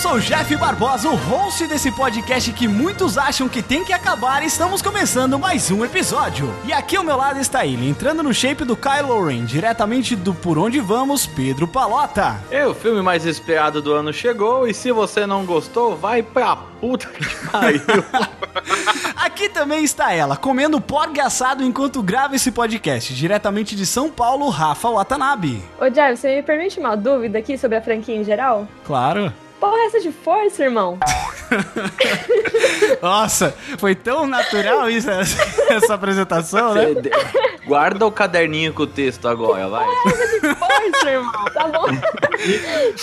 Sou o Jeff Barbosa, o host desse podcast que muitos acham que tem que acabar. e Estamos começando mais um episódio. E aqui ao meu lado está ele, entrando no shape do Kylo Ren, diretamente do Por Onde Vamos, Pedro Palota. E o filme mais esperado do ano chegou e se você não gostou, vai pra puta que pariu. Aqui também está ela, comendo porgue assado enquanto grava esse podcast, diretamente de São Paulo, Rafa Watanabe. Ô, Jai, você me permite uma dúvida aqui sobre a franquia em geral? Claro. Porra, essa de força, irmão? Nossa, foi tão natural isso, essa apresentação, né? Guarda o caderninho com o texto agora, vai. Força, irmão, tá bom?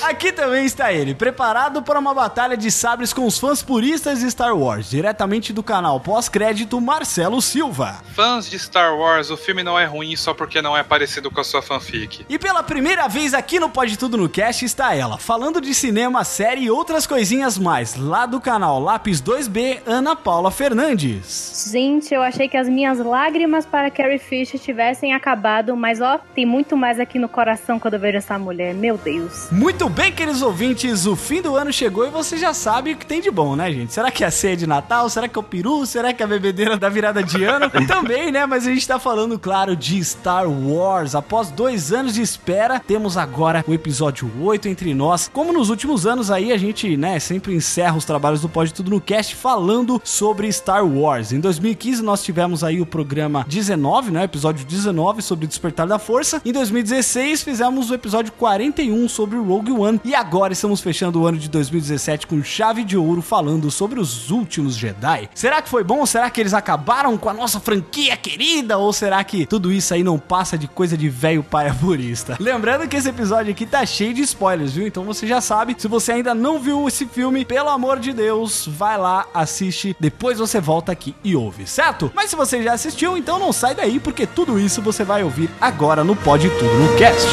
Aqui também está ele, preparado para uma batalha de sabres com os fãs puristas de Star Wars, diretamente do canal pós-crédito Marcelo Silva. Fãs de Star Wars, o filme não é ruim só porque não é parecido com a sua fanfic. E pela primeira vez aqui no Pode Tudo no Cast está ela, falando de cinema, série e outras coisinhas mais, lá do canal Lápis 2B, Ana Paula Fernandes. Gente, eu achei que as minhas lágrimas para Carrie Fisher tivessem acabado, mas ó, tem muito mais aqui no coração quando eu vejo essa mulher. Meu Deus. Muito bem, queridos ouvintes, o fim do ano chegou e você já sabe o que tem de bom, né, gente? Será que é a ceia de Natal? Será que é o peru? Será que é a bebedeira da virada de ano? Também, né? Mas a gente tá falando, claro, de Star Wars. Após dois anos de espera, temos agora o episódio 8 entre nós. Como nos últimos anos aí, a gente, né, sempre encerra os trabalhos do Pode Tudo no Cast falando sobre Star Wars. Em 2015 nós tivemos aí o programa 19, né, episódio 19 sobre o Despertar da Força. Em 2016 fizemos o episódio 41 sobre Rogue One e agora estamos fechando o ano de 2017 com chave de ouro falando sobre os últimos Jedi. Será que foi bom? Será que eles acabaram com a nossa franquia querida ou será que tudo isso aí não passa de coisa de velho paia purista? Lembrando que esse episódio aqui tá cheio de spoilers, viu? Então você já sabe, se você ainda não viu esse filme, pelo amor de Deus, vai lá, assiste, depois você volta aqui e ouve, certo? Mas se você já assistiu, então não sai daí, porque tudo isso você vai ouvir agora no Pode Tudo no Cast.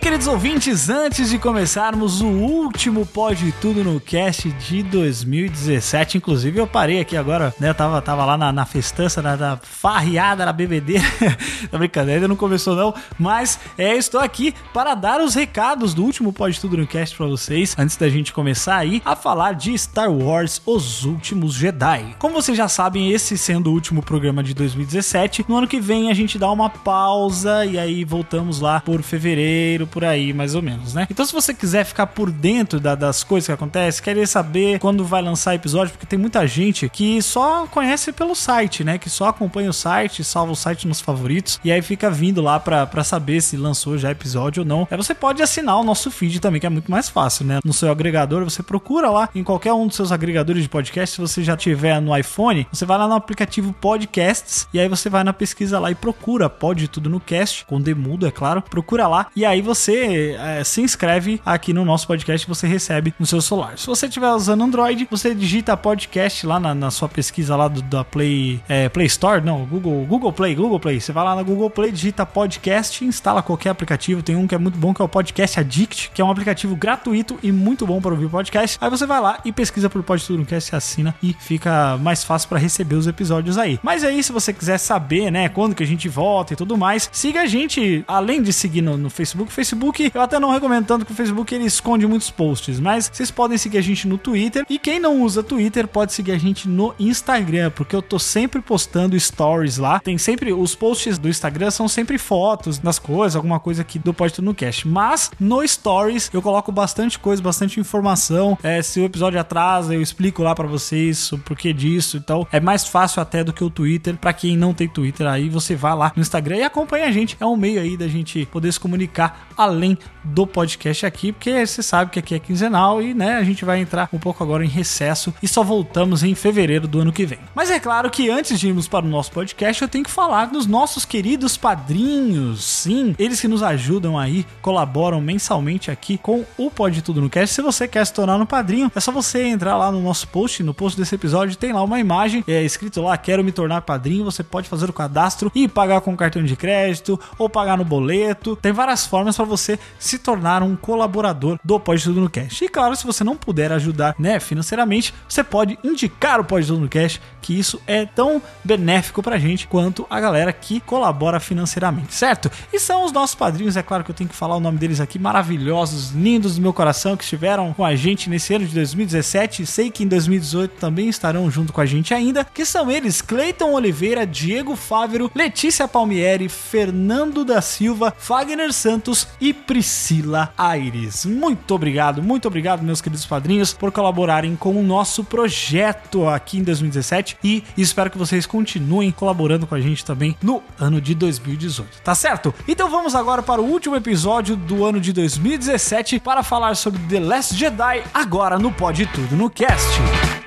Queridos ouvintes, antes de começarmos o último Pode Tudo no Cast de 2017, inclusive eu parei aqui agora, né, eu tava, tava lá na, na festança, na, na farreada, na bebedeira, tá brincadeira, ainda não começou não, mas é, estou aqui para dar os recados do último Pode Tudo no Cast pra vocês, antes da gente começar aí a falar de Star Wars Os Últimos Jedi. Como vocês já sabem, esse sendo o último programa de 2017, no ano que vem a gente dá uma pausa e aí voltamos lá por fevereiro, por aí, mais ou menos, né? Então, se você quiser ficar por dentro da- das coisas que acontecem, querer saber quando vai lançar episódio, porque tem muita gente que só conhece pelo site, né? Que só acompanha o site, salva o site nos favoritos e aí fica vindo lá pra saber se lançou já episódio ou não. Aí você pode assinar o nosso feed também, que é muito mais fácil, né? No seu agregador, você procura lá em qualquer um dos seus agregadores de podcast. Se você já tiver no iPhone, você vai lá no aplicativo Podcasts e aí você vai na pesquisa lá e procura Pode Tudo no Cast, com demudo, é claro. Procura lá e aí você eh, se inscreve aqui no nosso podcast você recebe no seu celular. Se você estiver usando Android, você digita podcast lá na, na sua pesquisa lá do, da Play, eh, Play Store, não, Google, Google Play, Google Play. Você vai lá na Google Play, digita podcast, instala qualquer aplicativo. Tem um que é muito bom que é o Podcast Addict, que é um aplicativo gratuito e muito bom para ouvir podcast. Aí você vai lá e pesquisa por Pode Tudo assina e fica mais fácil para receber os episódios aí. Mas aí, se você quiser saber, né, quando que a gente volta e tudo mais, siga a gente, além de seguir no, no Facebook Facebook. Facebook, eu até não recomendo tanto que o Facebook ele esconde muitos posts, mas vocês podem seguir a gente no Twitter. E quem não usa Twitter pode seguir a gente no Instagram, porque eu tô sempre postando stories lá. Tem sempre os posts do Instagram são sempre fotos das coisas, alguma coisa aqui do Pode Tudo no Cast. Mas no Stories eu coloco bastante coisa, bastante informação. É, se o episódio atrasa, eu explico lá pra vocês o porquê disso. Então é mais fácil até do que o Twitter. Pra quem não tem Twitter aí, você vai lá no Instagram e acompanha a gente. É um meio aí da gente poder se comunicar além do podcast aqui, porque você sabe que aqui é quinzenal e, né, a gente vai entrar um pouco agora em recesso e só voltamos em fevereiro do ano que vem. Mas é claro que antes de irmos para o nosso podcast, eu tenho que falar dos nossos queridos padrinhos. Sim, eles que nos ajudam aí, colaboram mensalmente aqui com o Pode Tudo no Cast. Se você quer se tornar um padrinho, é só você entrar lá no nosso post, no post desse episódio, tem lá uma imagem, é escrito lá, quero me tornar padrinho. Você pode fazer o cadastro e pagar com cartão de crédito ou pagar no boleto. Tem várias formas para você se tornar um colaborador do Pode Tudo no Cast. E claro, se você não puder ajudar, né, financeiramente, você pode indicar o Pode Tudo no Cast, que isso é tão benéfico pra gente quanto a galera que colabora financeiramente, certo? E são os nossos padrinhos, é claro que eu tenho que falar o nome deles aqui, maravilhosos, lindos do meu coração, que estiveram com a gente nesse ano de 2017 e sei que em 2018 também estarão junto com a gente ainda, que são eles, Cleiton Oliveira, Diego Fávero, Letícia Palmieri, Fernando da Silva, Fagner Santos e Priscila Aires. Muito obrigado, muito obrigado, meus queridos padrinhos, por colaborarem com o nosso projeto aqui em 2017 e espero que vocês continuem colaborando com a gente também no ano de 2018, tá certo? Então vamos agora para o último episódio do ano de 2017 para falar sobre The Last Jedi, agora no Pode Tudo no Cast.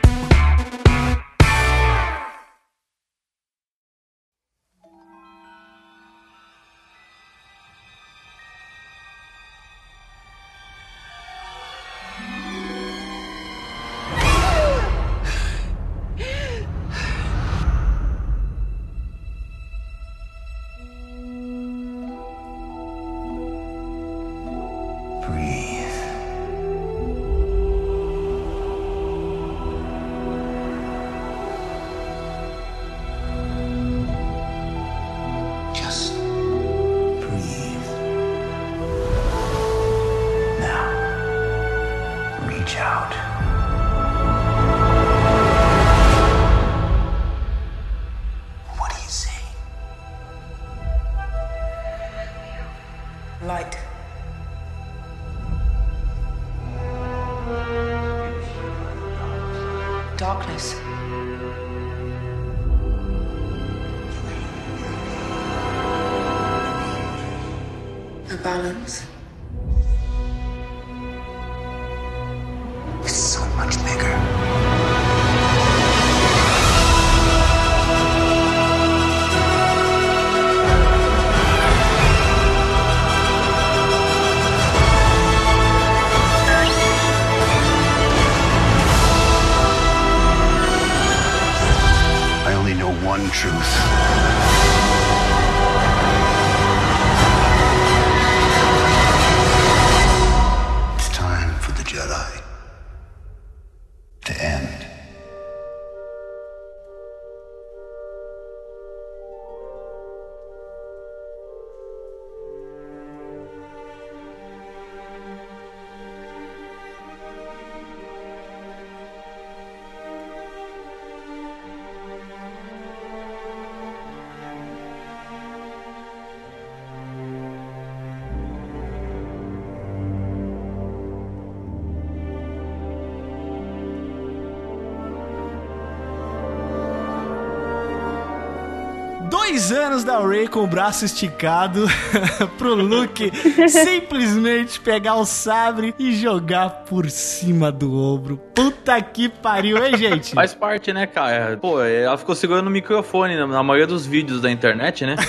Com o braço esticado pro Luke simplesmente pegar o sabre e jogar por cima do ombro. Puta que pariu, hein, gente? Faz parte, né, cara? Pô, ela ficou segurando o microfone na, maioria dos vídeos da internet, né?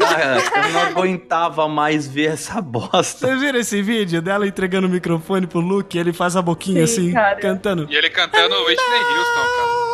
Cara, eu não aguentava mais ver essa bosta. Vocês viram esse vídeo dela entregando o microfone pro Luke e ele faz a boquinha Sim, assim, cara. cantando? E ele cantando Whitney Houston, cara.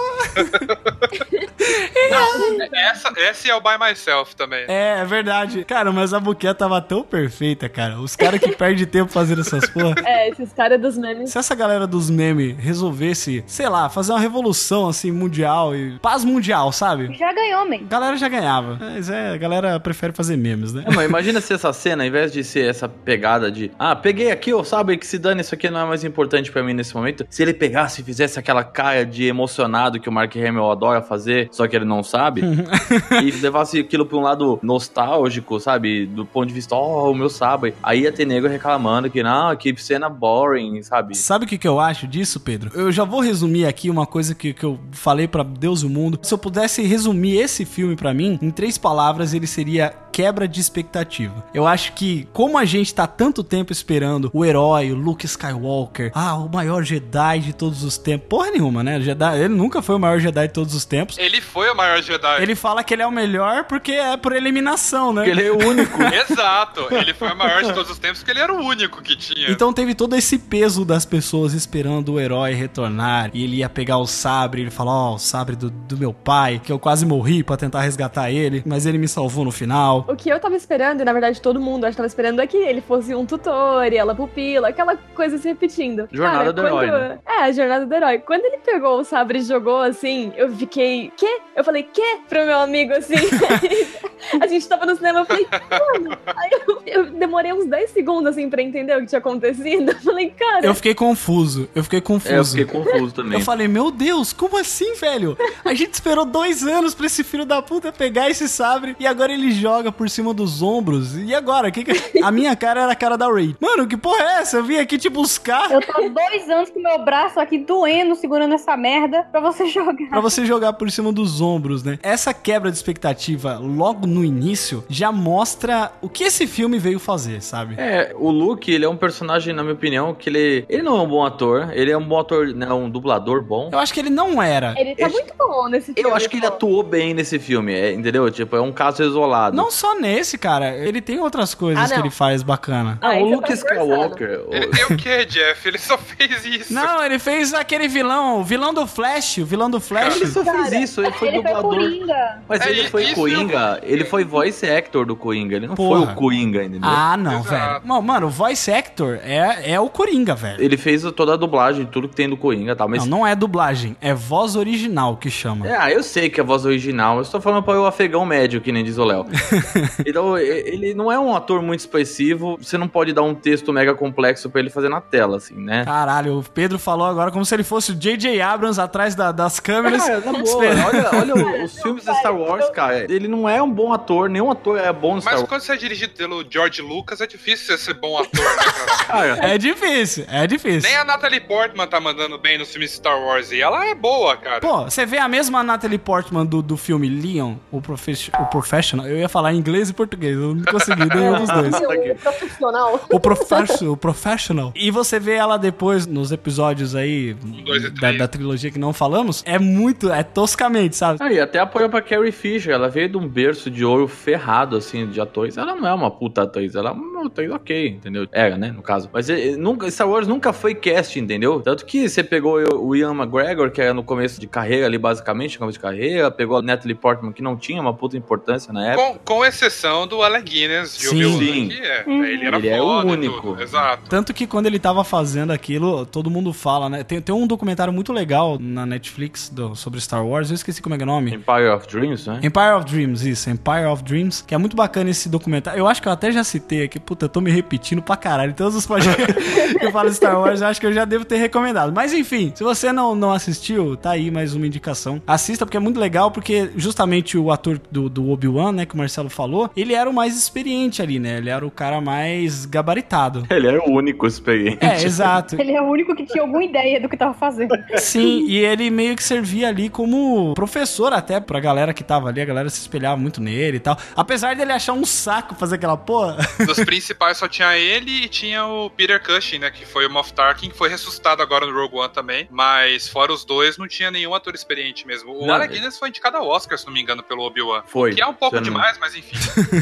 Essa, essa é o By Myself também. É, é verdade. Cara, mas a buquê tava tão perfeita, cara. Os caras que perdem tempo fazendo essas porra. É, esses caras dos memes. Se essa galera dos memes resolvesse, sei lá, fazer uma revolução assim mundial e paz mundial, sabe? Já ganhou, man. A galera já ganhava. Mas é, a galera prefere fazer memes, né? É, mas imagina se essa cena, ao invés de ser essa pegada de ah, peguei aqui, ó, sabe, que se dane, isso aqui não é mais importante pra mim nesse momento. Se ele pegasse e fizesse aquela cara de emocionado que o Mark Hamill adora fazer, só que ele não sabe, e levasse aquilo pra um lado nostálgico, sabe, do ponto de vista, ó, o meu sabre. Aí ia ter nego reclamando que, não, que cena boring, sabe? Sabe o que, que eu acho disso, Pedro? Eu já vou resumir aqui uma coisa que, que eu falei pra Deus e o mundo. Se eu pudesse resumir esse filme pra mim, em três palavras, ele seria quebra de expectativa. Eu acho que, como a gente tá tanto tempo esperando o herói, o Luke Skywalker, ah, o maior Jedi de todos os tempos. Porra nenhuma, né? Jedi, ele nunca foi o maior Jedi de todos os tempos. Ele foi o maior Jedi. Ele fala que ele é o melhor porque é por eliminação, né? Porque ele é o único. Exato. Ele foi o maior de todos os tempos porque ele era o único que tinha. Então teve todo esse peso das pessoas esperando o herói retornar. E ele ia pegar o sabre, ele falou: Ó, o sabre do, do meu pai, que eu quase morri pra tentar resgatar ele, mas ele me salvou no final. O que eu tava esperando, e na verdade todo mundo acho que tava esperando, é que ele fosse um tutor e ela pupila, aquela coisa se repetindo. Jornada do quando- herói, né? É, a jornada do herói. Quando ele pegou o sabre e jogou assim, eu fiquei, quê? Eu falei, quê? Pro meu amigo assim. a gente tava no cinema, eu falei, mano. Aí eu, eu demorei uns 10 segundos assim pra entender o que tinha acontecido. Eu falei, cara. Eu fiquei confuso, eu fiquei confuso. É, eu fiquei confuso também. Eu falei, meu Deus, como assim, velho? A gente esperou dois anos pra esse filho da puta pegar esse sabre e agora ele joga por cima dos ombros. E agora? Que que... A minha cara era a cara da Ray. Mano, que porra é essa? Eu vim aqui te buscar Eu tô dois anos com meu braço aqui doendo, segurando essa merda pra você jogar. pra você jogar por cima dos ombros, né? Essa quebra de expectativa logo no início já mostra o que esse filme veio fazer, sabe? É, o Luke, ele é um personagem, na minha opinião, que ele, ele não é um bom ator, ele é um bom ator, né, um dublador bom. Eu acho que ele não era. Ele tá Eu- muito bom nesse filme. Eu acho que ele atuou bem nesse filme, é, entendeu? Tipo, é um caso isolado. Não só nesse, cara. Ele tem outras coisas Ah, que ele faz bacana. Ah, Ah, o é Luke pra Skywalker. o- Ele tem o quê, Jeff? Ele só fez isso. Não, ele fez aquele vilão, o vilão do Flash, o vilão do Flash. Ele só fez Cara, isso, ele foi Ele foi dublador. Coringa. Mas É, ele foi Coringa, ele foi voice actor do Coringa, ele não Porra. foi o Coringa, entendeu? Ah, não, Exato. velho. Mano, o voice actor é, é o Coringa, velho. Ele fez toda a dublagem, tudo que tem do Coringa e tal, mas... Não, não é dublagem, é voz original que chama. É, ah, eu sei que é voz original, eu estou falando para o afegão médio, que nem diz o Léo. então, ele não é um ator muito expressivo, você não pode dar um texto mega complexo pra ele fazer na tela, assim, né? Caralho, o Pedro falou agora como se ele fosse o J.J. Abrams atrás da- das câmeras. Cara, na boa, olha, olha os filmes da Star Wars, cara. Ele não é um bom ator, nenhum ator é bom no Star Mas Wars. quando você é dirigido pelo George Lucas, é difícil você ser bom ator, né, É difícil, é difícil. Nem a Natalie Portman tá mandando bem nos filmes Star Wars e ela é boa, cara. Pô, você vê a mesma Natalie Portman do, do filme Leon, o, profe- o Professional. Eu ia falar em inglês e português, eu não consegui nenhum dos dois. O profissional. O, o Professional. E você vê ela depois nos episódios aí da, da trilogia que não falamos. É muito, é toscamente, sabe? aí, até apoio pra Carrie Fisher. Ela veio de um berço de ouro ferrado, assim, de atores. Ela não é uma puta atriz, ela é uma atriz ok, entendeu? Era, né, no caso. Mas eh, nunca, Star Wars nunca foi cast, entendeu? Tanto que você pegou o Ian McGregor, que era no começo de carreira ali, basicamente, começo de carreira, pegou a Natalie Portman, que não tinha uma puta importância na época. Com, com exceção do Alec Guinness de Sim. Sim. que é. Ele era Ele é o único. Exato. Tanto que quando ele tava fazendo aquilo, todo mundo fala, né? Tem, tem um documentário muito legal na Netflix do- sobre Star Wars, eu esqueci como é que é o nome. Empire of Dreams, né? Empire of Dreams, isso, Empire of Dreams, que é muito bacana esse documentário. Eu acho que eu até já citei aqui, puta, eu tô me repetindo pra caralho. Todos os podcasts que eu falo de Star Wars, eu acho que eu já devo ter recomendado. Mas enfim, se você não, não assistiu, tá aí mais uma indicação. Assista, porque é muito legal, porque justamente o ator do, do Obi-Wan, né, que o Marcelo falou, ele era o mais experiente ali, né? Ele era o cara mais gabaritado. Ele era o único experiente. É, exato. Ele é o único que tinha alguma ideia do que tava fazendo. Sim, e ele meio que servia ali como professor até pra galera que tava ali, a galera se espelhava muito nele e tal. Apesar dele achar um saco fazer aquela porra. Dos principais só tinha ele e tinha o Peter Cushing, né? Que foi o Moff Tarkin, que foi ressuscitado agora no Rogue One também. Mas fora os dois, não tinha nenhum ator experiente mesmo. O Não, Alec Guinness foi indicado ao Oscar, se não me engano, pelo Obi-Wan. Foi. Que é um pouco demais, mas enfim.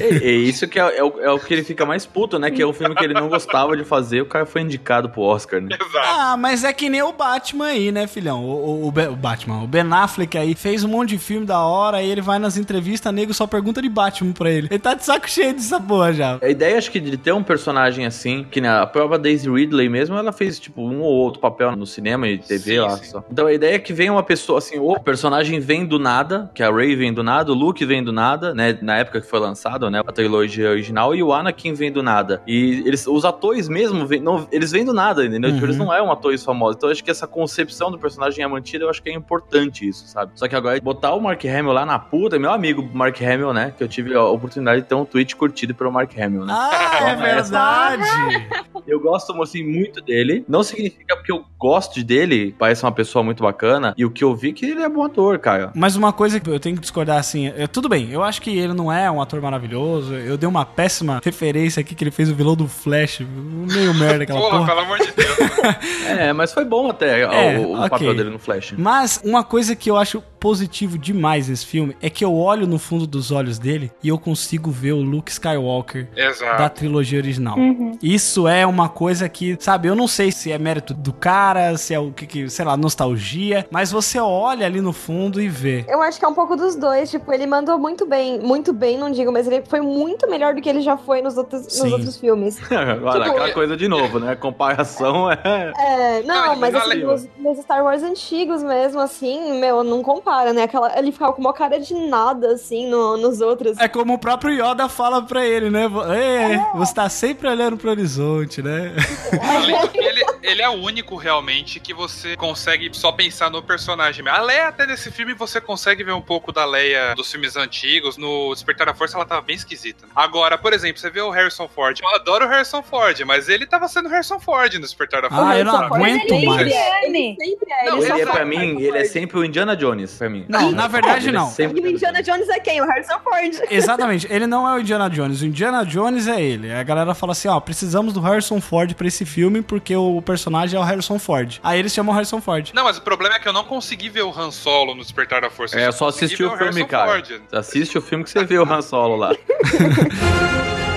É, é isso que é, é o, é o que ele fica mais puto, né? Que é o filme que ele não gostava de fazer, o cara foi indicado pro Oscar, né? Exato. Ah, mas é que nem o Batman aí, né, filhão? O, o- o Batman, o Ben Affleck aí fez um monte de filme da hora, aí ele vai nas entrevistas, nego só pergunta de Batman pra ele. Ele tá de saco cheio dessa porra já. A ideia, acho que, de ter um personagem assim, que na própria Daisy Ridley mesmo, ela fez, tipo, um ou outro papel no cinema e TV Sim, lá sim. só. Então a ideia é que vem uma pessoa, assim, o personagem vem do nada, que a Rey vem do nada, o Luke vem do nada, né? Na época que foi lançado, né? A trilogia original, e o Anakin vem do nada. E eles, os atores mesmo, vêm- não, eles vêm do nada, entendeu? Tipo, Uhum. eles não eram atores famosos. Então eu acho que essa concepção do personagem é mantida, eu acho que é importante isso, sabe? Só que agora, botar o Mark Hamill lá na puta, meu amigo Mark Hamill, né? Que eu tive a oportunidade de ter um tweet curtido pelo Mark Hamill, né? Ah, é Toma essa. verdade. Eu gosto, assim, muito dele. Não significa porque eu gosto dele, parece uma pessoa muito bacana. E o que eu vi é que ele é bom ator, cara. Mas uma coisa que eu tenho que discordar, assim, é, tudo bem, eu acho que ele não é um ator maravilhoso, eu dei uma péssima referência aqui que ele fez o vilão do Flash, meio merda aquela Porra, porra. pelo amor de Deus. É, mas foi bom até É, o, o ok. papel dele no Flash. Mas uma coisa que eu acho positivo demais nesse filme é que eu olho no fundo dos olhos dele e eu consigo ver o Luke Skywalker da Exato. trilogia original. Uhum. Isso é uma coisa que, sabe, eu não sei se é mérito do cara, se é o que, que sei lá, nostalgia, mas você olha ali no fundo e vê. Eu acho que é um pouco dos dois. Tipo, ele mandou muito bem. Muito bem, não digo, mas ele foi muito melhor do que ele já foi nos outros, nos outros filmes. Olha, aquela é- coisa de novo, né? A comparação é. É, não, Não, mas assim, nos, nos Star Wars antigos mesmo, assim, meu, não compara, né? Aquela, ele ficava com uma cara de nada, assim, no- nos outros. É como o próprio Yoda fala pra ele, né? Ei, você tá sempre olhando pro horizonte, né? Além do que ele, ele é o único realmente que você consegue só pensar no personagem. A Leia, até nesse filme, você consegue ver um pouco da Leia dos filmes antigos. No Despertar da Força, ela tava bem esquisita. Agora, por exemplo, você vê o Harrison Ford. Eu adoro o Harrison Ford, mas ele tava sendo Harrison Ford no Despertar da Força. Ah, eu não Ford, aguento ele mais. sempre é, ele Ele sempre é. Não, ele Ele é faz pra mim, ele é sempre o Indiana Jones, pra mim. Não, na verdade não. sempre E o Indiana Jones é quem? O Harrison Ford. Exatamente, ele não é o Indiana Jones, o Indiana Jones é ele. A galera fala assim, ó, precisamos do Harrison Ford pra esse filme porque o personagem é o Harrison Ford. Aí eles chamam Harrison Ford. Não, mas o problema é que eu não consegui ver o Han Solo no Despertar da Força. É, Eu só ver o filme, Harrison cara. Ford. Assiste o filme que você vê o Han Solo lá.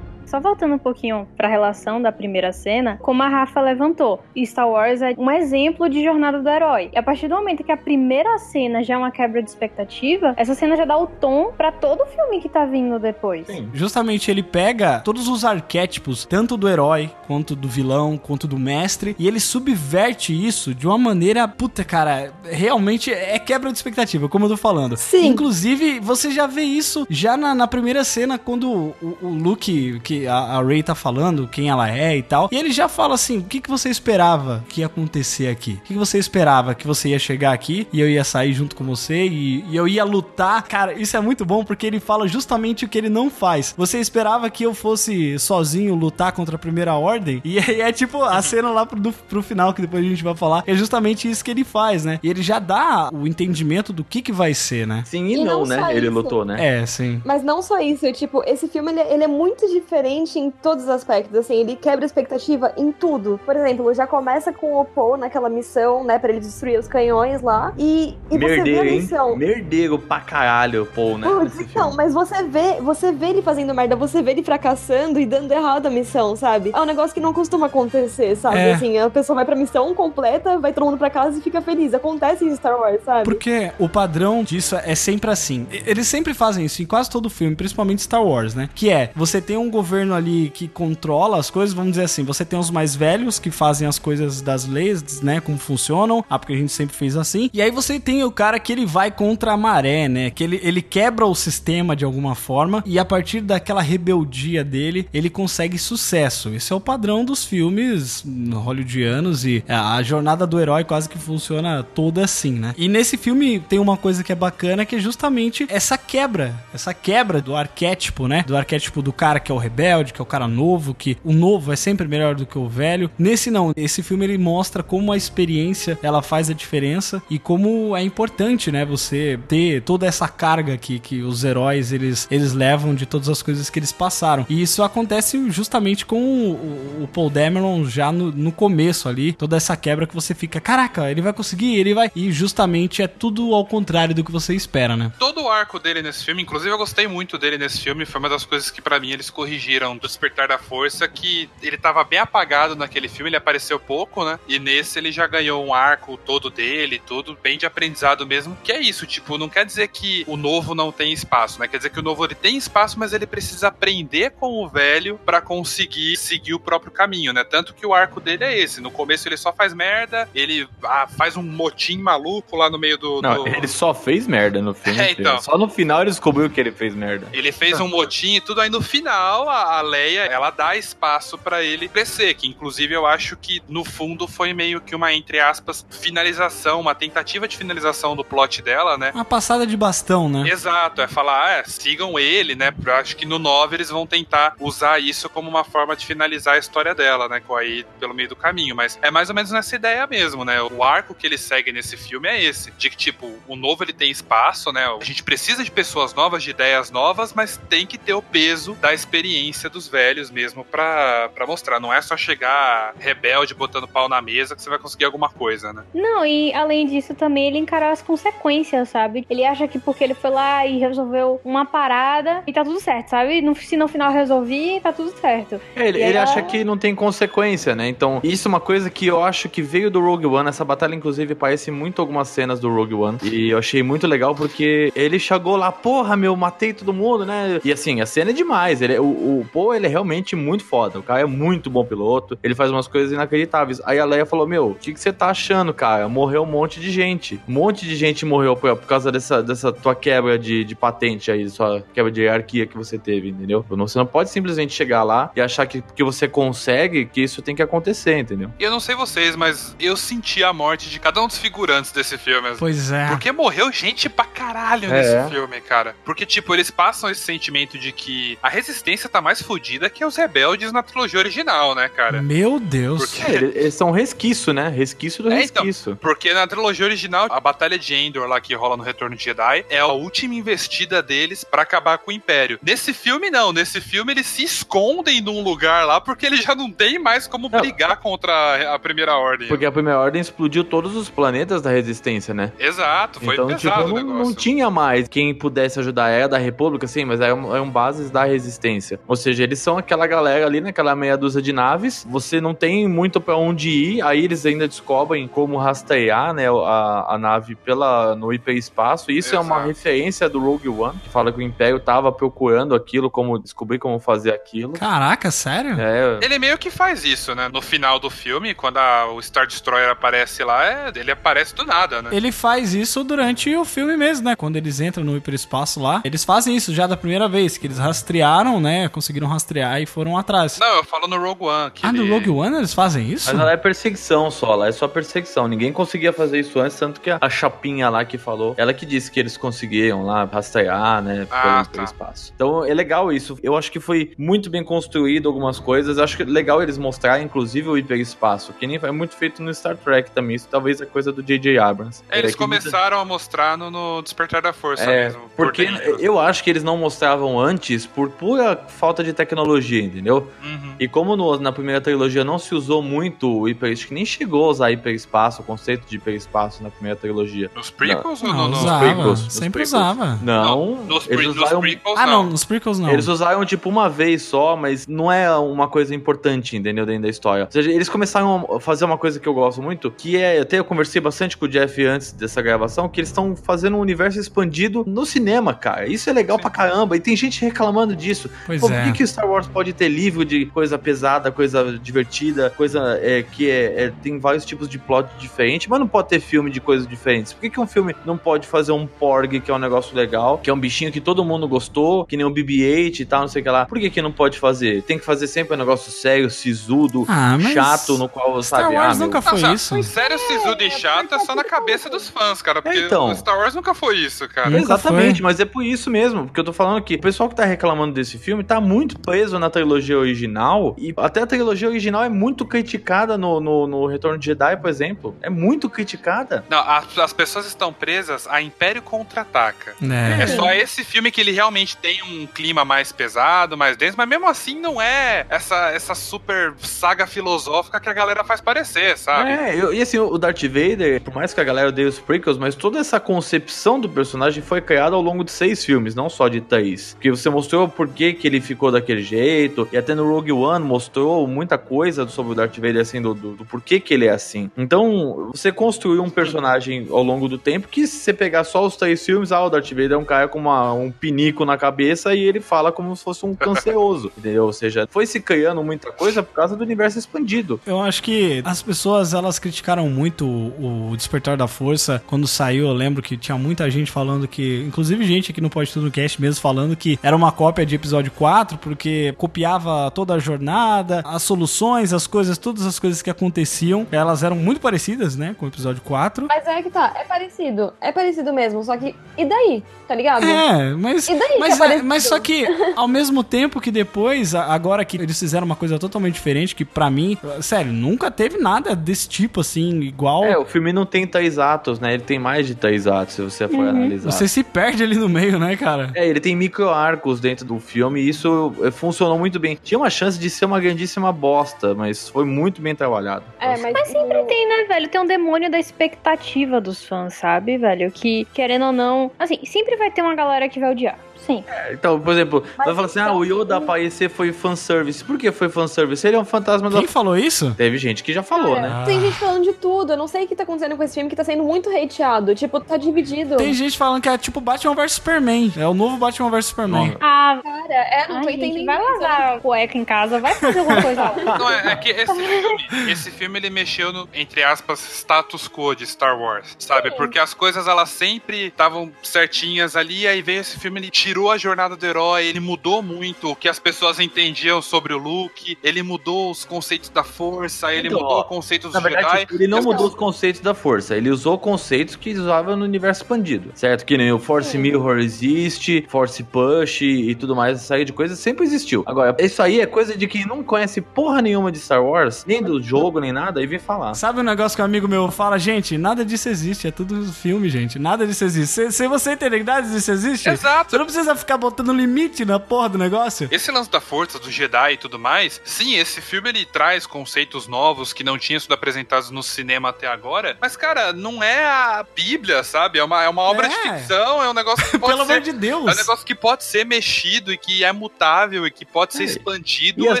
Só voltando um pouquinho pra relação da primeira cena, como a Rafa levantou, Star Wars é um exemplo de jornada do herói. E a partir do momento que a primeira cena já é uma quebra de expectativa, essa cena já dá o tom pra todo o filme que tá vindo depois. Justamente ele pega todos os arquétipos, tanto do herói, quanto do vilão, quanto do mestre, e ele subverte isso de uma maneira, puta, cara, realmente é quebra de expectativa, como eu tô falando. Sim. Inclusive, você já vê isso já na, na primeira cena, quando o, o Luke, que a, a Rey tá falando, quem ela é e tal, e ele já fala assim: o que, que você esperava que ia acontecer aqui? O que, que você esperava que você ia chegar aqui e eu ia sair junto com você e, e eu ia lutar? Cara, isso é muito bom porque ele fala justamente o que ele não faz. Você esperava que eu fosse sozinho lutar contra a primeira ordem? E aí é tipo a cena lá pro, do- pro final, que depois a gente vai falar, é justamente isso que ele faz, né? E ele já dá o entendimento do que que vai ser, né? Sim e, E não, não né? Ele isso. lutou, né? É, sim. Mas não só isso, tipo, esse filme ele, ele é muito diferente em todos os aspectos, assim, ele quebra a expectativa em tudo. Por exemplo, já começa com o Poe naquela missão, né, pra ele destruir os canhões lá, e, e você vê a Merdeiro, hein? missão. Merdeiro pra caralho, Paul, né? Putz, então, filme. mas você vê, você vê ele fazendo merda, você vê ele fracassando e dando errado a missão, sabe? É um negócio que não costuma acontecer, sabe? É. Assim, a pessoa vai pra missão completa, vai todo mundo pra casa e fica feliz. Acontece em Star Wars, sabe? Porque o padrão disso é sempre assim. Eles sempre fazem isso em quase todo filme, principalmente Star Wars, né? Que é, você tem um governo ali que controla as coisas, vamos dizer assim, você tem os mais velhos que fazem as coisas das leis, né? Como funcionam, ah, porque a gente sempre fez assim. E aí você tem o cara que ele vai contra a maré, né? Que ele, ele quebra o sistema de alguma forma e a partir daquela rebeldia dele, ele consegue sucesso. Esse é o padrão dos filmes hollywoodianos e a jornada do herói quase que funciona toda assim, né? E nesse filme tem uma coisa que é bacana que é justamente essa quebra, essa quebra do arquétipo, né? Do arquétipo do cara que é o rebelde, personalidade, que é o cara novo, que o novo é sempre melhor do que o velho. Nesse não, esse filme ele mostra como a experiência ela faz a diferença e como é importante, né, você ter toda essa carga que, que os heróis eles, eles levam de todas as coisas que eles passaram. E isso acontece justamente com o, o Paul Dameron já no, no começo ali, toda essa quebra que você fica, caraca, ele vai conseguir, ele vai. E justamente é tudo ao contrário do que você espera, né? Todo o arco dele nesse filme, inclusive eu gostei muito dele nesse filme, foi uma das coisas que pra mim eles corrigiram do Despertar da Força, que ele tava bem apagado naquele filme, ele apareceu pouco, né? E nesse ele já ganhou um arco todo dele, tudo bem de aprendizado mesmo, que é isso, tipo, não quer dizer que o novo não tem espaço, né? Quer dizer que o novo ele tem espaço, mas ele precisa aprender com o velho pra conseguir seguir o próprio caminho, né? Tanto que o arco dele é esse, no começo ele só faz merda, ele ah, faz um motim maluco lá no meio do... Não, do- ele só fez merda no filme. É, então. Só no final ele descobriu que ele fez merda. Ele fez um motim e tudo, aí no final a, a Leia, ela dá espaço pra ele crescer, que inclusive eu acho que no fundo foi meio que uma, entre aspas, finalização, uma tentativa de finalização do plot dela, né? Uma passada de bastão, né? Exato, é falar, ah, é, sigam ele, né? Eu acho que no 9 eles vão tentar usar isso como uma forma de finalizar a história dela, né? Com aí pelo meio do caminho. Mas é mais ou menos nessa ideia mesmo, né? O arco que ele segue nesse filme é esse: de que, tipo, o novo ele tem espaço, né? A gente precisa de pessoas novas, de ideias novas, mas tem que ter o peso da experiência dos velhos mesmo pra, pra mostrar. Não é só chegar rebelde botando pau na mesa que você vai conseguir alguma coisa, né? Não, e além disso também ele encarar as consequências, sabe? Ele acha que porque ele foi lá e resolveu uma parada e tá tudo certo, sabe? No, se no final resolvi, tá tudo certo. É, Ele, ele ela- acha que não tem consequência, né? Então, isso é uma coisa que eu acho que veio do Rogue One. Essa batalha, inclusive, parece muito algumas cenas do Rogue One. E eu achei muito legal porque ele chegou lá, porra, meu, matei todo mundo, né? E assim, a cena é demais. Ele, o, o Poe, ele é realmente muito foda. O cara é muito bom piloto. Ele faz umas coisas inacreditáveis. Aí a Leia falou: Meu, o que, que você tá achando, cara? Morreu um monte de gente. Um monte de gente morreu por, por causa dessa, dessa tua quebra de, de patente aí, sua quebra de hierarquia que você teve, entendeu? Não- Você não pode simplesmente chegar lá e achar que porque você consegue que isso tem que acontecer, entendeu? E eu não sei vocês, mas eu senti a morte de cada um dos figurantes desse filme. Pois é. Porque morreu gente pra caralho É. nesse filme, cara. Porque, tipo, eles passam esse sentimento de que a resistência tá mais fodida que os rebeldes na trilogia original, né, cara? Meu Deus. Porque- É, eles, eles são resquício, né? Resquício do É, então. resquício. Porque na trilogia original, a Batalha de Endor lá que rola no Retorno de Jedi é a última investida deles pra acabar com o Império. Nesse filme, não. Nesse filme, eles se escondem num lugar lá porque eles já não têm mais como Não. brigar contra a Primeira Ordem. Porque a primeira ordem explodiu todos os planetas da resistência, né? Exato, foi então, tipo, pesado o não, negócio. não tinha mais quem pudesse ajudar. Era da República, sim, mas eram, eram bases da resistência. Ou seja, eles são aquela galera ali naquela meia dúzia de naves. Você não tem muito pra onde ir. Aí eles ainda descobrem como rastrear, né, a, a nave pela, no hiperespaço. Isso é uma Exato. referência do Rogue One, que fala que o Império tava procurando aquilo, como descobrir como fazer aquilo. Caraca, sério? É, Ele meio que faz isso, né? No final do filme, quando a- o Star Destroyer aparece lá, é- ele aparece do nada, né? Ele faz isso durante o filme mesmo, né? Quando eles entram no hiperespaço lá, eles fazem isso já da primeira vez, que eles rastrearam, né? Conseguiram rastrear e foram atrás. Não, eu falo no Rogue One. Que ah, no ele- Rogue One eles fazem isso? Mas ela é perseguição só, lá é só perseguição. Ninguém conseguia fazer isso antes, tanto que a, a chapinha lá que falou, ela que disse que eles conseguiram lá rastrear, né, Ah, pelo, tá. pelo espaço. Então é legal isso. Eu acho que foi muito bem construído algumas coisas. Eu acho que é legal eles mostrarem, inclusive, o hiperespaço, que nem é muito feito no Star Trek também. Isso talvez é coisa do J.J. Abrams. É, Eles É, que muita- começaram a mostrar no, no Despertar da Força É, mesmo. por porque dentro. eu acho que eles não mostravam antes por pura falta de tecnologia, entendeu? Uhum. E como no- na primeira trilogia não se usou muito o hiperespaço, que nem chegou a usar hiperespaço, o conceito de hiperespaço na primeira trilogia. Nos prequels ou Não, no, no... usava. prequels, nos Sempre prequels. usava. Não, Nos, eles nos usaram, prequels, Ah, não, não. nos prequels não. eles usaram tipo uma vez só, mas não é uma coisa importante, entendeu, dentro da história. Ou seja, eles começaram a fazer uma coisa que eu gosto muito, que é, até eu conversei bastante com o Jeff antes dessa gravação, que eles estão fazendo um universo expandido no cinema, cara. Isso é legal Sim. pra caramba, e tem gente reclamando disso. Pois Pô, é. Que, que o Star Wars pode ter livro de coisa pesada, coisa divertida, coisa é, que é, é- tem vários tipos de plot diferentes, mas não pode ter filme de coisas diferentes? Por que, que um filme não pode fazer um Porg, que é um negócio legal, que é um bichinho que todo mundo gostou, que nem o BB-8 e tal, não sei o que lá? Por que, que não pode fazer? Tem que fazer sempre um negócio sério, sisudo, Ah, mas chato, no qual, Star sabe? Wars ah, meu, nunca Não, foi já- isso. Sério, sisudo e chato é só na cabeça dos fãs, cara. Porque então. o Star Wars nunca foi isso, cara. Exatamente, foi. mas é por isso mesmo, porque eu tô falando que o pessoal que tá reclamando desse filme tá muito preso na trilogia original, e até a trilogia original é muito criticada no, no, no Retorno de Jedi, por exemplo. É muito criticada. Não, as, as pessoas estão presas a Império Contra-Ataca. É. É só esse filme que ele realmente tem um clima mais pesado, mais denso, mas mesmo assim não é essa, essa super saga filosófica que a galera faz parecer, sabe? É, eu- e assim, o Darth Vader, por mais que a galera odeie os prequels, mas toda essa concepção do personagem foi criada ao longo de seis filmes, não só de três. Porque você mostrou por que, que ele ficou daquele jeito, e até no Rogue One mostrou muita coisa sobre o Darth Vader, assim, do, do, do porquê que ele é assim. Então, você construiu um personagem ao longo do tempo que, se você pegar só os três filmes, ah, o Darth Vader é um cara com uma- um pinico na cabeça e ele fala como se fosse um canceroso, entendeu? Ou seja, foi se criando muita coisa por causa do universo expandido. Eu acho que as pessoas elas criticaram muito o, o Despertar da Força quando saiu. Eu lembro que tinha muita gente falando que, inclusive gente aqui no Pode Tudo Cast mesmo falando que era uma cópia de episódio 4 porque copiava toda a jornada, as soluções, as coisas, todas as coisas que aconteciam, elas eram muito parecidas, né, com o episódio 4. Mas é que tá, é parecido. É parecido mesmo, só que. E daí? Tá ligado? É, mas, E daí que mas, é parecido? mas só que ao mesmo tempo que depois, agora que eles fizeram uma coisa totalmente diferente, que pra mim, sério, nunca teve nada desse tipo assim, igual. É, o filme não tem três atos, né? Ele tem mais de três atos, se você for analisar. Você se perde ali no meio, né, cara? É, ele tem micro arcos dentro do filme e isso eh, funcionou muito bem. Tinha uma chance de ser uma grandíssima bosta, mas foi muito bem trabalhado. É, mas, Mas sempre tem, né, velho? Tem um demônio da expectativa dos fãs, sabe, velho? Que, querendo ou não. Assim, sempre vai ter uma galera que vai odiar. Sim. Então, por exemplo, Mas vai falar assim: ah, o Yoda aparecer foi fanservice. Por que foi fanservice? Ele é um fantasma da. Quem falou isso? Teve gente que já falou, Cara, né? Tem gente falando de tudo. Eu não sei o que tá acontecendo com esse filme que tá sendo muito hateado. Tipo, tá dividido. Tem gente falando que é tipo Batman vs Superman. É o novo Batman vs Superman. Ah, Cara, é, não ai, tô gente, entendendo. vai lavar a cueca em casa, vai fazer alguma coisa lá. Não, é, é que esse filme, esse filme ele mexeu no, entre aspas, status quo de Star Wars, sabe? Porque as coisas elas sempre estavam certinhas ali, aí veio esse filme, ele tirou a jornada do herói, ele mudou muito o que as pessoas entendiam sobre o Luke, ele mudou os conceitos da força, ele Então, mudou ó, os conceitos Na dos verdade, Jedi. ele não E mudou os conceitos da força, ele usou conceitos que usava no universo expandido, certo? Que nem o Force Mirror existe, Force Push e tudo mais, essa aí de coisa sempre existiu. Agora, isso aí é coisa de quem não conhece porra nenhuma de Star Wars, nem do jogo, nem nada, e vem falar. Sabe um negócio que um amigo meu fala, gente, nada disso existe, é tudo filme, gente. Nada disso existe. Se, se você entender que nada disso existe, Exato. você não precisa ficar botando limite na porra do negócio. Esse lance da força, do Jedi e tudo mais, sim, esse filme ele traz conceitos novos que não tinham sido apresentados no cinema até agora, mas, cara, não é a Bíblia, sabe? É uma, é uma obra de É. ficção, é um negócio que pode Pelo ser... amor de Deus. É um negócio que pode ser mexido e que é mutável e que pode ser É. expandido E as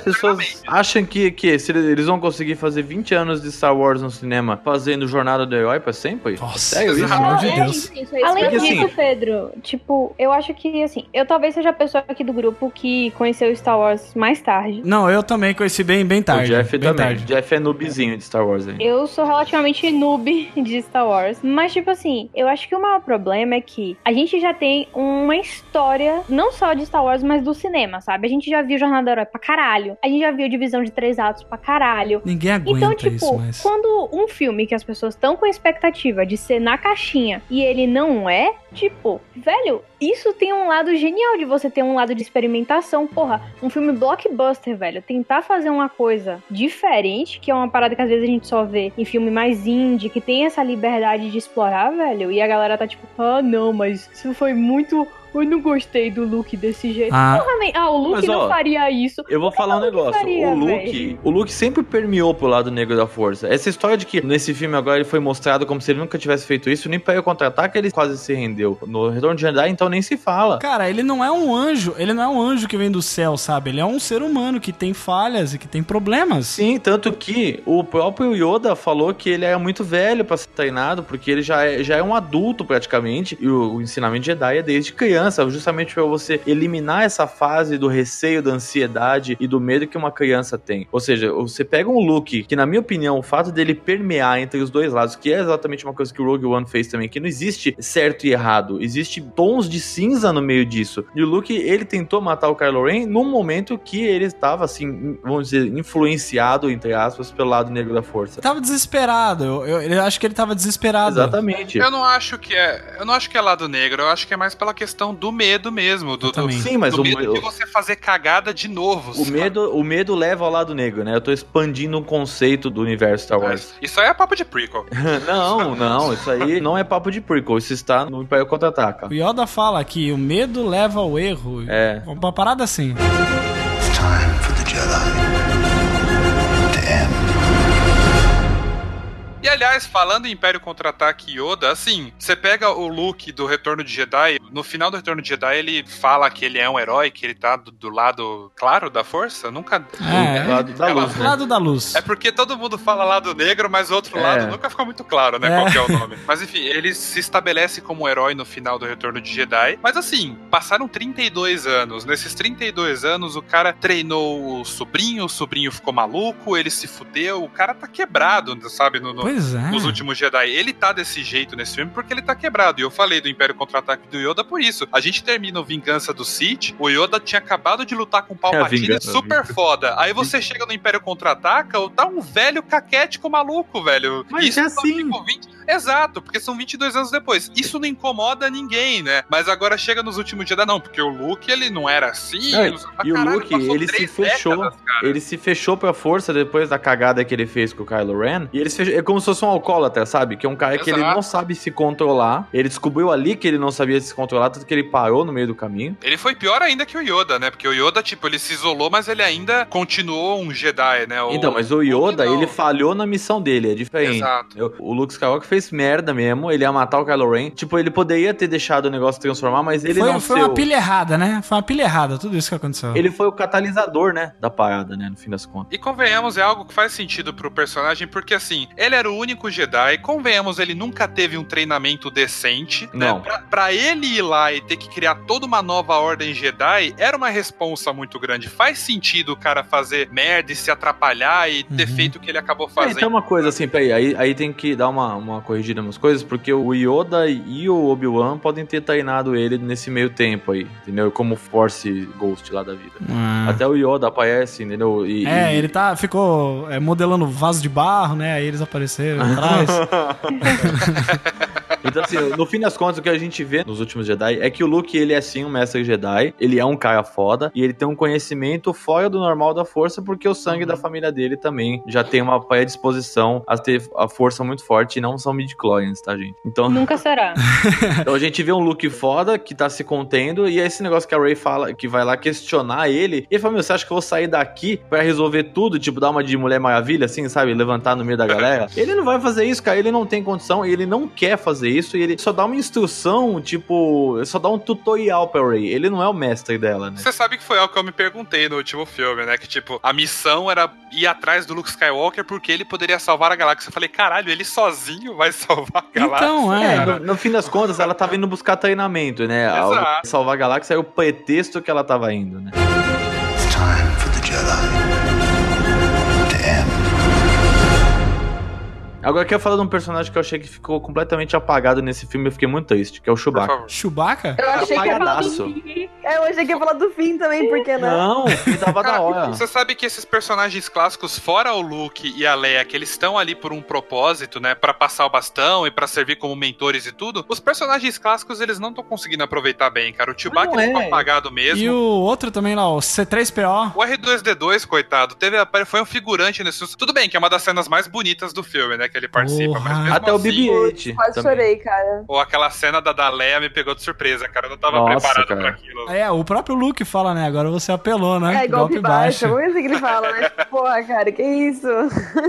pessoas acham que, que se eles vão conseguir fazer 20 anos de Star Wars no cinema fazendo Jornada do Herói pra sempre? Nossa, isso? pelo amor de É, Deus. isso, é Além disso, assim- Pedro, tipo, eu acho que, assim, eu talvez seja a pessoa aqui do grupo que conheceu Star Wars mais tarde. Não, eu também conheci bem, bem tarde. o Jeff bem também. tarde. Jeff é noobzinho de Star Wars aí. Eu sou relativamente noob de Star Wars. Mas, tipo assim, eu acho que o maior problema é que a gente já tem uma história, não só de Star Wars, mas do cinema, sabe? A gente já viu Jornada do Herói pra caralho. A gente já viu Divisão de Três Atos pra caralho. Ninguém aguenta Então, tipo, isso, mas... quando um filme que as pessoas estão com a expectativa de ser na caixinha e ele não é, tipo, velho, isso tem um lado genial de você ter um lado de experimentação. Porra, um filme blockbuster, velho, tentar fazer uma coisa diferente, que é uma parada que às vezes a gente só vê em filme mais indie, que tem essa liberdade de explorar, velho, e a galera tá tipo, ah, não, mas isso foi muito. Eu não gostei do look desse jeito. Ah, Porra, ah, o Luke Mas, não ó, faria isso. Eu vou falar um negócio. faria, o Luke, velho? o Luke sempre permeou pro lado negro da força. Essa história de que nesse filme agora ele foi mostrado como se ele nunca tivesse feito isso, nem para o contra-ataque ele quase se rendeu. No Retorno de Jedi, então nem se fala. Cara, ele não é um anjo, ele não é um anjo que vem do céu, sabe? Ele é um ser humano que tem falhas e que tem problemas. Sim, tanto que o próprio Yoda falou que ele era muito velho pra ser treinado, porque ele já é, já é um adulto praticamente, e o, o ensinamento Jedi é desde criança, justamente pra você eliminar essa fase do receio, da ansiedade e do medo que uma criança tem. Ou seja, você pega um Luke, que na minha opinião, o fato dele permear entre os dois lados, que é exatamente uma coisa que o Rogue One fez também, que não existe certo e errado, existe tons de cinza no meio disso. E o Luke, ele tentou matar o Kylo Ren num momento que ele estava, assim, vamos dizer, influenciado, entre aspas, pelo lado negro da força. Tava desesperado, eu, eu, eu acho que ele tava desesperado. Exatamente. Eu não acho que é. Eu não acho que é lado negro, eu acho que é mais pela questão questão do medo mesmo. Do, do. Sim, mas do o, medo de o, você fazer cagada de novo. o sabe? medo, o medo leva ao lado negro, né? Eu tô expandindo um conceito do universo Star Wars. Isso aí é papo de prequel. não, não, isso aí não é papo de prequel, isso está no Império Contra-Ataca. O Yoda fala que o medo leva ao erro. É. Uma parada assim. It's time for the Jedi aliás, falando em Império Contra-Ataque e Yoda, assim, você pega o Luke do Retorno de Jedi, no final do Retorno de Jedi ele fala que ele é um herói, que ele tá do, do lado claro da força, nunca... É, Do lado da luz, né? Lado da luz. É porque todo mundo fala lado negro, mas o outro É. lado nunca fica muito claro, né? É. Qual que é o nome. Mas enfim, ele se estabelece como um herói no final do Retorno de Jedi. Mas assim, passaram 32 anos. Nesses 32 anos, o cara treinou o sobrinho, o sobrinho ficou maluco, ele se fudeu, o cara tá quebrado, sabe? No, no- Pois é. nos últimos Jedi. Ele tá desse jeito nesse filme porque ele tá quebrado. E eu falei do Império Contra-Ataque do Yoda por isso. A gente termina o Vingança do Sith, o Yoda tinha acabado de lutar com o Palpatine, vingança, super foda. Aí você chega no Império Contra-Ataca, tá um velho caquético maluco, velho. Mas isso é assim. ficou 20 Exato, porque são 22 anos depois. Isso não incomoda ninguém, né? Mas agora chega nos últimos Jedi, não, porque o Luke, ele não era assim. Não, e o Caralho, Luke, passou ele se fechou. décadas. Ele se fechou pra força depois da cagada que ele fez com o Kylo Ren. E ele se fechou, é como se fosse um alcoólatra, sabe? Que é um cara que ele Exato. não sabe se controlar. Ele descobriu ali que ele não sabia se controlar, tanto que ele parou no meio do caminho. Ele foi pior ainda que o Yoda, né? Porque o Yoda, tipo, ele se isolou, mas ele ainda continuou um Jedi, né? O- então, mas o Yoda, ele falhou na missão dele, é diferente. Exato. O Luke Skywalker fez merda mesmo, ele ia matar o Kylo Ren. Tipo, ele poderia ter deixado o negócio transformar, mas ele foi não foi seu- uma pilha errada, né? Foi uma pilha errada, tudo isso que aconteceu. Ele foi o catalisador, né, da parada, né, no fim das contas. E convenhamos, é algo que faz sentido pro personagem, porque assim, ele era o único Jedi, convenhamos, ele nunca teve um treinamento decente. Não. Né? Pra, pra ele ir lá e ter que criar toda uma nova ordem Jedi, era uma responsa muito grande. Faz sentido o cara fazer merda e se atrapalhar e ter Uhum. feito o que ele acabou É, fazendo. então uma coisa assim, peraí, aí, aí tem que dar uma, uma corrigida nas coisas, porque o Yoda e o Obi-Wan podem ter treinado ele nesse meio tempo aí, entendeu? Como Force Ghost lá da vida. Ah. Até o Yoda aparece, entendeu? E, É, e- ele tá, ficou é, modelando vaso de barro, né? Aí eles apareceram atrás. Então, assim, no fim das contas, o que a gente vê nos últimos Jedi é que o Luke, ele é sim um mestre Jedi, ele é um cara foda, e ele tem um conhecimento fora do normal da força, porque o sangue da família dele também já tem uma predisposição a ter a força muito forte, e não são midi-chlorians, tá, gente? Então, Nunca será. então a gente vê um Luke foda, que tá se contendo, e é esse negócio que a Ray fala, que vai lá questionar ele, e ele fala, meu, você acha que eu vou sair daqui pra resolver tudo, tipo, dar uma de Mulher Maravilha, assim, sabe? Levantar no meio da galera? ele não vai fazer isso, cara, ele não tem condição, ele não quer fazer isso, e ele só dá uma instrução, tipo, só dá um tutorial pra Ray, ele não é o mestre dela, né? Você sabe que foi algo que eu me perguntei no último filme, né? Que, tipo, a missão era ir atrás do Luke Skywalker porque ele poderia salvar a galáxia. Eu falei, caralho, ele sozinho vai salvar a galáxia? Então, é. É, no, no fim das contas, ela tava indo buscar treinamento, né? A- Exato. Salvar a galáxia é o pretexto que ela tava indo, né? It's time for the Jedi Agora eu quero falar de um personagem que eu achei que ficou completamente apagado nesse filme, eu fiquei muito triste, que é o Chewbacca. Chewbacca? Eu achei que ia falar do Apagadaço. fim. É, Eu achei que ia falar do fim também, por que não? Não, ele tava da Cara, hora. Você sabe que esses personagens clássicos, fora o Luke e a Leia, que eles estão ali por um propósito, né? Pra passar o bastão e pra servir como mentores e tudo. Os personagens clássicos, eles não estão conseguindo aproveitar bem, cara. O Chewbacca Não ele ficou é. apagado mesmo. E o outro também lá, o C3PO. O R2D2, coitado, teve a- foi um figurante nesse. Tudo bem que é uma das cenas mais bonitas do filme, né? Que ele participa, mas mesmo Até o assim, BB-8. Quase também. chorei, cara. Ou aquela cena da, Leia me pegou de surpresa, cara. Eu não tava Nossa, preparado cara. pra aquilo. É, o próprio Luke fala, né? Agora você apelou, né? É, golpe, baixo. Vamos ver o que ele fala, né? Porra, cara, que isso?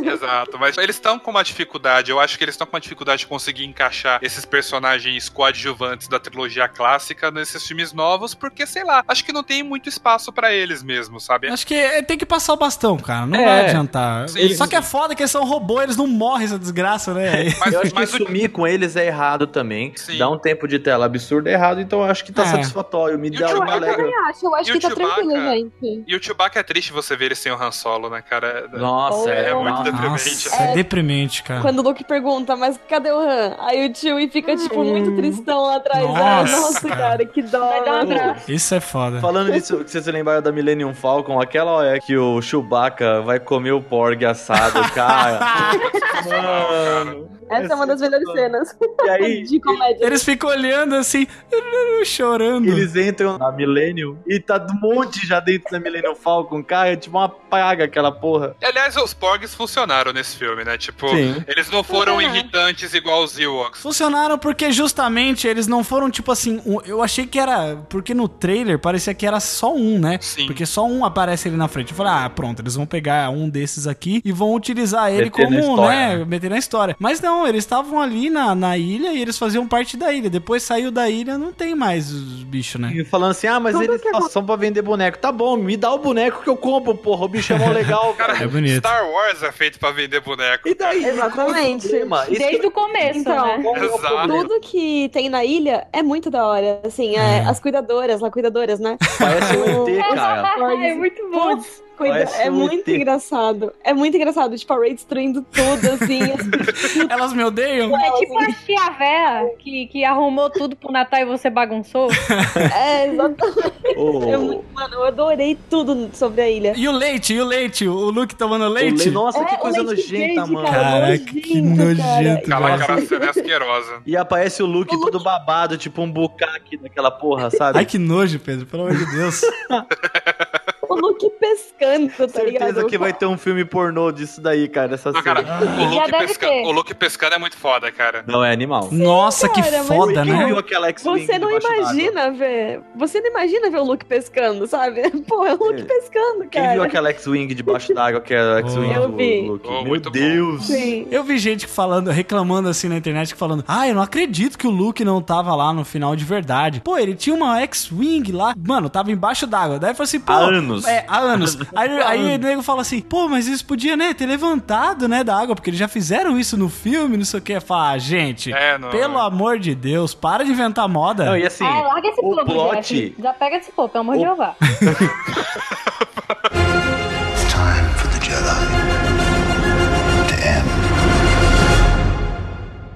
Exato, mas eles estão com uma dificuldade. Eu acho que eles estão com uma dificuldade de conseguir encaixar esses personagens coadjuvantes da trilogia clássica nesses filmes novos, porque sei lá, acho que não tem muito espaço pra eles mesmo, sabe? Acho que é- tem que passar o bastão, cara. Não É. vai adiantar. Sim, Só sim. que é foda que eles são robô, eles não morrem essa desgraça, né? Mas, Eu acho que mas o- sumir com eles é errado também. Sim. Dá um tempo de tela absurdo é errado, então eu acho que tá É. satisfatório. Me E dá uma alegre. também acho, eu acho E que tá Chewbacca? tranquilo, gente. E o Chewbacca é triste você ver ele sem o Han Solo, né, cara? Nossa, é, É muito nossa. deprimente. Nossa, é deprimente, cara. Quando o Luke pergunta, mas cadê o Han? Aí o Chewie fica, tipo, muito tristão lá atrás. Nossa, nossa, cara. cara, que dó. Vai dar um. Isso é foda. Falando nisso, que vocês lembraram da Millennium Falcon, aquela hora que o Chewbacca vai comer o porg assado, cara. Mano. Essa é uma das melhores cenas E aí, de comédia. Eles ficam olhando assim, chorando. eles entram na Millennium e tá um monte já dentro da Millennium Falcon, cara, é tipo uma praga aquela porra. Aliás, os Porgs funcionaram nesse filme, né? Tipo, Sim. eles não foram É. irritantes igual os Ewoks. Funcionaram porque justamente eles não foram tipo assim. um- eu achei que era. Porque no trailer parecia que era só um, né? Sim. Porque só um aparece ali na frente. Eu falei, ah, pronto, eles vão pegar um desses aqui e vão utilizar ele Meter como, história, né? Meter na história. Mas não, eles estavam ali na, na ilha e eles faziam parte da ilha. Depois saiu da ilha, não tem mais os bichos, né? E falando assim, ah, mas Tudo eles que só são pra vender boneco. Tá bom, me dá o boneco que eu compro, porra. O bicho é mó legal, cara. Cara, É bonito. Star Wars é feito pra vender boneco. E daí? Exatamente. É? Isso Desde o começo, Então, né? é o Exato. Tudo que tem na ilha é muito da hora. Assim, é, as cuidadoras, lá cuidadoras, né? Parece um ET, cara. é muito bom. Putz, cuida- Parece é muito ET. engraçado. É muito engraçado. Tipo, a Ray destruindo tudo, assim. Elas me odeiam? É tipo a tia véia que, que arrumou tudo pro Natal e você bagunçou. é, exatamente. Ô, É muito- mano, eu adorei tudo sobre a ilha. E o leite, e o leite? O Luke tomando o leite? Le- Nossa, que É, o coisa nojenta, verde, mano. cara. Caraca, que nojento, cara. Aquela cena é asquerosa. E aparece o Luke todo babado, tipo um bucaque daquela porra, sabe? Ai, que nojo, Pedro, pelo amor de Deus. O Luke pescando, tá ligado? Certeza que vai ter um filme pornô disso daí, cara, Não, cena. cara, o Já Luke, deve pesca... ter. o Luke pescando é muito foda, cara. Não é animal. Nossa, que cara, mas foda, né? viu aquela X-Wing Você não debaixo d'água? imagina ver. Você não imagina ver o Luke pescando, sabe? Pô, é o Luke É. pescando, Quem cara. viu aquela X-Wing debaixo d'água, que era a X-Wing Eu do vi. Luke? Oh, Meu muito bom. Deus! Sim. Eu vi gente falando, reclamando assim na internet, falando: Ah, eu não acredito que o Luke não tava lá no final de verdade. Pô, ele tinha uma X-Wing lá, mano, tava embaixo d'água. Daí eu falei assim, pô. Há anos. É, há anos. aí aí o nego fala assim, pô, mas eles podiam, né, ter levantado, né, da água, porque eles já fizeram isso no filme, não sei o que. Fala, ah, gente, É, não- pelo amor de Deus, para de inventar moda. Não, e assim, ah, larga esse o povo, plot... Jeff. Já pega esse povo, pelo amor de O- Jeová. It's time for the Jedi to end.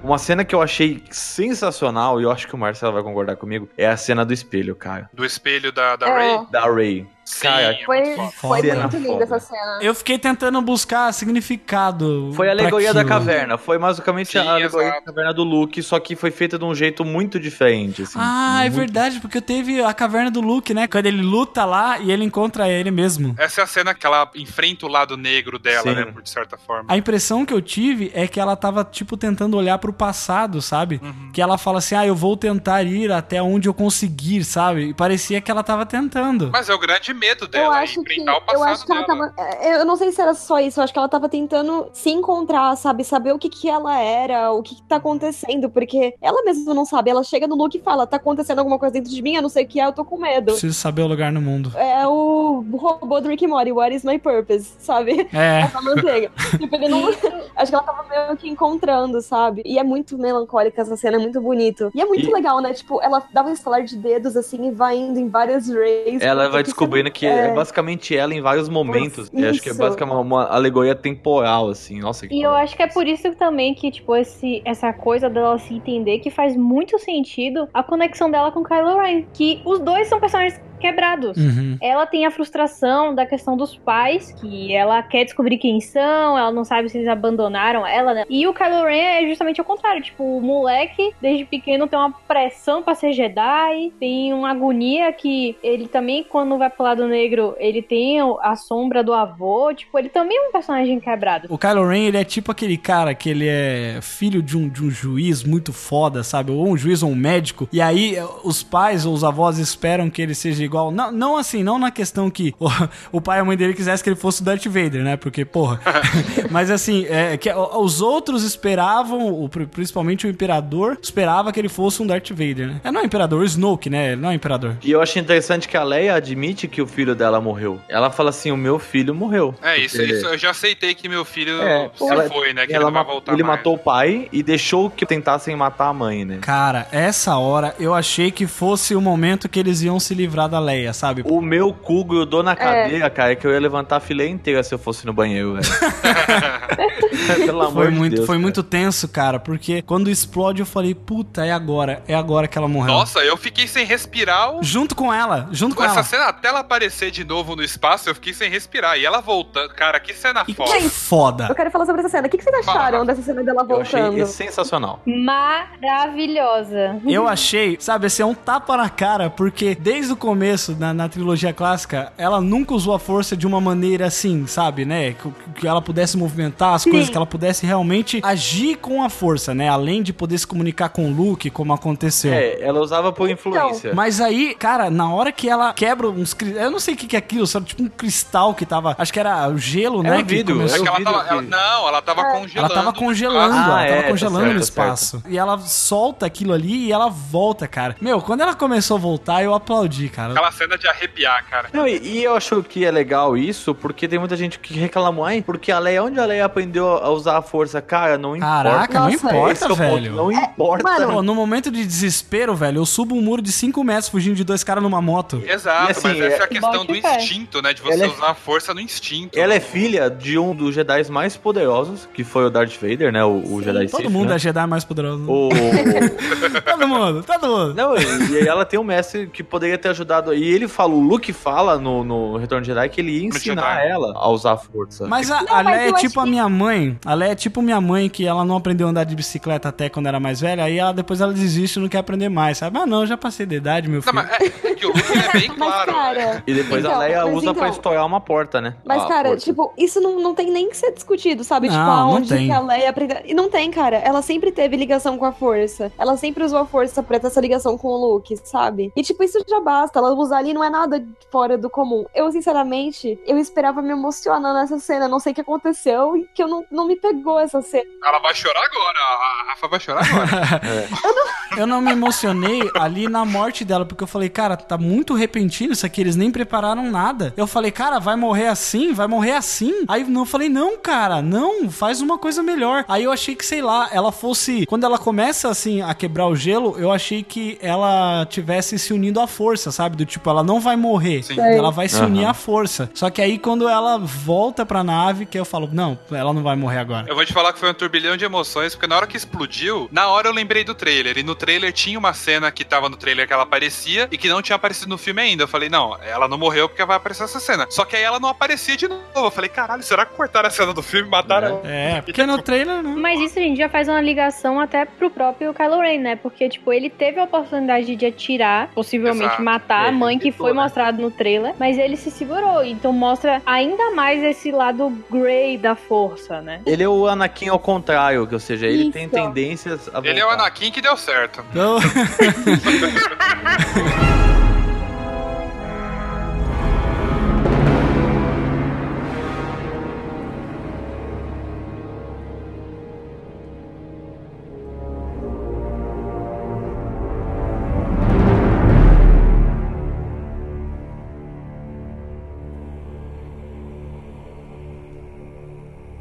Uma cena que eu achei sensacional, e eu acho que o Marcelo vai concordar comigo, é a cena do espelho, cara. Do espelho da, da É. Ray. Da Ray. Sim, Cara, é Foi, foi Cena muito linda foda. essa cena. Eu fiquei tentando buscar significado. Foi a alegoria da caverna. Foi basicamente Sim, a alegoria exato. da caverna do Luke, só que foi feita de um jeito muito diferente, assim. Ah, é Muito- verdade, porque teve a caverna do Luke, né? Quando ele luta lá e ele encontra ele mesmo. Essa é a cena que ela enfrenta o lado negro dela, Sim. né? Por de certa forma. A impressão que eu tive é que ela tava, tipo, tentando olhar pro passado, sabe? Uhum. Que ela fala assim, ah, eu vou tentar ir até onde eu conseguir, sabe? E parecia que ela tava tentando. Mas é o grande medo Eu dela, acho que, enfrentar o passado eu acho que ela dela. tava. é, Eu não sei se era só isso, eu acho que ela tava tentando se encontrar, sabe? Saber o que que ela era, o que que tá acontecendo, porque ela mesma não sabe. Ela chega no Luke e fala: tá acontecendo alguma coisa dentro de mim, eu não sei o que é, eu tô com medo. Preciso saber o lugar no mundo. É o robô do Rick and Morty, What is my purpose, sabe? É. Essa manteiga. tipo, ele não. Acho que ela tava meio que encontrando, sabe? E é muito melancólica essa cena, é muito bonito. E é muito E- legal, né? Tipo, ela dá um estalar de dedos assim e vai indo em várias rays. Ela vai que descobrindo que é basicamente ela em vários momentos. Nossa, acho que é basicamente uma, uma alegoria temporal, assim. Nossa, E eu acho que é por isso também que, tipo, esse, essa coisa dela se entender que faz muito sentido a conexão dela com Kylo Ren. Que os dois são personagens quebrados. Uhum. Ela tem a frustração da questão dos pais, que ela quer descobrir quem são, ela não sabe se eles abandonaram ela, né? E o Kylo Ren é justamente o contrário. Tipo, o moleque, desde pequeno, tem uma pressão pra ser Jedi, tem uma agonia que ele também, quando vai pro lado negro, ele tem a sombra do avô. Tipo, ele também é um personagem quebrado. O Kylo Ren, ele é tipo aquele cara que ele é filho de um, de um juiz muito foda, sabe? Ou um juiz ou um médico. E aí os pais ou os avós esperam que ele seja igual. Não, não assim, não na questão que o, o pai e a mãe dele quisessem que ele fosse o Darth Vader, né? Porque, porra. Mas assim, é, que os outros esperavam, o- principalmente o imperador, esperava que ele fosse um Darth Vader, né? É, não é imperador, o Snoke, né? Ele Não é imperador. E eu achei interessante que a Leia admite que o filho dela morreu. Ela fala assim: o meu filho morreu. É, isso, Porque- isso eu já aceitei que meu filho É, se ela- foi, né? Que ela ele não vai voltar ele mais. matou o pai e deixou que tentassem matar a mãe, né? Cara, essa hora eu achei que fosse o momento que eles iam se livrar da Leia, sabe? O meu cu grudou na cadeira, cara, que eu ia levantar a fileira inteira se eu fosse no banheiro, velho. Pelo amor Foi de muito, Deus. foi cara. muito tenso, cara, porque quando explode eu falei, puta, é agora, é agora que ela morreu. Nossa, eu fiquei sem respirar. o- Junto com ela, junto com Essa ela. cena, até ela aparecer de novo no espaço, eu fiquei sem respirar. E ela voltando. Cara, que cena E foda. que foda. Eu quero falar sobre essa cena. O que que vocês Fala, acharam Rafa. dessa cena dela Eu achei voltando? sensacional. Maravilhosa. Eu achei, sabe, assim, é um tapa na cara, porque desde o começo, na, na trilogia clássica, ela nunca usou a força de uma maneira assim, sabe, né? Que, que ela pudesse movimentar as coisas, que ela pudesse realmente agir com a força, né? Além de poder se comunicar com o Luke, como aconteceu. É, ela usava por influência. Mas aí, cara, na hora que ela quebra uns. Eu não sei o que, que é aquilo, sabe? Tipo um cristal que tava. Acho que era o gelo, né? Era que vidro, começou- É que ela vidro tava. ela- não, ela tava congelando. Ela tava congelando, Ah, ela tava é, tá congelando certo, no tá espaço. E ela solta aquilo ali e ela volta, cara. Meu, quando ela começou a voltar, eu aplaudi, cara. Aquela cena de arrepiar, cara. Não, e, e eu acho que é legal isso, porque tem muita gente que reclamou, ai, porque a Leia, onde a Leia aprendeu a usar a força? Cara, não Caraca, importa. não Nossa, Esse importa, é ponto, velho. Não importa. mano, no momento de desespero, velho, eu subo um muro de 5 metros fugindo de dois caras numa moto. Exato, assim, mas essa é a é- questão do instinto, né? De você Ela é- usar a força no instinto. Ela é filha de um dos Jedi mais poderosos, que foi o Darth Vader, né? O, o Jedi Todo Sith, mundo né? é Jedi mais poderoso. O... Todo mundo, todo mundo. Não, e e ela tem um mestre que poderia ter ajudado. E ele fala, o Luke fala no, no Retorno de Jedi que ele ia ensinar ela a usar a força. Mas a, Não, a Leia é tipo a minha mãe. A Leia é tipo minha mãe, que ela não aprendeu a andar de bicicleta até quando era mais velha. Aí ela, depois ela desiste e não quer aprender mais, sabe? Ah, não, eu já passei da idade, meu Não, filho. mas é, é que o Luke é bem Mas, claro. cara... E depois a Então, Leia mas usa pra então- estourar uma porta, né? Mas, A cara, força. tipo, isso não, não tem nem que ser discutido, sabe? Não, tipo, não aonde tem. que a Leia aprendeu. E não tem, cara. Ela sempre teve ligação com a força. Ela sempre usou a força pra ter essa ligação com o Luke, sabe? E, tipo, isso já basta. Ela usar ali não é nada fora do comum. Eu, sinceramente, eu esperava me emocionar nessa cena. Não sei o que aconteceu e que eu não, não me pegou essa cena. Ela vai chorar agora. A Rafa vai chorar agora. Eu não me emocionei ali na morte dela, porque eu falei, cara, tá muito repentino isso aqui, eles nem prepararam nada. Eu falei, cara, vai morrer assim? Vai morrer assim? Aí não, eu falei, não, cara, não, faz uma coisa melhor. Aí eu achei que, sei lá, ela fosse. Quando ela começa assim a quebrar o gelo, eu achei que ela tivesse se unindo à força, sabe? Do tipo, ela não vai morrer, Sim. ela vai se unir à força. Só que aí quando ela volta pra nave, que eu falo, não, ela não vai morrer agora. Eu vou te falar que foi um turbilhão de emoções, porque na hora que explodiu, na hora eu lembrei do trailer. E no trailer tinha uma cena que tava no trailer que ela aparecia e que não tinha aparecido no filme ainda. Eu falei, não, ela não morreu porque vai aparecer essa cena. Só que aí ela não aparecia de novo. Eu falei, caralho, será que cortaram a cena do filme e mataram ela? É, porque no trailer, né? Mas isso a gente já faz uma ligação até pro próprio Kylo Ren, né? Porque, tipo, ele teve a oportunidade de atirar, possivelmente Exato. matar É, mãe que foi mostrado no trailer, mas ele se segurou. Então mostra ainda mais esse lado grey da força, né? Ele é o Anakin ao contrário, ou seja, ele tem Isso. tendências a Ele é o voltar. Anakin que deu certo. Então...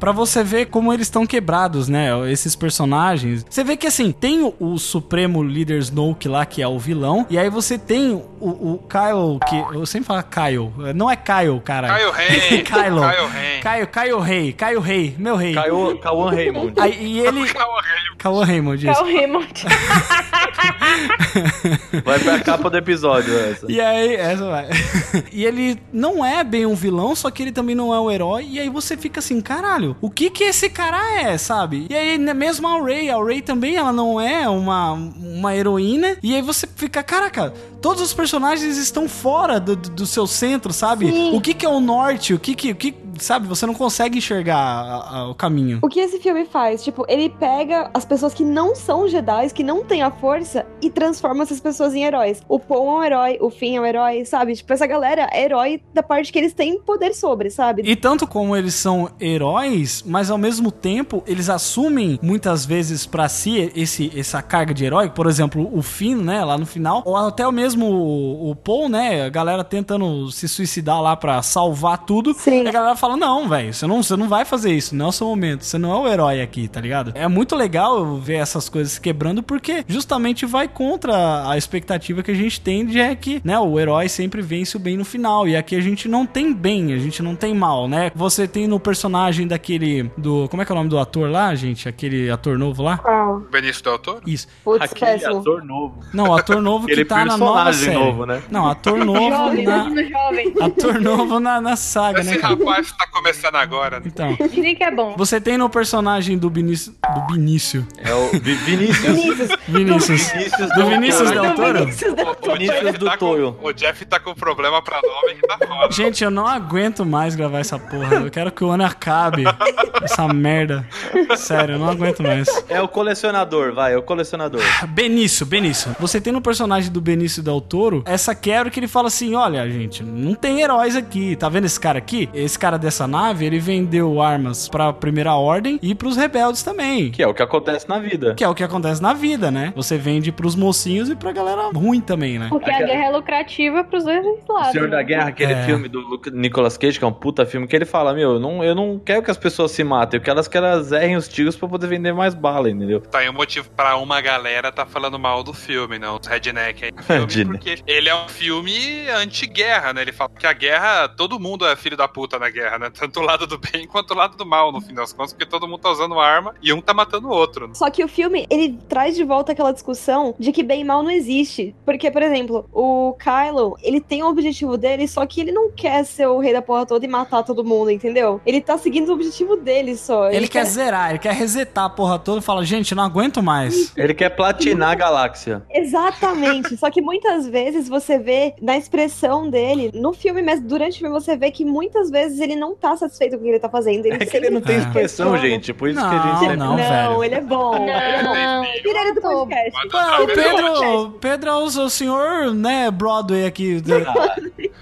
Pra você ver como eles estão quebrados, né? Esses personagens. Você vê que assim, tem o, o Supremo Líder Snoke lá, que é o vilão. E aí você tem o, o Kyle, que. Eu sempre falo Kyle. Não é Kyle, cara. Caio Rei. Kylo. Caio Rei. Caio, Caio Rei. Caio Rei. Meu rei. Kawan Raymond. Aí, e ele. Cauã Raymond. Cal Raymond. Vai pra capa do episódio essa. E aí, essa vai. e ele não é bem um vilão, só que ele também não é um herói. E aí você fica assim, caralho, o que que esse cara é, sabe? E aí, né, mesmo a Ray, a Ray também, ela não é uma, uma heroína. E aí você fica, caraca, todos os personagens estão fora do, do, do seu centro, sabe? Sim. O que que é o norte? O que que, o que sabe? Você não consegue enxergar a- a- o caminho. O que esse filme faz? Tipo, ele pega as pessoas que não são Jedi, que não têm a força, e transforma essas pessoas em heróis. O Paul é um herói, o Finn é um herói, sabe? Tipo, essa galera é herói da parte que eles têm poder sobre, sabe? E tanto como eles são heróis, mas ao mesmo tempo eles assumem muitas vezes pra si esse, essa carga de herói. Por exemplo, o Finn, né, lá no final, ou até o mesmo o, o Paul, né, a galera tentando se suicidar lá pra salvar tudo. Sim. E a galera fala fala: Não, velho, você não, você não vai fazer isso, não é o seu momento, você não é o herói aqui, tá ligado? É muito legal eu ver essas coisas se quebrando, porque justamente vai contra a expectativa que a gente tem de é que, né, o herói sempre vence o bem no final. E aqui a gente não tem bem, a gente não tem mal, né? Você tem no personagem daquele. do. Como é que é o nome do ator lá, gente? Aquele ator novo lá? Qual? Benício Del Toro? Isso. Putz, Aquele péssimo. ator novo. Não, o ator novo que Aquele tá na nova série. novo, né? Não, ator novo Jovem, na. jovem. Ator novo na, na saga, né? Esse rapaz tá começando agora. né? Então. Dizem que é bom. Você tem no personagem do Vinícius. Do Vinícius. É o Vi- Vinícius. Vinícius. Vinícius Do Vinícius. Del Toro? O, o Vinícius do tá Toro. o Jeff tá com problema pra nome que tá foda. Gente, eu não aguento mais gravar essa porra. Eu quero que o ano acabe. Essa merda. Sério, eu não aguento mais. É o colecionador, vai, é o colecionador. Benício, Benício. Você tem no personagem do Benício Del Toro essa quebra que ele fala assim: olha, gente, não tem heróis aqui. Tá vendo esse cara aqui? Esse cara dessa nave, ele vendeu armas pra primeira ordem e pros rebeldes também. Que é o que acontece na vida. Que é o que acontece na vida, né? Você vende pros mocinhos e pra galera ruim também, né? Porque a guerra é lucrativa pros dois lados. O Senhor da né? Guerra, aquele É. filme do Nicolas Cage, que é um puta filme, que ele fala, meu, eu não, eu não quero que as pessoas se matem, eu quero elas que elas errem os tiros pra poder vender mais bala, entendeu? Tá aí um motivo pra uma galera tá falando mal do filme, não? Os redneck aí filme, porque ele é um filme anti-guerra, né? Ele fala que a guerra, todo mundo é filho da puta na guerra, né? Tanto o lado do bem quanto o lado do mal, no fim das contas, porque todo mundo tá usando arma e um tá matando o outro. né? Só que o filme, ele traz de volta aquela discussão de que bem e mal não existe. Porque, por exemplo, o Kylo, ele tem o objetivo dele, só que ele não quer ser o rei da porra toda e matar todo mundo, entendeu? Ele tá seguindo o objetivo dele só. Ele quer zerar, ele quer resetar a porra toda e fala: gente, não aguento mais. Ele quer platinar a galáxia. Exatamente. Só que muitas vezes você vê na expressão dele, no filme, mas durante o filme você vê que muitas vezes ele não tá satisfeito com o que ele tá fazendo. Ele É que ele não tem É. expressão, gente, por isso que a Não, gente sempre... não, velho. ele é bom. ele é bom. Não, Tira ele do podcast. Ah, o Pedro- Pedro, Pedro é o, senhor, né, Broadway aqui.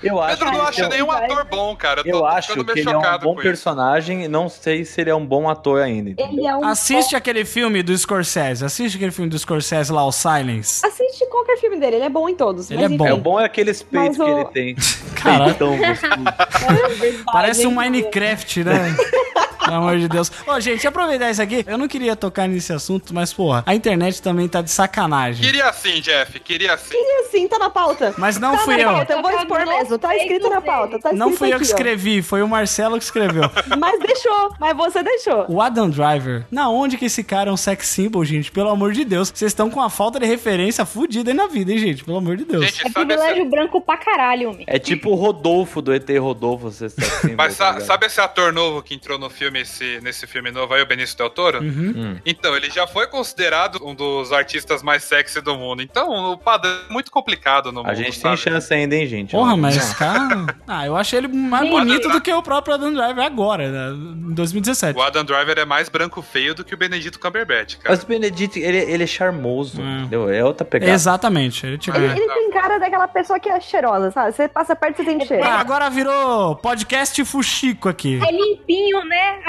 Eu acho Pedro não acha é um- nenhum ator bom, cara. Eu, tô Eu acho que ele é um bom personagem, não sei se ele é um bom ator ainda. Ele é um Assiste aquele filme do Scorsese, assiste aquele filme do Scorsese lá, o Silence. Assiste qualquer filme dele, ele é bom em todos. Ele mas é enfim. bom. É o bom é aqueles peitos que ele tem. Caralho. Peitão gostoso. Parece um Minecraft, né? Pelo amor de Deus. Ô, gente, aproveitar isso aqui, eu não queria tocar nesse assunto, mas, porra, a internet também tá de sacanagem. Queria sim, Jeff, queria sim. E assim, tá na pauta. Mas não tá fui na eu. pauta, eu vou expor mesmo. Tá escrito na pauta. Tá Não escrito fui eu que aqui, ó. escrevi, foi o Marcelo que escreveu. Mas deixou, mas você deixou. O Adam Driver, na onde que esse cara é um sex symbol, gente? Pelo amor de Deus. Vocês estão com uma falta de referência fudida aí na vida, hein, gente? Pelo amor de Deus. Gente, É sabe privilégio esse, branco pra caralho, homem. É tipo o Rodolfo do ET Rodolfo, você sabe assim, mas tá sa- sabe esse ator novo que entrou no filme, esse, nesse filme novo aí, o Benício Del Toro? Uhum. Hum. Então, ele já foi considerado um dos artistas mais sexy do mundo. Então, o padrão é muito complicado no mundo, A gente tem sabe? chance ainda, hein, gente? Porra, mas, cara. Ah, eu achei ele mais Sim. bonito do que o próprio Adam Driver agora, né? em 2017. O Adam Driver é mais branco feio do que o Benedito Cumberbatch, cara. Mas o Benedito, ele, ele é charmoso, entendeu? É outra pegada. Exatamente. Ele, tipo, Ele, é. ele tem cara daquela pessoa que é cheirosa, sabe? Você passa perto e você tem cheiro. Ah, agora virou podcast Fuxico aqui. É limpinho, né?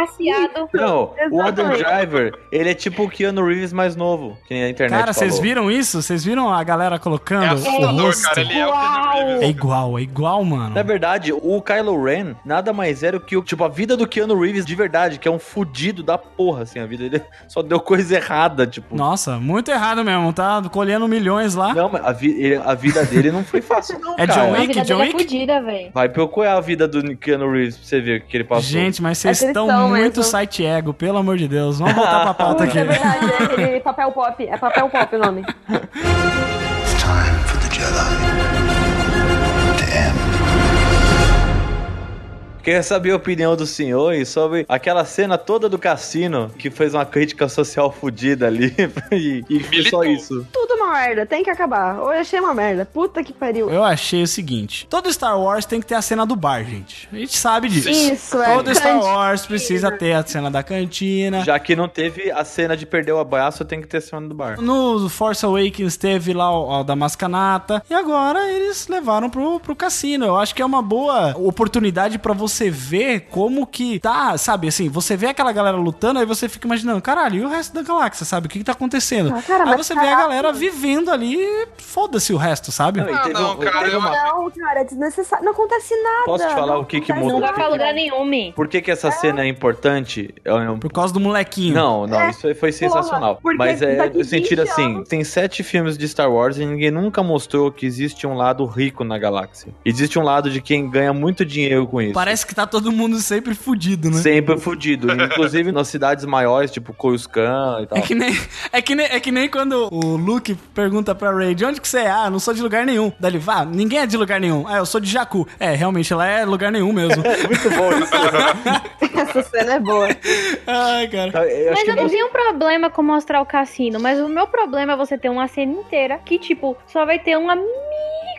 Não, o Adam. Driver, ele é tipo o Keanu Reeves mais novo, que nem a internet Cara, vocês viram isso? Vocês viram a galera É colocando o assustador, rosto? cara. Ele é o Keanu Reeves. É igual, é igual, mano. Na verdade, o Kylo Ren nada mais era que o, tipo, a vida do Keanu Reeves de verdade, que é um fudido da porra, assim, a vida dele só deu coisa errada, tipo. Nossa, muito errado mesmo. Tá colhendo milhões lá. Não, mas a, vi- ele- a vida dele não foi fácil, não, É cara. John A Wick, John é Wick? fodida, velho. Vai procurar a vida do Keanu Reeves pra você ver o que ele passou. Gente, mas vocês É estão cristão muito mesmo. site ego, pelo amor de Deus. Vamos voltar pra pauta aqui. É verdade, é aquele papel pop. É papel pop o nome. It's time for the Jedi Queria saber a opinião dos senhores sobre aquela cena toda do cassino que fez uma crítica social fodida ali. e, e foi só isso. Tudo uma merda, tem que acabar. Hoje achei uma merda. Puta que pariu. Eu achei o seguinte: todo Star Wars tem que ter a cena do bar, gente. A gente sabe disso. Isso, é. Todo Star. Wars precisa ter a cena da cantina. Já que não teve a cena de perder o abraço, tem que ter a cena do bar. No Force Awakens teve lá o, o da Mascanata. E agora eles levaram pro, pro cassino. Eu acho que é uma boa oportunidade pra você ver como que tá, sabe, assim, você vê aquela galera lutando, aí você fica imaginando, caralho, e o resto da galáxia, sabe? O que, que tá acontecendo? Ah, cara, aí você vê a galera vivendo ali, foda-se o resto, sabe? Não, Ah, teve não, um- cara, teve eu uma- Não, cara, é desnecessário. Não acontece nada. Posso te falar Não o que que acontece Não vai pra lugar nenhum, Mi. Por que, que essa cena é importante? É Por causa do molequinho. Não, não, É, isso aí foi sensacional. porque Mas é sentido 20 assim: tem sete filmes de Star Wars e ninguém nunca mostrou que existe um lado rico na galáxia. Existe um lado de quem ganha muito dinheiro com isso. Parece que tá todo mundo sempre fudido, né? Sempre fudido. Inclusive nas cidades maiores, tipo Coruscant e tal. É que, nem, é, que nem, é que nem quando o Luke pergunta pra Ray, de onde que você é? Ah, não sou de lugar nenhum. Daí ele, vá, ninguém é de lugar nenhum. Ah, eu sou de Jakku. É, realmente, ela é lugar nenhum mesmo. Muito bom isso. Essa cena é boa. Ai, cara. Eu acho Mas eu não tenho problema com mostrar o cassino, mas o meu problema é você ter uma cena inteira que, tipo, só vai ter uma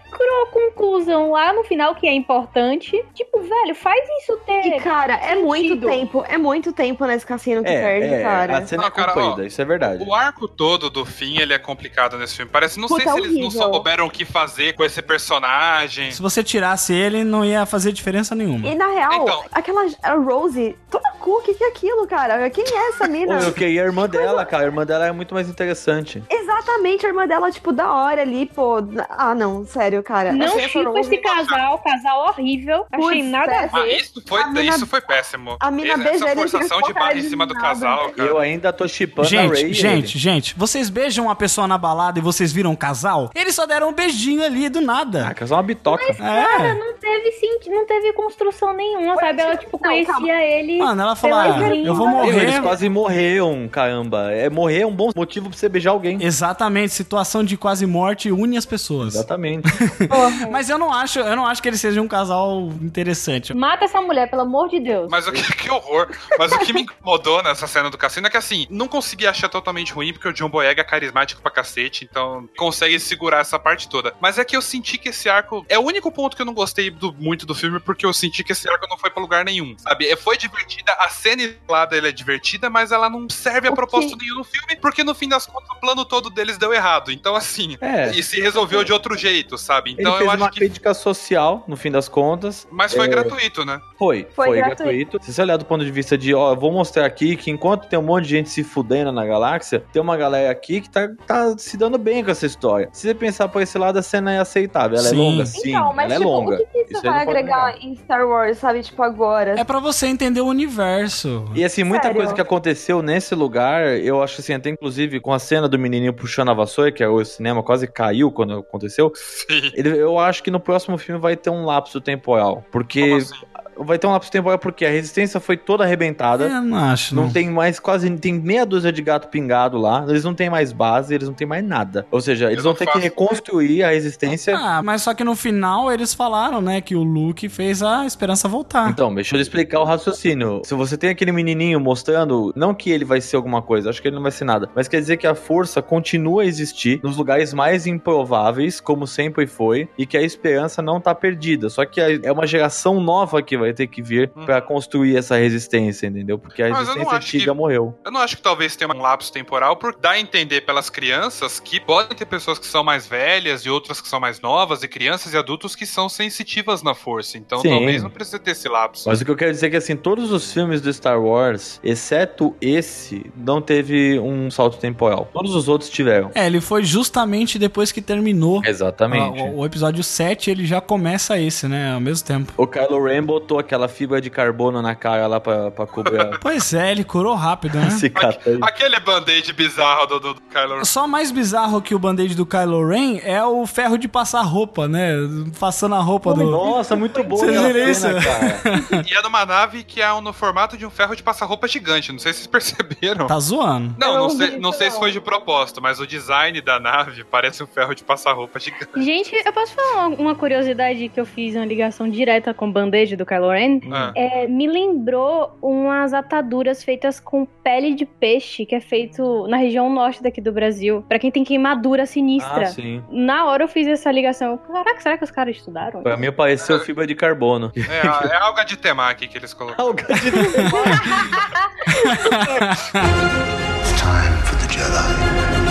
micro conclusão lá no final que é importante. Tipo, velho, faz isso ter. E, cara, é muito sentido. tempo. É muito tempo nesse cassino que perde, é, é, cara. a cena é cara, ó, isso é verdade. O arco todo do fim, ele é complicado nesse filme. Parece, não Puta, sei se é eles não souberam o que fazer com esse personagem. Se você tirasse ele, não ia fazer diferença nenhuma. E na real, Então. aquela a Rose, toda cu, o que, que é aquilo, cara? Quem é essa mina? eu queria a irmã dela, cara. A irmã dela é muito mais interessante. Exatamente, a irmã dela, tipo, da hora ali, pô. Ah, não, sério, cara. Não Achei Rose- esse casal, casal horrível. Achei Putz, nada a péssimo. Ah, ver. isso foi, A mina- isso foi péssimo. a mina beija ele, forçação de barra em cima do nada. casal, cara. Eu ainda tô chipando a Ray. Gente, gente, ele. gente, vocês beijam uma pessoa na balada e vocês viram um casal? Eles só deram um beijinho ali do Ah, nada. casal é uma bitoca. Cara, É. não teve sentido, não teve construção nenhuma, sabe? Ela, tipo, não, conhecia calma. ele. Mano, ela falou, ah, eu vou Meu, eles morrer. quase morreram, caramba. É, morrer é um bom motivo pra você beijar alguém. Exatamente, situação de quase morte une as pessoas. Exatamente. Porra. Mas eu não acho, eu não acho que eles sejam um casal interessante. Mata essa mulher, pelo amor de Deus. Mas o que, que horror. Mas o que me incomodou nessa cena do cassino é que, assim, não consegui achar totalmente ruim, porque o John Boyega é carismático pra cacete, então consegue segurar essa parte toda. Mas é que eu senti que esse arco. É o único ponto que eu não gostei do- muito do filme, porque eu senti que esse arco não foi pra lugar nenhum, sabe? É, Foi divertida, a cena lá dele é divertida, mas ela não serve a O propósito que- nenhum no filme, porque no fim das contas o plano todo deles deu errado. Então, assim. É. E se resolveu de outro jeito, sabe? Ele Então fez eu acho uma que. crítica social, no fim das contas. Mas foi É. gratuito, né? Foi, Foi foi, gratuito. gratuito. Se você olhar do ponto de vista de, ó, eu vou mostrar aqui que enquanto tem um monte de gente se fudendo na galáxia, tem uma galera aqui que tá, tá se dando bem com essa história. Se você pensar por esse lado, a cena é aceitável. Ela Sim. é longa, sim, então, mas ela tipo, é longa. o que, que isso, Isso vai agregar em Star Wars, sabe? Tipo, agora. É pra você entender o universo. E assim, muita Sério? coisa que aconteceu nesse lugar, eu acho assim, até inclusive com a cena do menininho puxando a vassoura, que é o cinema quase caiu quando aconteceu. Sim. Ele- eu acho que no próximo filme vai ter um lapso temporal. Porque. Assim? Vai ter um lapso temporal porque a resistência foi toda arrebentada. Eu não acho, Não não. tem mais quase. Tem meia dúzia de gato pingado lá. Eles não têm mais base, eles não têm mais nada. Ou seja, eles Eu vão ter que faço- reconstruir a resistência. Ah, mas só que no final eles falaram, né, que o Luke fez a esperança voltar. Então, deixa eu explicar o raciocínio. Se você tem aquele menininho mostrando, não que ele vai ser alguma coisa, acho que ele não vai ser nada, mas quer dizer que a força continua a existir nos lugares mais improváveis, como sempre foi, e que a esperança não tá perdida. Só que é uma geração nova que vai ter que vir Uhum. pra construir essa resistência, entendeu? Porque a resistência acho que- antiga morreu. Eu não acho que talvez tenha um lapso temporal por dar a entender pelas crianças que podem ter pessoas que são mais velhas e outras que são mais novas, e crianças e adultos que são sensitivas na força. Então Sim. talvez não precise ter esse lapso. Mas o que eu quero dizer é que, assim, todos os filmes do Star Wars, exceto esse, não teve um salto temporal. Todos os outros tiveram. É, ele foi justamente depois que terminou Exatamente. ah, o, o episódio 7, ele já começa esse, né, ao mesmo tempo. O Kylo Ren botou aquela fibra de carbono na cara lá pra, pra cobrir a Pois é, ele curou rápido, né? cicatriz. Aquele band-aid bizarro do, do, do Kylo Ren. Só mais bizarro que o band-aid do Kylo Ren é o ferro de passar roupa, né? Passando a roupa do... Nossa, muito bom Vocês viram cena, isso? cara. E é numa nave que é no formato de um ferro de passar roupa gigante. Não sei se vocês perceberam. Tá zoando. Não, não não sei, não sei se foi de propósito, mas o design da nave parece um ferro de passar roupa gigante. Gente, eu posso falar uma- uma curiosidade que eu fiz uma ligação direta com o band-aid do Kylo Ren? Ah. É, me lembrou umas ataduras feitas com pele de peixe, que é feito na região norte daqui do Brasil. Pra quem tem queimadura sinistra. Ah, sim. Na hora eu fiz essa ligação. Caraca, será que os caras estudaram? Pra mim pareceu fibra de carbono. É, é alga de temaki que eles colocaram. Alga de It's time for the Jedi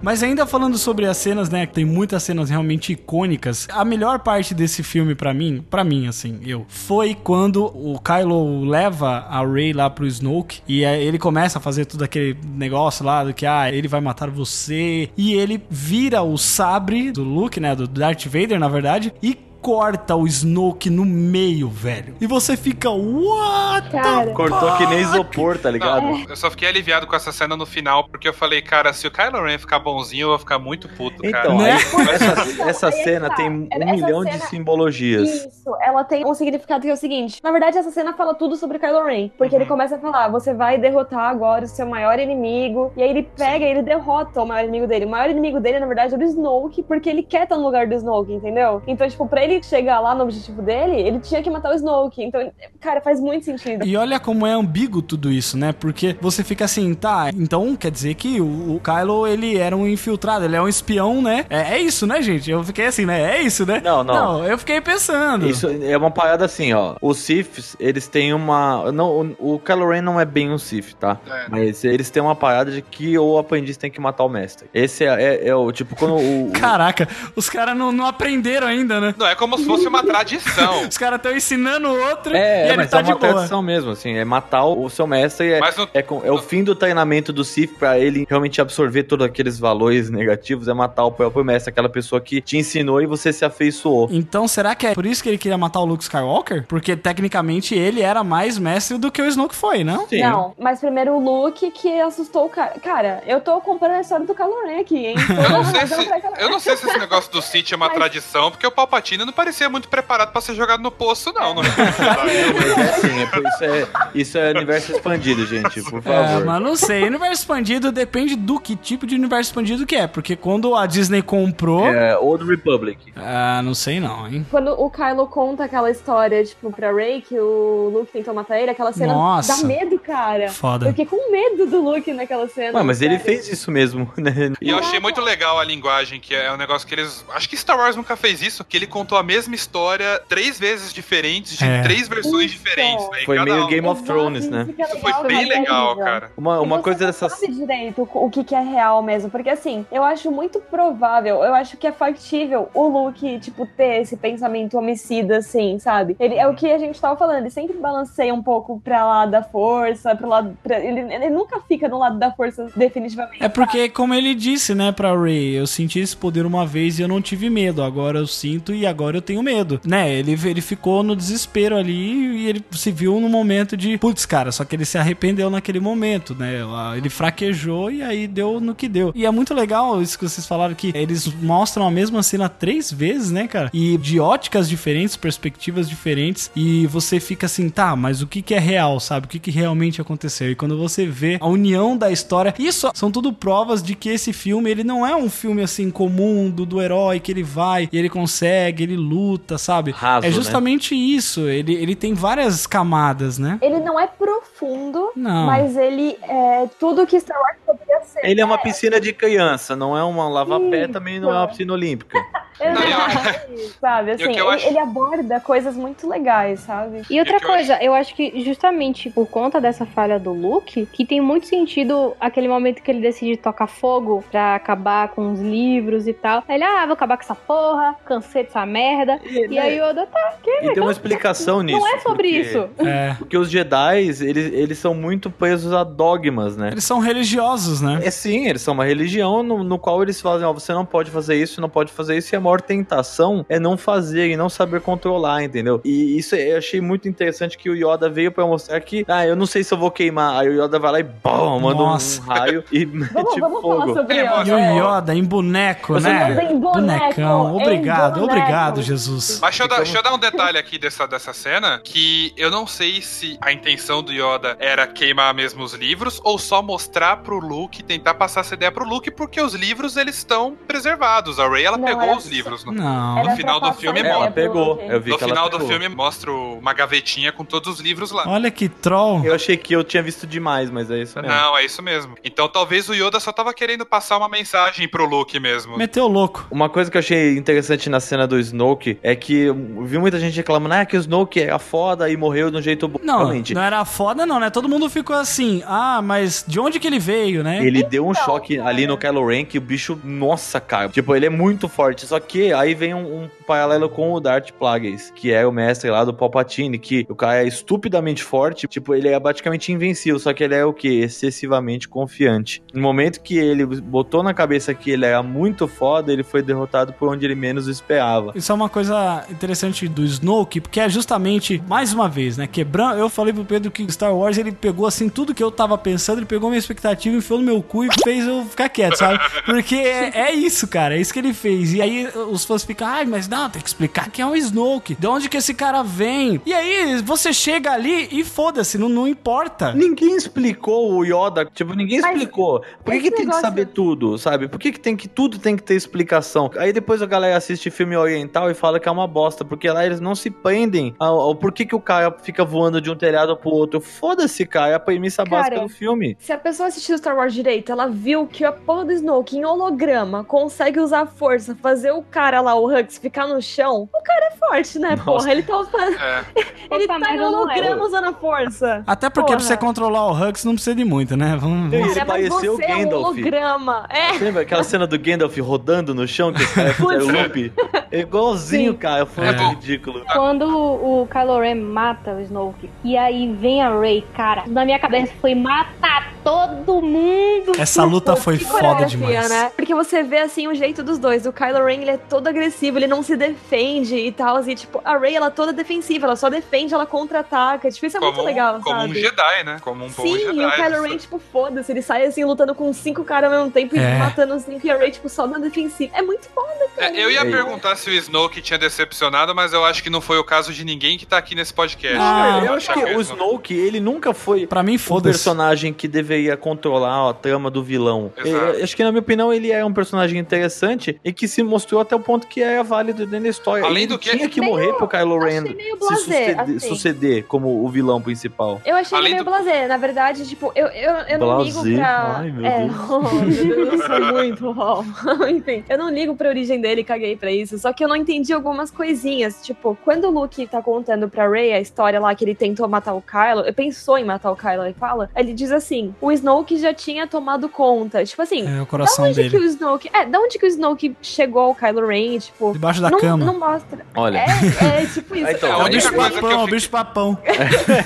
Mas ainda falando sobre as cenas, né, que tem muitas cenas realmente icônicas. A melhor parte desse filme pra mim, pra mim assim, eu, foi quando o Kylo leva a Rey lá pro Snoke e aí ele começa a fazer tudo aquele negócio lá do que ah, ele vai matar você e ele vira o sabre do Luke, né, do Darth Vader, na verdade, e corta o Snoke no meio, velho. E você fica, what? the Cara. Cortou que nem isopor, tá ligado? Não, eu só fiquei aliviado com essa cena no final, porque eu falei, cara, se o Kylo Ren ficar bonzinho, eu vou ficar muito puto, cara. Então, Né? aí, essa, essa é cena tá. tem um Essa milhão de cena- simbologias. Isso, ela tem um significado que é o seguinte. Na verdade, essa cena fala tudo sobre Kylo Ren. Porque ele começa a falar: você vai derrotar agora o seu maior inimigo. E aí ele pega e ele derrota o maior inimigo dele. O maior inimigo dele, na verdade, é o Snoke, porque ele quer estar no lugar do Snoke, entendeu? Então, tipo, pra ele chegar lá no objetivo dele, ele tinha que matar o Snoke. Então, cara, faz muito sentido. E olha como é ambíguo tudo isso, né? Porque você fica assim, tá, então quer dizer que o, o Kylo, ele era um infiltrado, ele é um espião, né? É, é isso, né, gente? Eu fiquei assim, né? É isso, né? Não, não. eu fiquei pensando. Isso é uma parada assim, ó. Os Siths, eles têm uma. Não, o, o Kylo Ren não é bem um Sith, tá? É. Mas eles têm uma parada de que o aprendiz tem que matar o mestre. Esse é, é- é o tipo quando o. o- Caraca, os caras não, não aprenderam ainda, né? Não, é como se fosse uma tradição. Os caras estão ensinando o outro e É, é, ele mas tá é de uma boa. tradição mesmo, assim, é matar o, seu mestre, é, Mas no- é, com- é o fim do treinamento do Sith pra ele realmente absorver todos aqueles valores negativos, é matar o próprio mestre, aquela pessoa que te ensinou e você se afeiçoou. Então, será que é por isso que ele queria matar o Luke Skywalker? Porque, tecnicamente, ele era mais mestre do que o Snoke foi, não? Sim. Não, mas primeiro o Luke que assustou o cara. Cara, eu tô comprando a história do Ren aqui, hein? Eu não, se, eu não sei se esse negócio do City é uma Mas- tradição, porque o Palpatine não parecia muito preparado pra ser jogado no poço, não. não é assim, é isso, é, isso é universo expandido, gente, por É, favor. mas não sei. Universo expandido depende do que tipo de universo expandido que é. Porque quando a Disney comprou. É, Old Republic. Ah, não sei não, hein? Quando o Kylo conta aquela história, tipo, pra Rey, que o Luke tentou matar ele, aquela cena Nossa. dá medo, cara. Foda. Eu fiquei com medo do Luke naquela cena. Ué, mas ele fez isso mesmo, né? E eu achei muito legal a linguagem, que é um negócio que eles. Acho que Star Wars nunca fez isso, que ele contou a mesma história três vezes diferentes, de É. três versões Isso. diferentes. Né? Foi meio um- Game of Exato, Thrones, né? isso foi legal, bem né? legal, cara. Uma, uma você coisa não dessas. sabe direito o que, que é real mesmo. Porque assim, eu acho muito provável, eu acho que é factível o Luke, tipo, ter esse pensamento homicida, assim, sabe? Ele é o que a gente tava falando, ele sempre balanceia um pouco pra lá da força, pro lado. pra- ele, ele nunca fica no lado da força, definitivamente. É porque, como ele disse, né, pra Ray, eu senti esse poder uma vez e eu não tive medo. Agora eu sinto e agora eu tenho medo. Né? Ele, ele ficou no desespero ali e ele se viu no momento de, putz, cara, só que ele se arrependeu naquele momento, né? Ele fraquejou e aí deu no que deu. E é muito legal isso que vocês falaram que eles mostram a mesma cena três vezes, né, cara? E de óticas diferentes, perspectivas diferentes. E você fica assim, tá, mas o que, que é real, sabe? O que, que realmente aconteceu? E quando você vê a união da história, isso são tudo provas de que esse filme, ele não é um filme assim comum do, do herói que ele vai e ele consegue, ele luta, sabe? Raso, é né? justamente isso. Ele, ele tem várias camadas, né? Ele não é profundo, Não. mas ele é tudo que Star Wars poderia ser. Ele é uma piscina de criança, não é uma lava-pé, também não é uma piscina olímpica. Exato, sabe? Assim, E ele, acho- ele aborda coisas muito legais, sabe? E outra É que eu coisa, eu acho que justamente por conta dessa falha do Luke, que tem muito sentido aquele momento que ele decide tocar fogo pra acabar com os livros e tal. Aí Ele, ah, vou acabar com essa porra, cansei dessa merda. E, aí o Yoda tá, que? E tem uma explicação nisso. Não é sobre porque- isso. É. Porque os Jedi, eles, eles são muito presos a dogmas, né? Eles são religiosos, né? É sim, eles são uma religião no, no qual eles fazem, ó, você não pode fazer isso, não pode fazer isso, e a maior tentação é não fazer e não saber controlar, entendeu? E isso eu achei muito interessante que o Yoda veio pra mostrar que, ah, eu não sei se eu vou queimar, aí o Yoda vai lá e bom, manda Nossa. um raio e Vamos, mete vamos falar fogo. sobre É, Yoda. E o é. Yoda em boneco, Você né? Em boneco, Bonecão. em Obrigado, boneco. obrigado, Jesus. Mas deixa eu, dar, deixa eu dar um detalhe aqui dessa, dessa cena, que eu não sei se a intenção do Yoda era queimar mesmo os livros, ou só mostrar pro Luke, tentar passar essa ideia pro Luke, porque os livros, eles estão preservados. A Rey, ela Não, pegou os só livros. No, Não. No final do filme Ela mostra. ideia pro pegou. Eu vi No que ela final do filme mostra uma gavetinha com todos os livros lá. Olha que troll. Eu achei que eu tinha visto demais, mas é isso mesmo. Não, é isso mesmo. Então talvez o Yoda só tava querendo passar uma mensagem pro Luke mesmo. Meteu o louco. Uma coisa que eu achei interessante na cena do Snoke é que eu vi muita gente reclamando ah, que o Snoke era foda e morreu de um jeito bom. Não, Realmente, não era foda não, né? Todo mundo ficou assim, ah, mas de onde que ele veio, né? Ele deu um choque ali no Kylo Ren que o bicho, nossa, cara. Tipo, ele é muito forte. Só que aí vem um, um paralelo com o Darth Plagueis, que é o mestre lá do Palpatine, que o cara é estupidamente forte. Tipo, ele é praticamente invencível, só que ele é o que? Excessivamente confiante. No momento que ele botou na cabeça que ele era muito foda, ele foi derrotado por onde ele menos esperava. Isso é uma coisa interessante do Snoke, porque é justamente, mais uma vez, né, quebrando, eu falei pro Pedro que Star Wars, ele pegou assim, tudo que eu tava pensando, ele pegou minha expectativa, enfiou no meu cu e fez eu ficar quieto, sabe? Porque é, é isso, cara, é isso que ele fez. E aí os fãs ficam, ai, mas não, tem que explicar quem é o Snoke, de onde que esse cara vem. E aí você chega ali e foda-se, não, não importa. Ninguém explicou o Yoda, tipo, ninguém Mas explicou. Por que, que tem que saber tudo, sabe? Por que, que tem que tudo tem que ter explicação? Aí depois a galera assiste filme oriental e fala que é uma bosta, porque lá eles não se prendem ao, ao porquê que o cara fica voando de um telhado pro outro. Foda-se, cara, é a premissa Cara, básica do filme. Se a pessoa assistiu Star Wars direito, ela viu que a porra do Snoke em holograma consegue usar a força, fazer o cara lá, o Hux, ficar no chão. O cara é forte, né, Nossa. porra? Ele tá usando. É. Ele Puta tá em holograma usando a força. Até porque pra Porra. você controlar o Hux não precisa de muito, né? Vamos. Cara, mas pareceu você é um Gandalf. holograma. É. Você lembra aquela cena do Gandalf rodando no chão que os caras fizeram Putz. loop? É igualzinho, Sim. cara. Foi É. ridículo. Quando o Kylo Ren mata o Snoke e aí vem a Rey, cara, na minha cabeça foi matar todo mundo. Essa luta foi Que foda demais. né? Porque você vê assim o jeito dos dois. O Kylo Ren, ele é todo agressivo, ele não se defende e tal. E tipo, a Rey, ela é toda defensiva, ela só defende, ela contra-ataca. Tipo, isso é muito Como, legal, como um sabe? Jedi, né? Como um bom Sim, Jedi. e o Kylo Ren, tipo, foda-se, ele sai assim lutando com cinco caras ao mesmo tempo É. e matando cinco e a Rey, tipo, só na defensiva. É muito foda, cara. É, eu ia Ei. perguntar se o Snoke tinha decepcionado, mas eu acho que não foi o caso de ninguém que tá aqui nesse podcast. Ah, eu acho que o Snoke, ele nunca foi Pra mim, um personagem que deveria controlar a trama do vilão. Exato. É, acho que, na minha opinião, ele é um personagem interessante e que se mostrou até o ponto que era válido dentro da história. Além ele do que- tinha que Meio- morrer pro Kylo Ren se suceder, assim. suceder como o vilão principal. Eu achei Além ele meio do- blasé. Na verdade, tipo, eu, eu, eu não ligo Blasé? pra. Ai, meu é, Deus. oh, meu Deus, eu sou muito. oh. Enfim, eu não ligo pra origem dele, caguei pra isso. Só que eu não entendi algumas coisinhas. Tipo, quando o Luke tá contando pra Rey a história lá que ele tentou matar o Kylo, ele pensou em matar o Kylo, ele fala, ele diz assim: o Snoke já tinha tomado conta. Tipo assim. É o Da coração onde que dele. o Snoke. É, da onde que o Snoke chegou ao Kylo Ren, tipo. Debaixo da não, cama. não mostra. Olha. É, é tipo isso. Ah, então, É o bicho papão, é o bicho papão.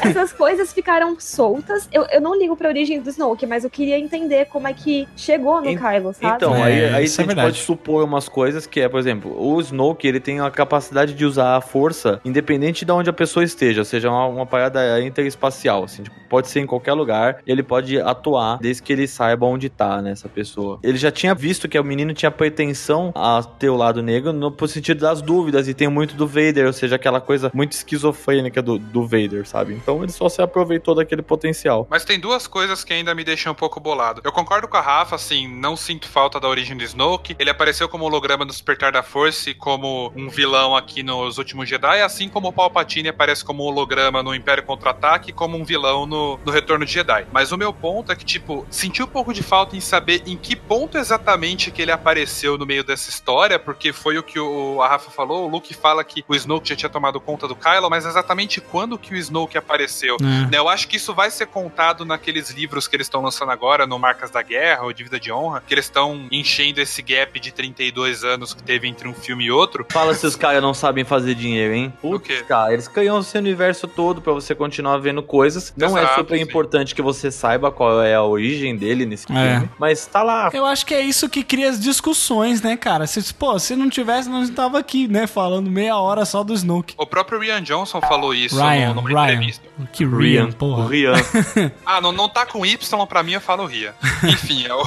essas coisas ficaram soltas. Eu, eu não ligo pra origem do Snoke, mas eu queria entender como é que chegou no En- Kylo, sabe? Então, É, aí, aí isso a é gente pode supor umas coisas que é, por exemplo, o Snoke, ele tem a capacidade de usar a força independente de onde a pessoa esteja, ou seja, uma, uma parada interespacial, assim, tipo, pode ser em qualquer lugar, e ele pode atuar desde que ele saiba onde tá, né, essa pessoa. Ele já tinha visto que o menino tinha pretensão a ter o lado negro no sentido das dúvidas, e tem muito do Vader, ou seja, aquela coisa muito esquizofrênica do, do Vader, sabe? Então ele só se aproveitou daquele potencial. Mas tem duas coisas que ainda me deixam um pouco bolado. Eu concordo com a Rafa, assim, não sinto falta da origem do Snoke. Ele apareceu como holograma no Despertar da Força e como um vilão aqui nos Últimos Jedi, assim como o Palpatine aparece como holograma no Império Contra-Ataque e como um vilão no, no Retorno de Jedi. Mas o meu ponto é que, tipo, senti um pouco de falta em saber em que ponto exatamente que ele apareceu no meio dessa história, porque foi o que o, a Rafa falou, o Luke fala que o Snoke já tinha tomado conta do Kylo, mas exatamente quando que o Snoke apareceu? É. Né, Eu acho que isso vai ser contado naqueles livros que eles estão lançando agora, no Marcas da Guerra ou de Vida de Honra, que eles estão enchendo esse gap de 32 anos que teve entre um filme e outro. Fala se os caras não sabem fazer dinheiro, hein? O Putz, quê? cara, eles criam esse universo todo pra você continuar vendo coisas. Não é Exato, super sim. importante que você saiba qual é a origem dele nesse É. filme, mas tá lá. Eu acho que é isso que cria as discussões, né, cara? Se, pô, se não tivesse, nós não tava aqui, né, falando meia hora só do Snoke. O próprio Rian Johnson falou isso Ryan, no- numa Ryan. entrevista. Que Rian, O porra. Rian. Ah, não, não tá com Y pra mim, eu falo Ria. Enfim, é o,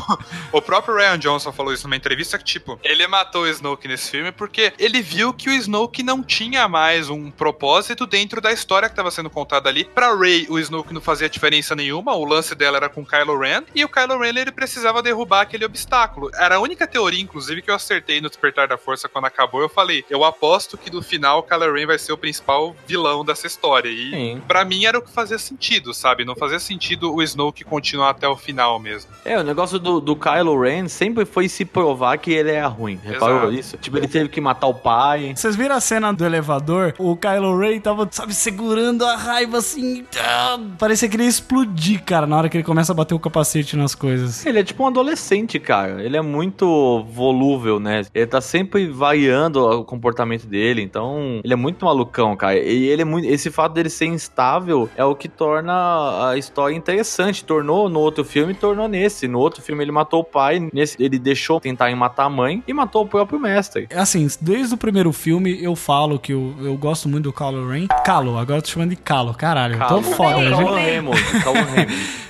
o próprio Ryan Johnson falou isso numa entrevista que, tipo, ele matou o Snoke nesse filme porque ele viu que o Snoke não tinha mais um propósito dentro da história que tava sendo contada ali. Pra Rey, o Snoke não fazia diferença nenhuma, o lance dela era com o Kylo Ren, e o Kylo Ren ele precisava derrubar aquele obstáculo. Era a única teoria, inclusive, que eu acertei no Despertar da Força quando acabou. Eu falei, eu aposto que no final o Kylo Ren vai ser o principal vilão dessa história. E pra mim era o que fazia sentido, sabe? Não fazia sentido o Snoke continuar até o final mesmo. É, o negócio do, do Kylo Ren sempre foi se provar que ele é ruim. Reparou Exato. isso? Tipo, ele teve que matar o pai. Vocês viram a cena do elevador? O Kylo Ren tava, sabe, segurando a raiva assim. ah, Parecia que ele ia explodir, cara, na hora que ele começa a bater o capacete nas coisas. Ele é tipo um adolescente, cara. Ele é muito volúvel, né? Ele tá sempre variando o comportamento dele, então ele é muito malucão, cara. E ele é muito. Esse fato dele ser instável é o que torna a história interessante. Tornou no outro filme, tornou nesse. No outro filme ele matou o pai, nesse ele deixou tentarem matar a mãe e matou o próprio mestre. Assim, desde o primeiro filme eu falo que eu, eu gosto muito do Kylo Ren. Calo, agora eu tô chamando de Calo, caralho. Tô foda, né? Cauã Raymond,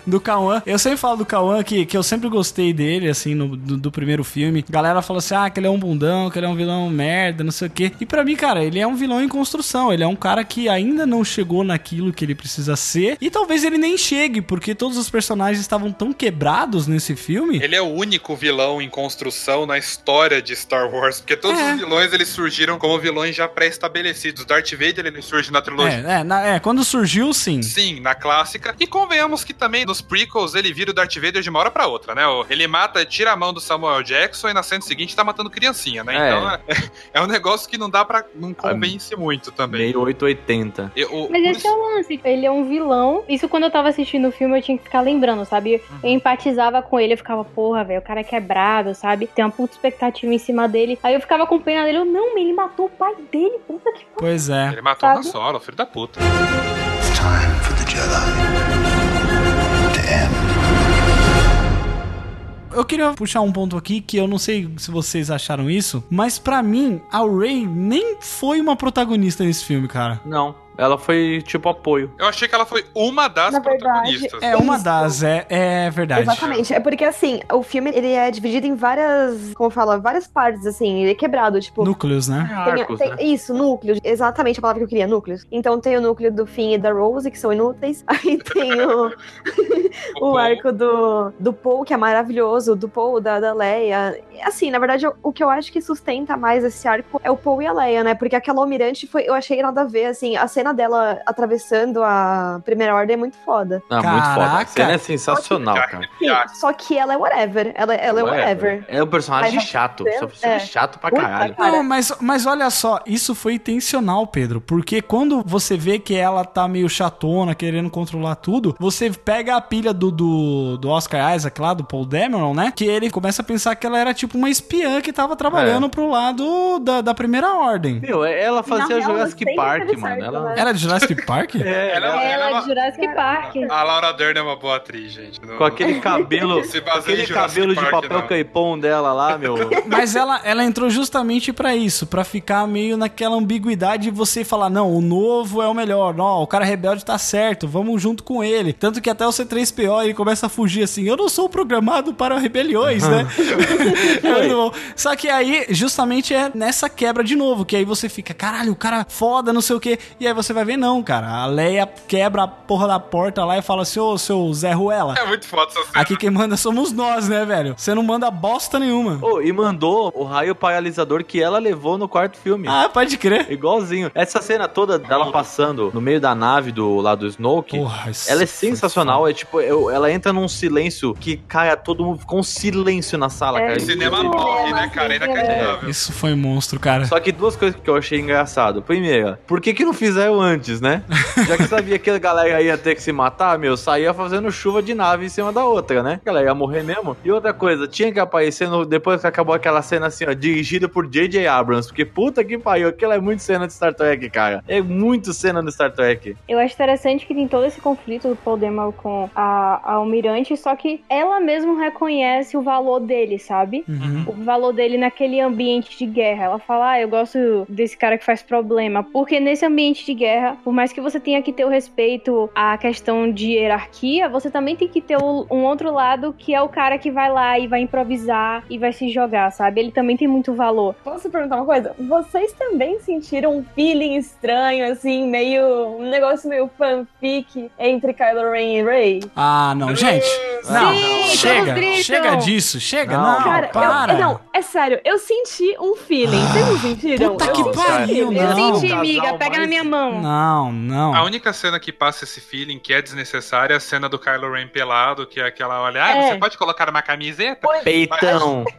do Cauã. Eu sempre falo do Cauã que, que eu sempre gostei dele, assim, no, do, do primeiro filme. Galera fala assim, ah, que ele é um bundão, que ele é um vilão merda, não sei o quê. E pra mim, cara, ele é um vilão em construção. Ele é um cara que ainda não chegou naquilo que ele precisa ser. E talvez ele nem chegue, porque todos os personagens estavam tão quebrados nesse filme. Ele é o único vilão em construção na história de Star Wars, porque todos É. os vilões eles surgiram como vilões já pré-estabelecidos. Darth Vader ele surge na trilogia. É, é, na- é, quando surgiu, sim. Sim, na clássica. E convenhamos que também nos prequels ele vira o Darth Vader de uma hora pra outra, né? Ele mata, tira a mão do Samuel Jackson e na cena seguinte tá matando criancinha, né? É. Então é, é um negócio que não dá pra. não convence muito também. Meio 880. Eu- o- Mas esse é o lance. Ele é um vilão. Isso quando eu tava assistindo o filme eu tinha que ficar lembrando, sabe? Eu empatizava com ele. Eu ficava, porra, velho, o cara é quebrado, sabe? Tem uma puta expectativa em cima dele. Aí eu ficava com pena dele. Eu, não, mas ele matou o pai dele. Puta que pariu. Pois é. Ele matou Han Sabe? Solo, filho da puta. It's time for the Jedi Eu queria puxar um ponto aqui que eu não sei se vocês acharam isso, mas pra mim, a Rey nem foi uma protagonista nesse filme, cara. Não, ela foi tipo apoio. Eu achei que ela foi uma das Na verdade, protagonistas. É uma das, é, é verdade. Exatamente. É porque, assim, o filme, ele é dividido em várias, como fala, várias partes, assim, ele é quebrado, tipo... Núcleos, né? Tem, Arcos, tem- né? Isso, núcleos. Exatamente a palavra que eu queria, núcleos. Então tem o núcleo do Finn e da Rose, que são inúteis. Aí tem o, o Paul. arco do, do Paul, que é maravilhoso, do Paul, da, da Leia. Assim, na verdade, o, o que eu acho que sustenta mais esse arco é o Paul e a Leia, né? Porque aquela almirante foi, eu achei nada a ver, assim, a cena dela atravessando a primeira ordem é muito foda. Ah, muito foda. A Caraca. cena é sensacional, cara. Sim, só que ela é whatever. Ela, ela é whatever. É um personagem Mas chato. é- Só é. chato pra caralho. cara. Não, mas, mas olha só, isso foi intencional, Pedro. Porque quando você vê que ela tá meio chatona, querendo controlar tudo, você pega a pilha do, do, do Oscar Isaac lá, do Paul Dameron, né? Que ele começa a pensar que ela era tipo uma espiã que tava trabalhando pro lado da, da primeira ordem. Meu, ela fazia Jurassic Park, teve mano. certo, Ela... né? Era de Jurassic Park? É, Ela, ela- ela é Ela de Jurassic Park. A Laura Dern é uma boa atriz, gente. Não- Com aquele cabelo, com aquele cabelo de Park, papel não. caipom dela lá, meu. Mas ela, ela entrou justamente pra isso, pra ficar meio naquela ambiguidade de você falar, não, o novo é o melhor, não, o cara rebelde tá certo, vamos junto com ele. Tanto que até o C3PO ele começa a fugir assim, eu não sou programado para rebeliões, né? É. Só que aí, justamente é nessa quebra de novo, que aí você fica, caralho, o cara foda, não sei o quê. E aí você vai ver, não, cara, a Leia quebra a porra da porta lá e fala assim, ô, seu Zé Ruela, É muito foda essa cena. aqui quem manda somos nós, né, velho? Você não manda bosta nenhuma. Oh, e mandou o raio paralisador que ela levou no quarto filme. Ah, pode crer. Igualzinho. Essa cena toda dela passando no meio da nave do lado do Snoke. Porra, Ela é sensacional, é tipo, eu- ela entra num silêncio que, cara, todo mundo ficou um silêncio na sala, É, cara. Cinema morre, né, sim, cara? É inacreditável. Isso foi monstro, cara. Só que duas coisas que eu achei engraçado. Primeira, por que que não fizeram antes, né? Já que sabia que a galera ia ter que se matar, meu, saía fazendo chuva de nave em cima da outra, né? A galera ia morrer mesmo. E outra coisa, tinha que aparecer no, depois que acabou aquela cena assim, ó, dirigida por J.J. Abrams, porque puta que pariu, aquilo é muito cena de Star Trek, cara. É muito cena de Star Trek. Eu acho interessante que tem todo esse conflito do Paul Dameron com a, a Almirante, só que ela mesma reconhece o valor dele, sabe? Uhum. O valor dele naquele ambiente de guerra. Ela fala, ah, eu gosto desse cara que faz problema. Porque nesse ambiente de guerra guerra, por mais que você tenha que ter o respeito à questão de hierarquia, você também tem que ter um outro lado que é o cara que vai lá e vai improvisar e vai se jogar, sabe? Ele também tem muito valor. Posso perguntar uma coisa? Vocês também sentiram um feeling estranho, assim, meio. um negócio meio fanfic entre Kylo Ren e Rey? Ah, não, gente. Não, Sim, chega, chega disso, chega, Não, não, Cara, para. eu, não, é sério, eu senti um feeling. Vocês não sentiram? puta eu que um pariu, feeling. Eu Não. senti, amiga, pega na minha mão. Não, não. A única cena que passa esse feeling que é desnecessária é a cena do Kylo Ren pelado, que é aquela olha, ah, É. você pode colocar uma camiseta? Peitão. Mas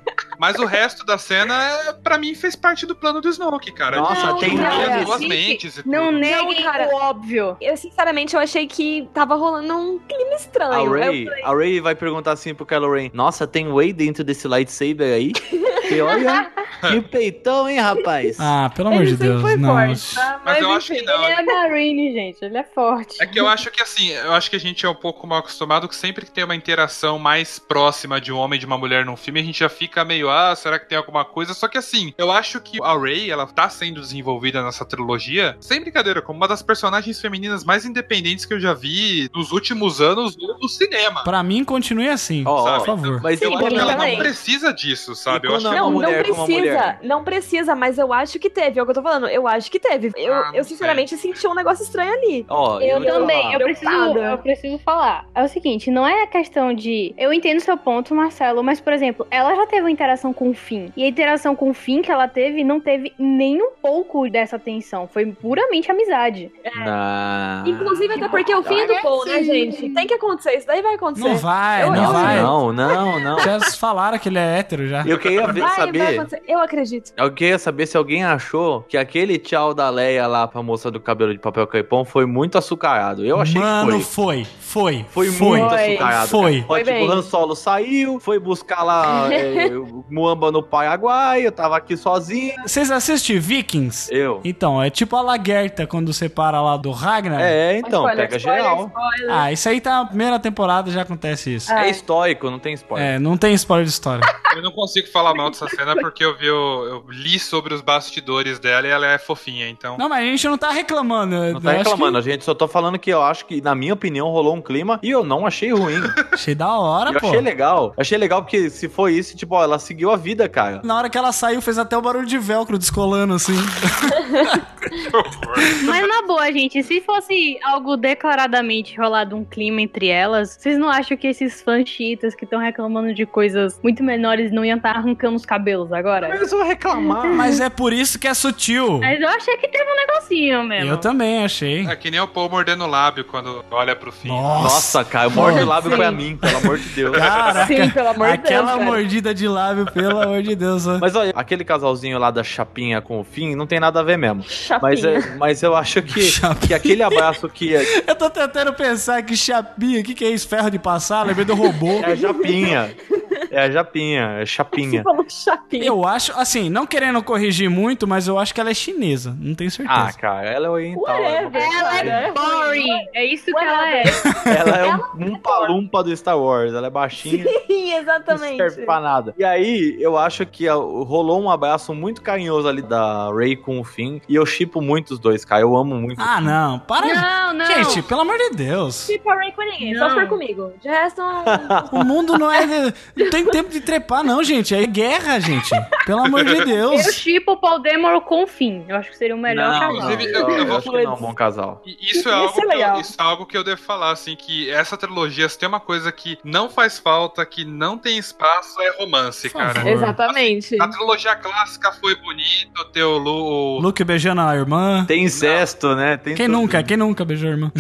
o resto da cena, é, pra mim, fez parte do plano do Snoke, cara. Nossa, De tem cara, duas mentes e Não neguem cara. o óbvio. Eu, sinceramente, eu achei que tava rolando um clima A estranho. Ray, Eu falei, a Ray vai perguntar assim pro Kylo Ren: Nossa, tem whey dentro desse lightsaber aí? E olha, que peitão, hein, rapaz? Ah, pelo amor de Deus, foi não. forte, tá? Mas eu acho que não. Ele é Marine, gente. Ele é forte. É que eu acho que assim, eu acho que a gente é um pouco mal acostumado que sempre que tem uma interação mais próxima de um homem e de uma mulher num filme, a gente já fica meio, ah, será que tem alguma coisa? Só que assim, eu acho que a Ray, ela tá sendo desenvolvida nessa trilogia, sem brincadeira, como uma das personagens femininas mais independentes que eu já vi nos últimos anos no, cinema. Pra mim, continue assim, Ó, ó, por favor. Mas Sim, Eu eu acho que ela também. não precisa disso, sabe? Eu acho é Não, não precisa, não precisa, mas eu acho que teve, é o que eu tô falando, eu acho que teve. Eu, Ah, eu sinceramente senti um negócio estranho ali. Ó, Eu te também, eu preciso, eu preciso falar. É o seguinte, não é a questão de. Eu entendo seu ponto, Marcelo, mas, por exemplo, ela já teve uma interação com o Finn. E a interação com o Finn que ela teve não teve nem um pouco dessa tensão. Foi puramente amizade. Não. Inclusive, até porque o fim é do Paul, né, gente? Tem que acontecer, isso daí vai acontecer. Não vai, Eu- não eu- vai. Não, não, não. Já falaram que ele é hétero já. Eu queria ver, Vai, vai saber. acontecer. Eu acredito. Eu queria saber se alguém achou que aquele tchau da Leia lá pra moça do cabelo de papel crepom foi muito açucarado. Eu achei Mano, que foi. foi. Foi. Foi, foi. muito açucarado. Foi. cara. Foi tipo, bem. o Han Solo saiu, foi buscar lá é, o Muamba no Paraguai, eu tava aqui sozinho. Vocês assistem Vikings? Eu. Então, é tipo a Lagerta quando separa lá do Ragnar. É, então, Spoiler, pega spoiler, geral. spoiler. Ah, isso aí tá na primeira temporada, já acontece isso. Ah. É histórico, não tem spoiler. É, não tem spoiler de história. Eu não consigo falar mal dessa cena porque eu vi, o- eu li sobre os bastidores dela e ela é fofinha, então. Não, mas a gente não tá reclamando. Não tá Eu acho reclamando, a gente só tô falando que eu acho que, na minha opinião, rolou um clima e eu não achei ruim. que Achei da hora, eu pô. achei legal. Achei legal porque se foi isso, tipo, ó, ela seguiu a vida, cara. Na hora que ela saiu, fez até o barulho de velcro descolando, assim. Mas na boa, gente, se fosse algo declaradamente rolado um clima entre elas, vocês não acham que esses fãs chiitas que estão reclamando de coisas muito menores não iam estar arrancando os cabelos agora? Mas eu vou reclamar. Mas é por isso que é sutil. Mas eu achei que teve um negocinho mesmo. Eu também achei. É que nem o Paul mordendo o lábio quando olha pro fim. Nossa, cara, morde o lábio Sim. pra mim, pelo amor de Deus. Caraca, Sim, pelo amor de Deus, aquela cara. mordida de lábio, pelo amor de Deus. ó. Mas olha, aquele casalzinho lá da chapinha com o fim não tem nada a ver mesmo. Chapinha. Mas, é, mas eu acho que, Chapinha. que aquele abraço que é, Eu tô tentando pensar que chapinha, o que, que é isso? Ferro de passar? Lembrei do robô. é a japinha. É a japinha, é chapinha. Você falou chapinha. Eu acho, assim, não querendo corrigir muito, mas eu acho que ela é chinesa. Não tenho certeza. Ah, cara, ela é oriental. Whatever, Ela é boring. É isso que ela é. Ela é um, um palumpa do Star Wars. Ela é baixinha. Sim, Não exatamente. serve pra nada. E aí, eu acho que a- rolou um abraço muito carinhoso ali da Ray com o Finn. E eu chipo muito os dois, cara. Eu amo muito. Ah, não, para. Não, não. Gente, pelo amor de Deus. Tipo a Ray com ninguém, só Não. se for comigo. De resto, O mundo não é. Não tem tempo de trepar, não, gente. É guerra, gente. Pelo amor de Eu Deus. chipo o Paul Dameron com o Finn. Eu acho que seria o melhor não, casal. não, Inclusive, eu, eu- eu eu vou- acho que não é um bom casal. E Isso é, algo que eu, isso é algo que eu devo falar, assim, que essa trilogia, se tem uma coisa que não faz falta, que não tem espaço, é romance, cara. exatamente. A trilogia clássica foi bonito, ter o Lu... Luke beijando a irmã. Tem incesto, né? Tem Quem tudo. nunca? Quem nunca beijou a irmã?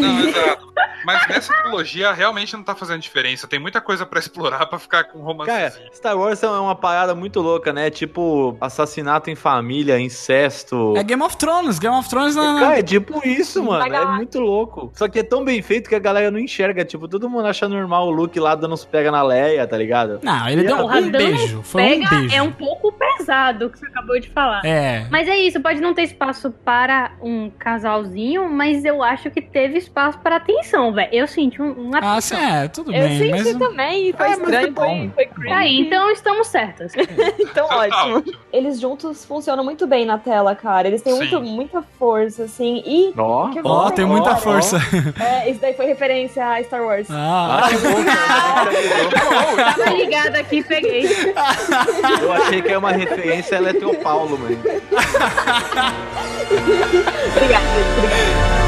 Não, exato. Mas nessa trilogia realmente não tá fazendo diferença. Tem muita coisa pra explorar pra ficar com romance. Cara, Star Wars é uma parada muito louca, né? Tipo, assassinato em família, incesto. É Game of Thrones. Game of Thrones na. Cara, é tipo isso, mano. É muito louco. Só que é tão bem feito que a galera não enxerga. Tipo, todo mundo acha normal o Luke lá dando uns pega na Leia, tá ligado? Não, ele deu Porra, um beijo. Foi um Pega beijo. é um pouco pesado. o que você acabou de falar. É. Mas é isso, pode não ter espaço para um casalzinho, mas eu acho que teve espaço para atenção, velho. Eu senti um, uma Ah, sim, é, tudo Eu bem. senti mas... também, foi mas estranho, foi foi, bom. foi creepy. Aí, então estamos certas. Então, Tá ótimo. Eles juntos funcionam muito bem na tela, cara. Eles têm Sim. muito, muita força, assim. E. Ó, eu Ó, gostei, tem muita cara, força. É, isso daí foi referência a Star Wars. Ah, Ah, que bom, cara. Tava ligada aqui e peguei. Eu achei que é uma referência a Eletropaulo, mano. Obrigada, obrigada.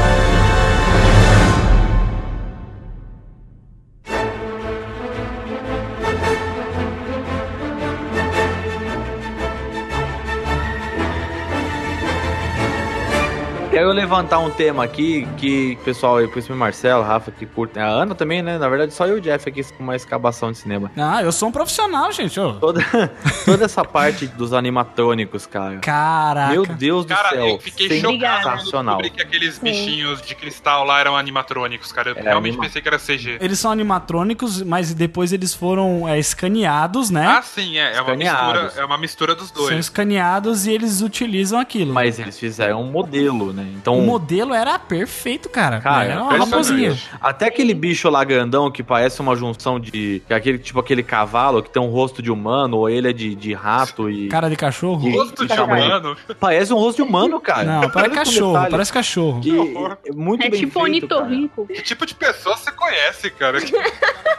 Quero levantar um tema aqui que o pessoal, aí, principalmente Marcelo, Rafa, que curtem. A Ana também, né? Na verdade, só eu e o Jeff aqui com uma escabação de cinema. ah, eu sou um profissional, gente. ô. Toda, toda essa parte dos animatrônicos, cara. Caraca. Meu Deus do Cara, céu. eu fiquei sensacional. descobri que aqueles bichinhos de cristal lá eram animatrônicos, cara. Eu É, realmente anima- pensei que era CG. Eles são animatrônicos, mas depois eles foram é, escaneados, né? Ah, sim, é. É uma, mistura, é uma mistura dos São dois. escaneados e eles utilizam aquilo. Mas eles fizeram um modelo, né? Então. o modelo era perfeito, cara. Cara, era uma raposinha. Até aquele bicho lá grandão que parece uma junção de. que é Aquele, tipo aquele cavalo que tem um rosto de humano, ou ele é de, de rato e. Cara de cachorro? E- Rosto de humano. Parece um rosto de humano, cara. Não, parece cachorro, detalhe. parece cachorro. Que horror. é muito É bem tipo feito, cara. ornitorrinco. Que tipo de pessoa você conhece, cara?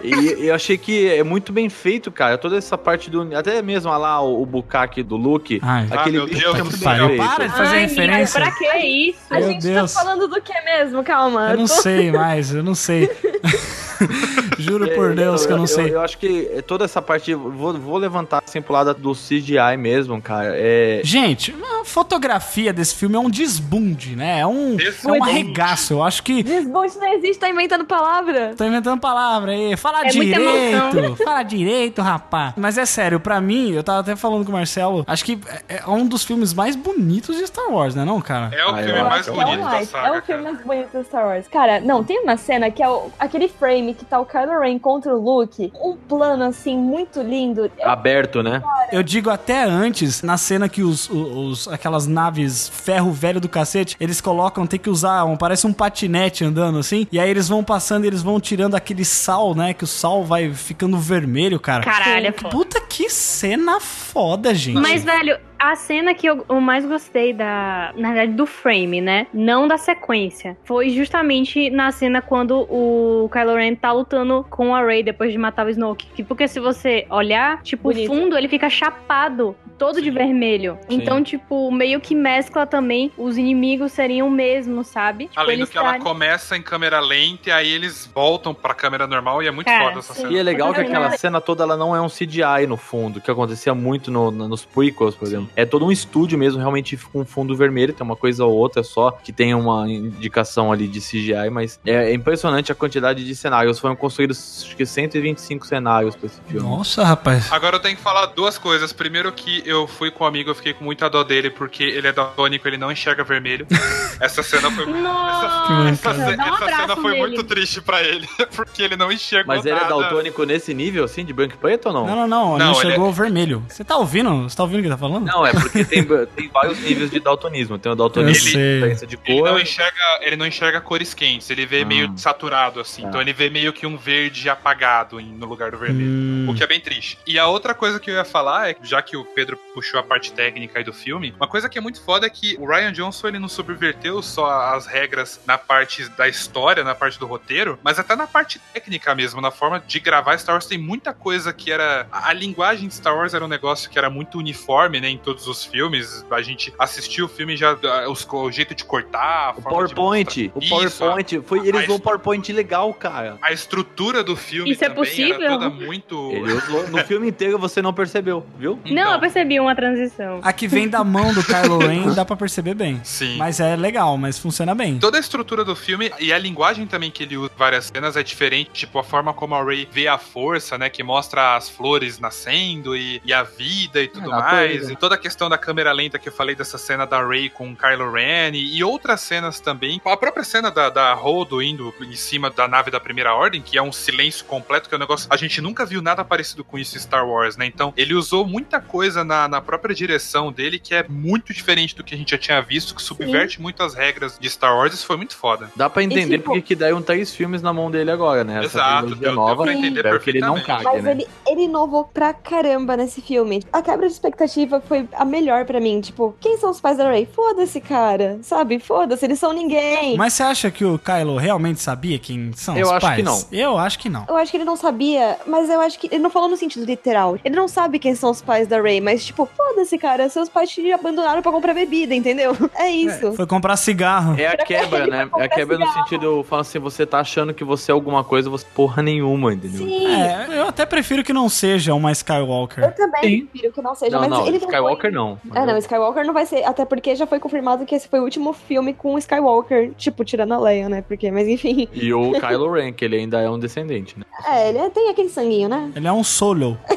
E eu achei que é muito bem feito, cara. Toda essa parte do. Até mesmo olha lá o, o bucaque do Luke. Ai. aquele Ah, meu bicho Deus é muito bem feito. para de fazer Ai, referência. Pra que isso? A Meu gente Deus. tá falando do que mesmo? Calma. Eu não Tô- sei mais, eu não sei. Juro por Deus que eu não sei. Eu, acho que toda essa parte. Vou, vou levantar assim pro lado do CGI mesmo, cara. É. Gente, a fotografia desse filme é um desbunde, né? É um, é um arregaço. Eu acho que. Desbunde não existe, tá inventando palavra. Tô inventando palavra aí. Fala É muita direito. Fala direito, rapaz. Mas é sério, pra mim, eu tava até falando com o Marcelo, acho que é é um dos filmes mais bonitos de Star Wars, né, não, cara? É o Ah, eu filme acho mais é o bonito da saga. é o filme mais bonito do Star Wars. Cara, não, tem uma cena que é o- aquele frame que tá o Kylo Ren contra o Luke. Um plano, assim, muito lindo. Eu- Aberto, né? Eu digo até antes, na cena que os, os- aquelas naves ferro velho do cacete, eles colocam, tem que usar, um, parece um patinete andando assim, e aí eles vão passando e eles vão tirando aquele sal, né, que o sal vai ficando vermelho, cara. Caralho. Puta que cena foda, gente. Mas, velho, a cena que eu, eu mais gostei da. Na verdade, do frame, né? Não da sequência. Foi justamente na cena quando o Kylo Ren tá lutando com a Rey depois de matar o Snoke. Que- Porque se você olhar, tipo, Bonito. o fundo ele fica chapado, todo de vermelho. Sim. Então, tipo, meio que mescla também os inimigos seriam o mesmo, sabe? Tipo, Além do que ela trarem- começa em câmera lenta e aí eles voltam pra câmera normal e é muito Cara, foda essa sim. cena. E é legal que aquela cena toda ela não é um CGI no fundo, que acontecia muito no- no- nos prequels, por exemplo. É todo um estúdio mesmo, realmente com fundo vermelho, tem uma coisa ou outra só que tem uma indicação ali de CGI, mas é, é impressionante a quantidade de cenários. Foram construídos acho que 125 cenários pra esse filme. Nossa, rapaz. Agora eu tenho que falar duas coisas. Primeiro que eu fui com um amigo, eu fiquei com muita dó dele, porque ele é daltônico, ele não enxerga vermelho. Essa cena foi. Nossa, Essa, dá um essa cena foi nele. muito triste pra ele, porque ele não enxergou Mas ele é daltônico nesse nível, assim, de branco e preto ou não? Não, não, não, não, Não, ele chegou vermelho. Você tá ouvindo? Você tá ouvindo o que tá falando? Não, é porque tem, tem vários níveis de daltonismo. Tem o daltonismo Eu de de Ele cor. não, enxerga, ele não enxerga cores quentes, ele vê Ah. meio saturado, assim. Tá. Então ele vê meio que um verde apagado em- no lugar do vermelho. Hum, O que é bem triste. E a outra coisa que eu ia falar é, que, já que o Pedro puxou a parte técnica aí do filme, uma coisa que é muito foda é que o Ryan Johnson ele não subverteu só as regras na parte da história, na parte do roteiro, mas até na parte técnica mesmo, na forma de gravar Star Wars tem muita coisa que era a a linguagem de Star Wars era um negócio que era muito uniforme, né, em todos os filmes. A gente assistiu o filme já ah, os- o jeito de cortar, a O forma de PowerPoint. O mostrar. Isso, PowerPoint. Foi, ele a usou um PowerPoint legal, cara. a estrutura do filme Isso é também possível? era toda muito Ele usou. No filme inteiro você não percebeu, viu? Não, Então, eu percebi uma transição. A que vem da mão do Kylo Ren dá pra perceber bem. Sim. Mas é legal, mas funciona bem. Toda a estrutura do filme e a linguagem também que ele usa em várias cenas é diferente, tipo a forma como a Rey vê a força, né, que mostra as flores nascendo e, e a vida e tudo É, mais, e toda a questão da câmera lenta que eu falei dessa cena da Rey com o Kylo Ren e, e outras cenas também, a própria cena da, da Holdo indo em cima da nave da Primeira Ordem, que é um silêncio completo, que é um negócio, a gente nunca viu nada parecido com isso em Star Wars, né, então ele usou muita coisa na, na própria direção dele, que é muito diferente do que a gente já tinha visto, que subverte muito as regras de Star Wars. Isso foi muito foda. Dá pra entender tipo- porque que daí um três filmes na mão dele agora, né? Essa Exato, deu- deu nova. pra entender que ele não perfeitamente. cague, Mas né? ele, ele inovou pra caramba nesse filme. A quebra de expectativa foi a melhor pra mim. Tipo, quem são os pais da Ray? Foda-se, cara. Sabe? Foda-se, eles são ninguém. Mas você acha que o Kylo realmente sabia quem são Eu os acho pais? que não. Eu acho que não. Eu acho que ele não sabia, mas eu acho que ele não falou no sentido literal. Ele não sabe quem são os pais da Ray, mas tipo, foda-se, cara, seus pais te abandonaram pra comprar bebida, entendeu? É isso. Foi comprar cigarro. É a quebra, né? É a quebra no cigarro. sentido, falando assim, você tá achando que você é alguma coisa, você porra nenhuma, entendeu? Sim. É, eu até prefiro que não seja uma Eu Skywalker. também Sim. prefiro que não seja, Não, mas não, ele não Skywalker não. É, não, Skywalker não vai ser, até porque já foi confirmado que esse foi o último filme com o Skywalker, tipo, tirando a Leia, né? Porque, mas enfim. E o Kylo Ren, que ele ainda é um descendente, né? É, ele tem aquele sanguinho, né? Ele é um solo.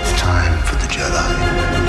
It's time for the Jedi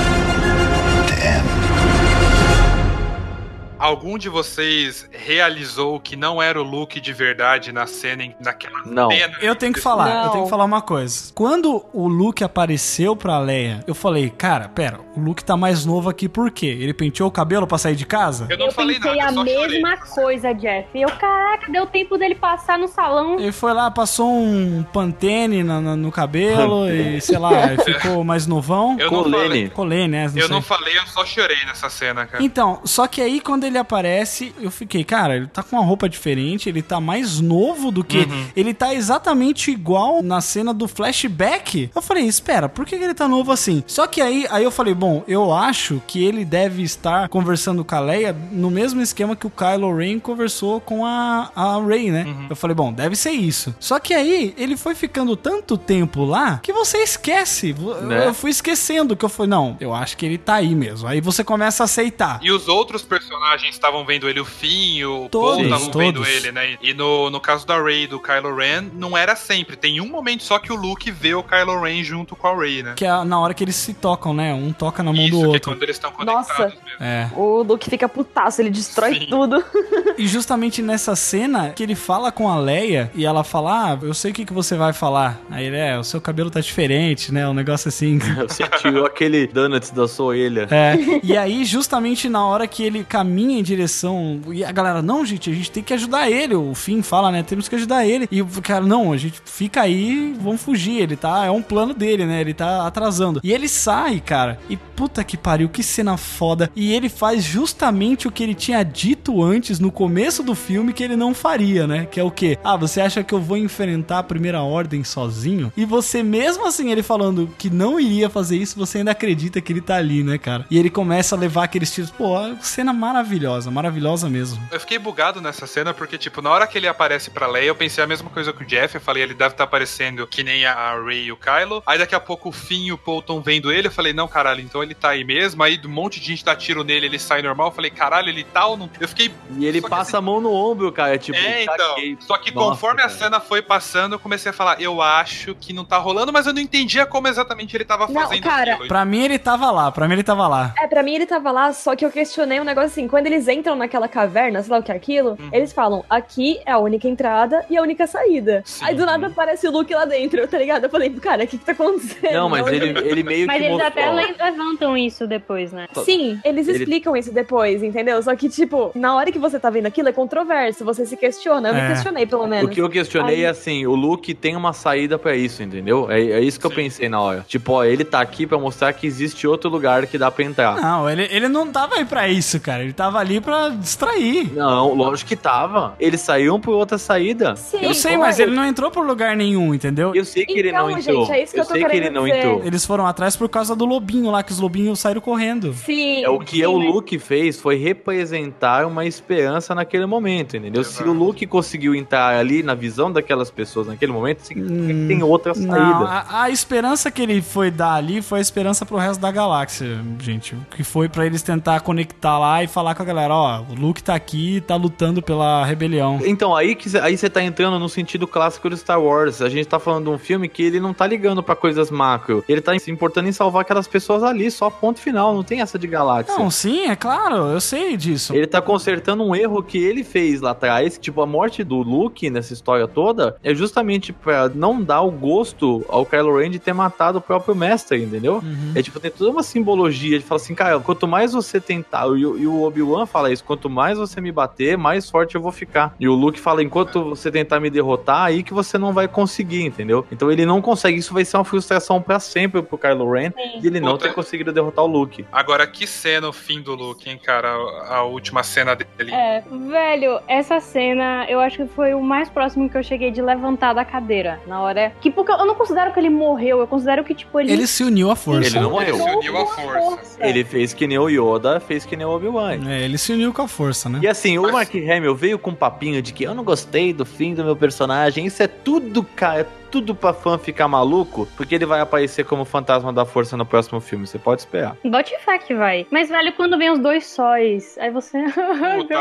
Algum de vocês realizou que não era o Luke de verdade na cena, naquela Não. cena? Eu tenho que falar, eu Não. tenho que falar uma coisa. Quando o Luke apareceu pra Leia, eu falei, cara, pera, o Luke tá mais novo aqui por quê? Ele penteou o cabelo pra sair de casa? Eu não Eu falei pensei nada, eu a só chorei. mesma coisa, Jeff. Eu, caraca, deu tempo dele passar no salão. Ele foi lá, passou um pantene na- na- no cabelo e, sei lá, ficou mais novão. Eu. Colene. Colene, né? Eu sei. não falei, eu só chorei nessa cena, cara. Então, só que aí quando ele aparece, eu fiquei, cara, ele tá com uma roupa diferente, ele tá mais novo do que. Uhum. Ele tá exatamente igual na cena do flashback. Eu falei, espera, por que que ele tá novo assim? Só que aí, aí eu falei, bom, eu acho que ele deve estar conversando com a Leia no mesmo esquema que o Kylo Ren conversou com a, a Rey, né? Uhum. Eu falei, bom, deve ser isso. Só que aí ele foi ficando tanto tempo lá que você esquece. Né? Eu fui esquecendo que eu falei, não, eu acho que ele tá aí mesmo. Aí você começa a aceitar. E os outros personagens estavam vendo ele, o Finn, o Todos, Paul estavam vendo ele, né? E no, no caso da Rey e do Kylo Ren, não era sempre. Tem um momento só que o Luke vê o Kylo Ren junto com a Rey, né? Que é na hora que eles se tocam, né? Um toca na mão Isso, do que é outro. quando eles estão Nossa. conectados mesmo. É. O Luke fica putaço, ele destrói Sim. tudo. E justamente nessa cena que ele fala com a Leia e ela fala: Ah, eu sei o que, que você vai falar. Aí ele é, o seu cabelo tá diferente, né? Um negócio assim. Você tirou aquele donuts da sua orelha. É, e aí, justamente na hora que ele caminha em direção. E a galera, não, gente, a gente tem que ajudar ele. O Finn fala, né? Temos que ajudar ele. E o cara, não, a gente fica aí, vamos fugir. Ele tá. É um plano dele, né? Ele tá atrasando. E ele sai, cara. E puta que pariu, que cena foda. E ele faz justamente o que ele tinha dito antes, no começo do filme, que ele não faria, né? Que é o quê? Ah, você acha que eu vou enfrentar a primeira ordem sozinho? E você, mesmo assim, ele falando que não iria fazer isso, você ainda acredita que ele tá ali, né, cara? E ele começa a levar aqueles tiros. Pô, cena maravilhosa, maravilhosa mesmo. Eu fiquei bugado nessa cena porque, tipo, na hora que ele aparece pra Leia, eu pensei a mesma coisa que o Jeff. Eu falei, ele deve estar aparecendo que nem a Rey e o Kylo. Aí daqui a pouco o Finn e o Paul tão vendo ele. Eu falei, não, caralho, então ele tá aí mesmo. Aí um monte de gente dá tiro nele, ele sai normal. Eu falei, caralho, ele tá ou não? Eu fiquei. E ele passa assim- a mão no ombro, cara. Tipo, É, então. caguei. Só que Nossa, conforme a cara. cena foi passando, eu comecei a falar, eu acho que não tá rolando, mas eu não entendia como exatamente ele tava Não, fazendo cara, aquilo. Pra mim ele tava lá, pra mim ele tava lá. É, pra mim ele tava lá, só que eu questionei um negócio assim, quando eles entram naquela caverna, sei lá o que é aquilo, Uhum. eles falam, aqui é a única entrada e a única saída. Sim. Aí do nada aparece o Luke lá dentro, tá ligado? Eu falei, cara, o que que tá acontecendo? Não, mas ele, ele meio Mas que eles mostrou. até le- levantam isso depois, né? Sim, eles Ele- explicam isso depois, entendeu? Só que, tipo, na hora que você tá vendo aquilo é controverso, você se questiona. Eu É. me questionei, pelo O menos. que eu questionei Aí- é assim, o Luke tem uma saída pra isso, entendeu? É, é isso que eu Sim. pensei na hora. Tipo, ó, ele tá aqui pra mostrar que existe outro lugar que dá pra entrar. Não, ele, ele não tava aí pra isso, cara. Ele tava ali pra distrair. Não, lógico que tava. Eles saíram por outra saída. Sim, Eu sei, foi. mas ele não entrou por lugar nenhum, entendeu? Eu sei que ele Então, não entrou. gente, é isso que eu tô sei que ele querendo não dizer. entrou. Eles foram atrás por causa do lobinho lá, que os lobinhos saíram correndo. Sim. É o que sim, o mas- Luke fez foi representar uma esperança naquele momento, entendeu? Se o. Luke conseguiu entrar ali na visão daquelas pessoas naquele momento, significa que Hum, tem outra saída. Não, a, a esperança que ele foi dar ali foi a esperança pro resto da galáxia, gente. Que foi pra eles tentar conectar lá e falar com com a galera, ó, o Luke tá aqui, tá lutando pela rebelião. Então, aí que aí você tá entrando no sentido clássico do Star Wars. A gente tá falando de um filme que ele não tá ligando pra coisas macro. Ele tá se importando em salvar aquelas pessoas ali, só ponto final. Não tem essa de galáxia. Não, sim, é claro, eu sei disso. Ele tá consertando um erro que ele fez lá atrás. Tipo, a morte do Luke nessa história toda é justamente pra não dar o gosto ao Kylo Ren de ter matado o próprio mestre, entendeu? Uhum. É tipo, tem toda uma simbologia de falar assim, cara, quanto mais você tentar, e, o- e o Obi-Wan fala isso, quanto mais você me bater, mais forte eu vou ficar. E o Luke fala, enquanto você tentar me derrotar, aí que você não vai conseguir, entendeu? Então ele não consegue, isso vai ser uma frustração pra sempre pro Kylo Ren, de ele não Puta. ter conseguido derrotar o Luke. Agora, que cena o fim do Luke, hein, cara? A, a última cena dele. É, velho, essa cena eu acho que foi o mais próximo que eu cheguei de levantar da cadeira. Na hora. Que porque eu não considero que ele morreu, eu considero que, tipo, ele. Ele se uniu à força. Ele não Ele morreu. se uniu à força. Ele fez que nem o Yoda, fez que nem o Obi-Wan. É, ele se uniu com a força, né? E assim, o Mas- Mark Hamill veio com um papinho de que eu não gostei do fim do meu personagem. Isso é tudo, cara, é tudo pra fã ficar maluco, porque ele vai aparecer como fantasma da força no próximo filme. Você pode esperar. Bote fé que vai. Mas, velho, quando vem os dois sóis, aí você. Puta.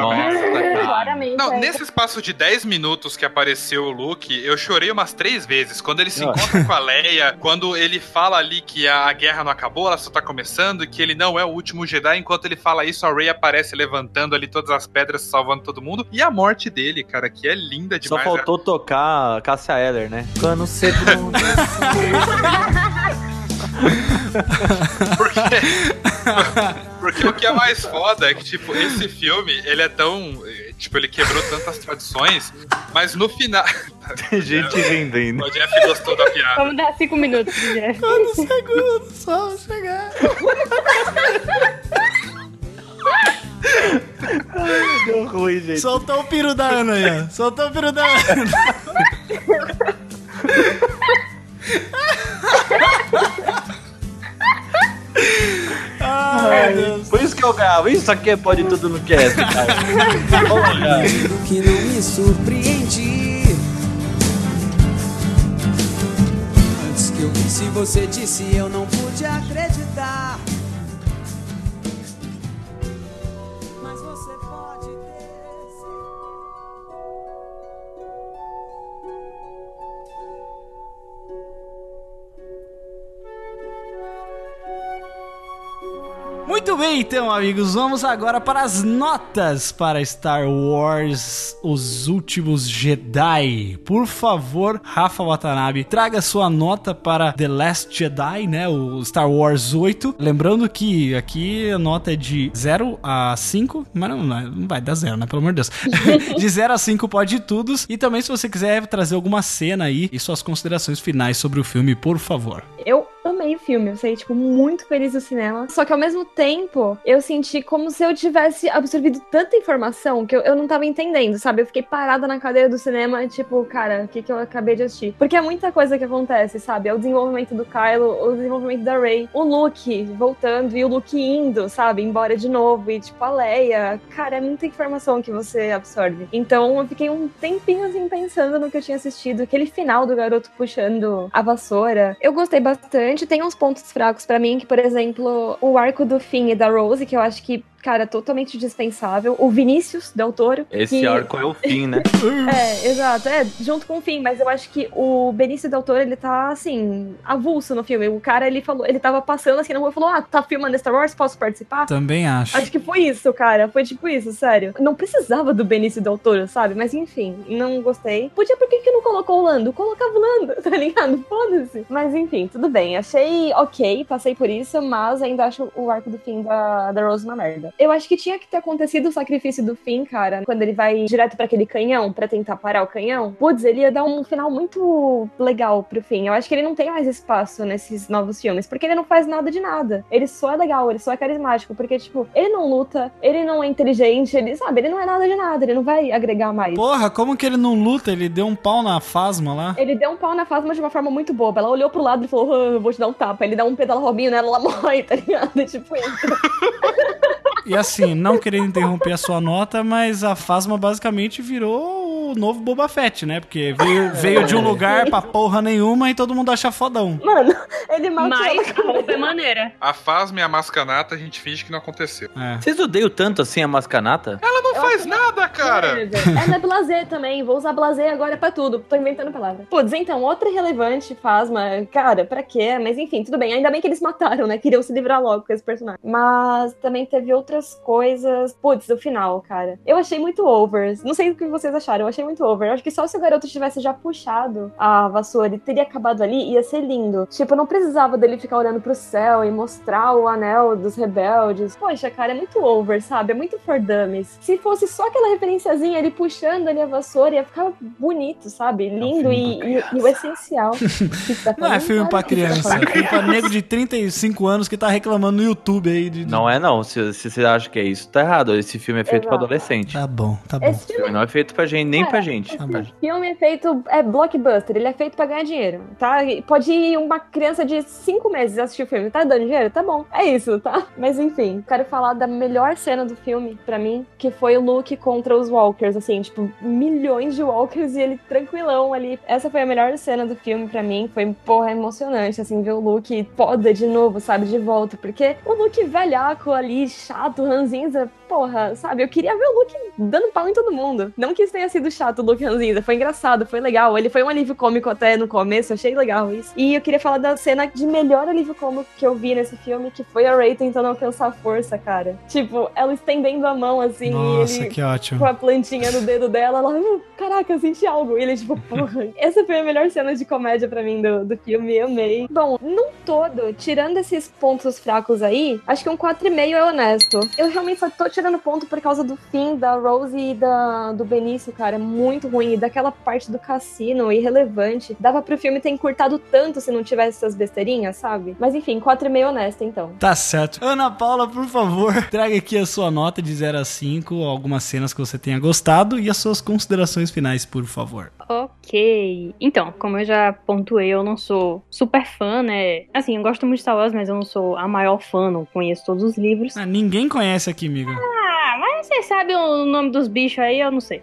Claramente. Não, é. nesse espaço de 10 minutos que apareceu o Luke, eu chorei umas três vezes. Quando ele se Ah. encontra com a Leia, quando ele fala ali que a guerra não acabou, ela só tá começando, e que ele não é o último Jedi, enquanto ele fala isso, a Rey aparece levantando ali todas as pedras, salvando todo mundo. E a morte dele, cara, que é linda Só demais. faltou tocar Cássia Eller, né? Quando você Porque, porque o que é mais foda é que, tipo, esse filme, ele é tão. Tipo, ele quebrou tantas tradições, mas no final. Tem gente ainda. O Jeff gostou da piada. Vamos dar cinco minutos, Jeff. Um segundo, só chegar. Deu ruim, gente. Soltou o peru da Ana aí, ó. Soltou o peru da Ana. Ai, Deus. Por isso que eu gravo. Isso aqui é pode tudo no cast, cara. Que não me surpreendi. Antes que eu visse você disse eu não pude acreditar. Muito bem, então, amigos, vamos agora para as notas para Star Wars Os Últimos Jedi. Por favor, Rafa Watanabe, traga sua nota para The Last Jedi, né, o Star Wars 8. Lembrando que aqui a nota é de 0 a 5, mas não, não vai dar 0, né, pelo amor de Deus. de 0 a 5 pode tudo. E também se você quiser trazer alguma cena aí e suas considerações finais sobre o filme, por favor. Eu amei o filme, eu saí, tipo, muito feliz do cinema. Só que ao mesmo tempo, eu senti como se eu tivesse absorvido tanta informação que eu, eu não tava entendendo, sabe? Eu fiquei parada na cadeira do cinema, tipo, cara, o que, que eu acabei de assistir? Porque é muita coisa que acontece, sabe? É o desenvolvimento do Kylo, o desenvolvimento da Rey, o Luke voltando e o Luke indo, sabe? Embora de novo, e tipo, a Leia. Cara, é muita informação que você absorve. Então eu fiquei um tempinho assim pensando no que eu tinha assistido, aquele final do garoto puxando a vassoura. Eu gostei bastante. Tem uns pontos fracos pra mim, que, por exemplo, o arco do Finn e da Rose, que eu acho que, cara, totalmente dispensável. O Vinícius Del Toro. Esse que... arco é o fim, né? É, exato. É, junto com o Finn, mas eu acho que o Benício Del Toro, ele tá, assim, avulso no filme. O cara, ele falou, ele tava passando assim na rua e falou: Ah, tá filmando Star Wars? Posso participar? Também acho. Acho que foi isso, cara. Foi tipo isso, sério. Não precisava do Benício Del Toro, sabe? Mas enfim, não gostei. Podia, por que, que não colocou o Lando? Colocava o Lando, tá ligado? Foda-se. Mas enfim, tudo bem. Achei ok, passei por isso, mas ainda acho o arco do fim da, da Rose uma merda. Eu acho que tinha que ter acontecido o sacrifício do fim, cara, quando ele vai direto pra aquele canhão, pra tentar parar o canhão. Putz, ele ia dar um final muito legal pro fim. Eu acho que ele não tem mais espaço nesses novos filmes, porque ele não faz nada de nada. Ele só é legal, ele só é carismático, porque, tipo, ele não luta, ele não é inteligente, ele, sabe, ele não é nada de nada, ele não vai agregar mais. Porra, como que ele não luta? Ele deu um pau na Fasma lá. Ele deu um pau na Fasma de uma forma muito boba. Ela olhou pro lado e falou: "Ah, eu vou te dar um tapa. Ele dá um pedala Robinho nela, ela morre, tá ligado? Tipo isso. E assim, não querendo interromper a sua nota, mas a Fasma basicamente virou o novo Boba Fett, né? Porque veio, veio de um lugar pra porra nenhuma e todo mundo acha fodão. Mano, ele matou Mas ela. a roupa é maneira. A Fasma e a Mascanata a gente finge que não aconteceu. É. Vocês odeiam tanto assim a mascanata? Ela não faz nada, cara. Ela é blazer também. Vou usar blazer agora pra tudo. Tô inventando palavra. Putz, então, outra irrelevante Fasma. Cara, pra quê? Mas enfim, tudo bem. Ainda bem que eles mataram, né? Queriam se livrar logo com esse personagem. Mas também teve outras coisas. Putz, o final, cara. Eu achei muito over. Não sei o que vocês acharam. Eu achei muito over. Eu acho que só se o garoto tivesse já puxado a vassoura e teria acabado ali, ia ser lindo. Tipo, não precisava dele ficar olhando pro céu e mostrar o anel dos rebeldes. Poxa, cara, é muito over, sabe? É muito for dummies. Se fosse só aquela referenciazinha, ele puxando ali a vassoura, ia ficar bonito, sabe? Lindo filme e, pra e- e o essencial. Tá Não é filme pra tá criança, é filme pra nego de 35 anos que tá reclamando no YouTube aí. De, de- Não é não. Se, se você acha que é isso, tá errado. Esse filme é feito pra Exato. adolescente. Tá bom, tá bom. Esse filme não é feito pra gente, nem pra gente. Esse filme é feito, é blockbuster, ele é feito pra ganhar dinheiro, tá? E Pode ir uma criança de 5 meses assistir o filme, tá dando dinheiro? Tá bom, é isso, tá? Mas enfim, quero falar da melhor cena do filme, pra mim, que foi o Luke contra os Walkers, assim, tipo, milhões de Walkers e ele tranquilão ali. Essa foi a melhor cena do filme pra mim, foi, porra, emocionante, assim, ver o Luke foda de novo, sabe, de volta, porque o Luke velhaco ali, chato, ranzinza, porra, sabe, eu queria ver o Luke dando pau em todo mundo. Não que isso tenha sido chato, o Luke Ranzinza, foi engraçado, foi legal. Ele foi um alívio cômico até no começo, achei legal isso. E eu queria falar da cena de melhor alívio cômico que eu vi nesse filme, que foi a Ray tentando alcançar a força, cara. Tipo, ela estendendo a mão assim, Nossa, e ele que ótimo. com a plantinha no dedo dela, ela, "Uh, caraca, eu senti algo. E ele, tipo, porra. Essa foi a melhor cena de comédia pra mim do, do filme, eu amei. Bom, num todo, tirando esses pontos fracos aí, acho que um 4,5 é honesto. Eu realmente só tô tirando ponto por causa do fim da Rose e da, do Benício, cara. É muito ruim. E daquela parte do cassino, irrelevante. Dava pro filme ter encurtado tanto se não tivesse essas besteirinhas, sabe? Mas enfim, 4,5 honesto, então. Tá certo. Ana Paula, por favor, traga aqui a sua nota de 0 a 5, algumas cenas que você tenha gostado e as suas considerações finais, por favor. Então, como eu já pontuei, eu não sou super fã, né? Assim, eu gosto muito de Star Wars, mas eu não sou a maior fã, não conheço todos os livros. Ah, ninguém conhece aqui, amiga. Ah, mas você sabe o nome dos bichos aí, eu não sei.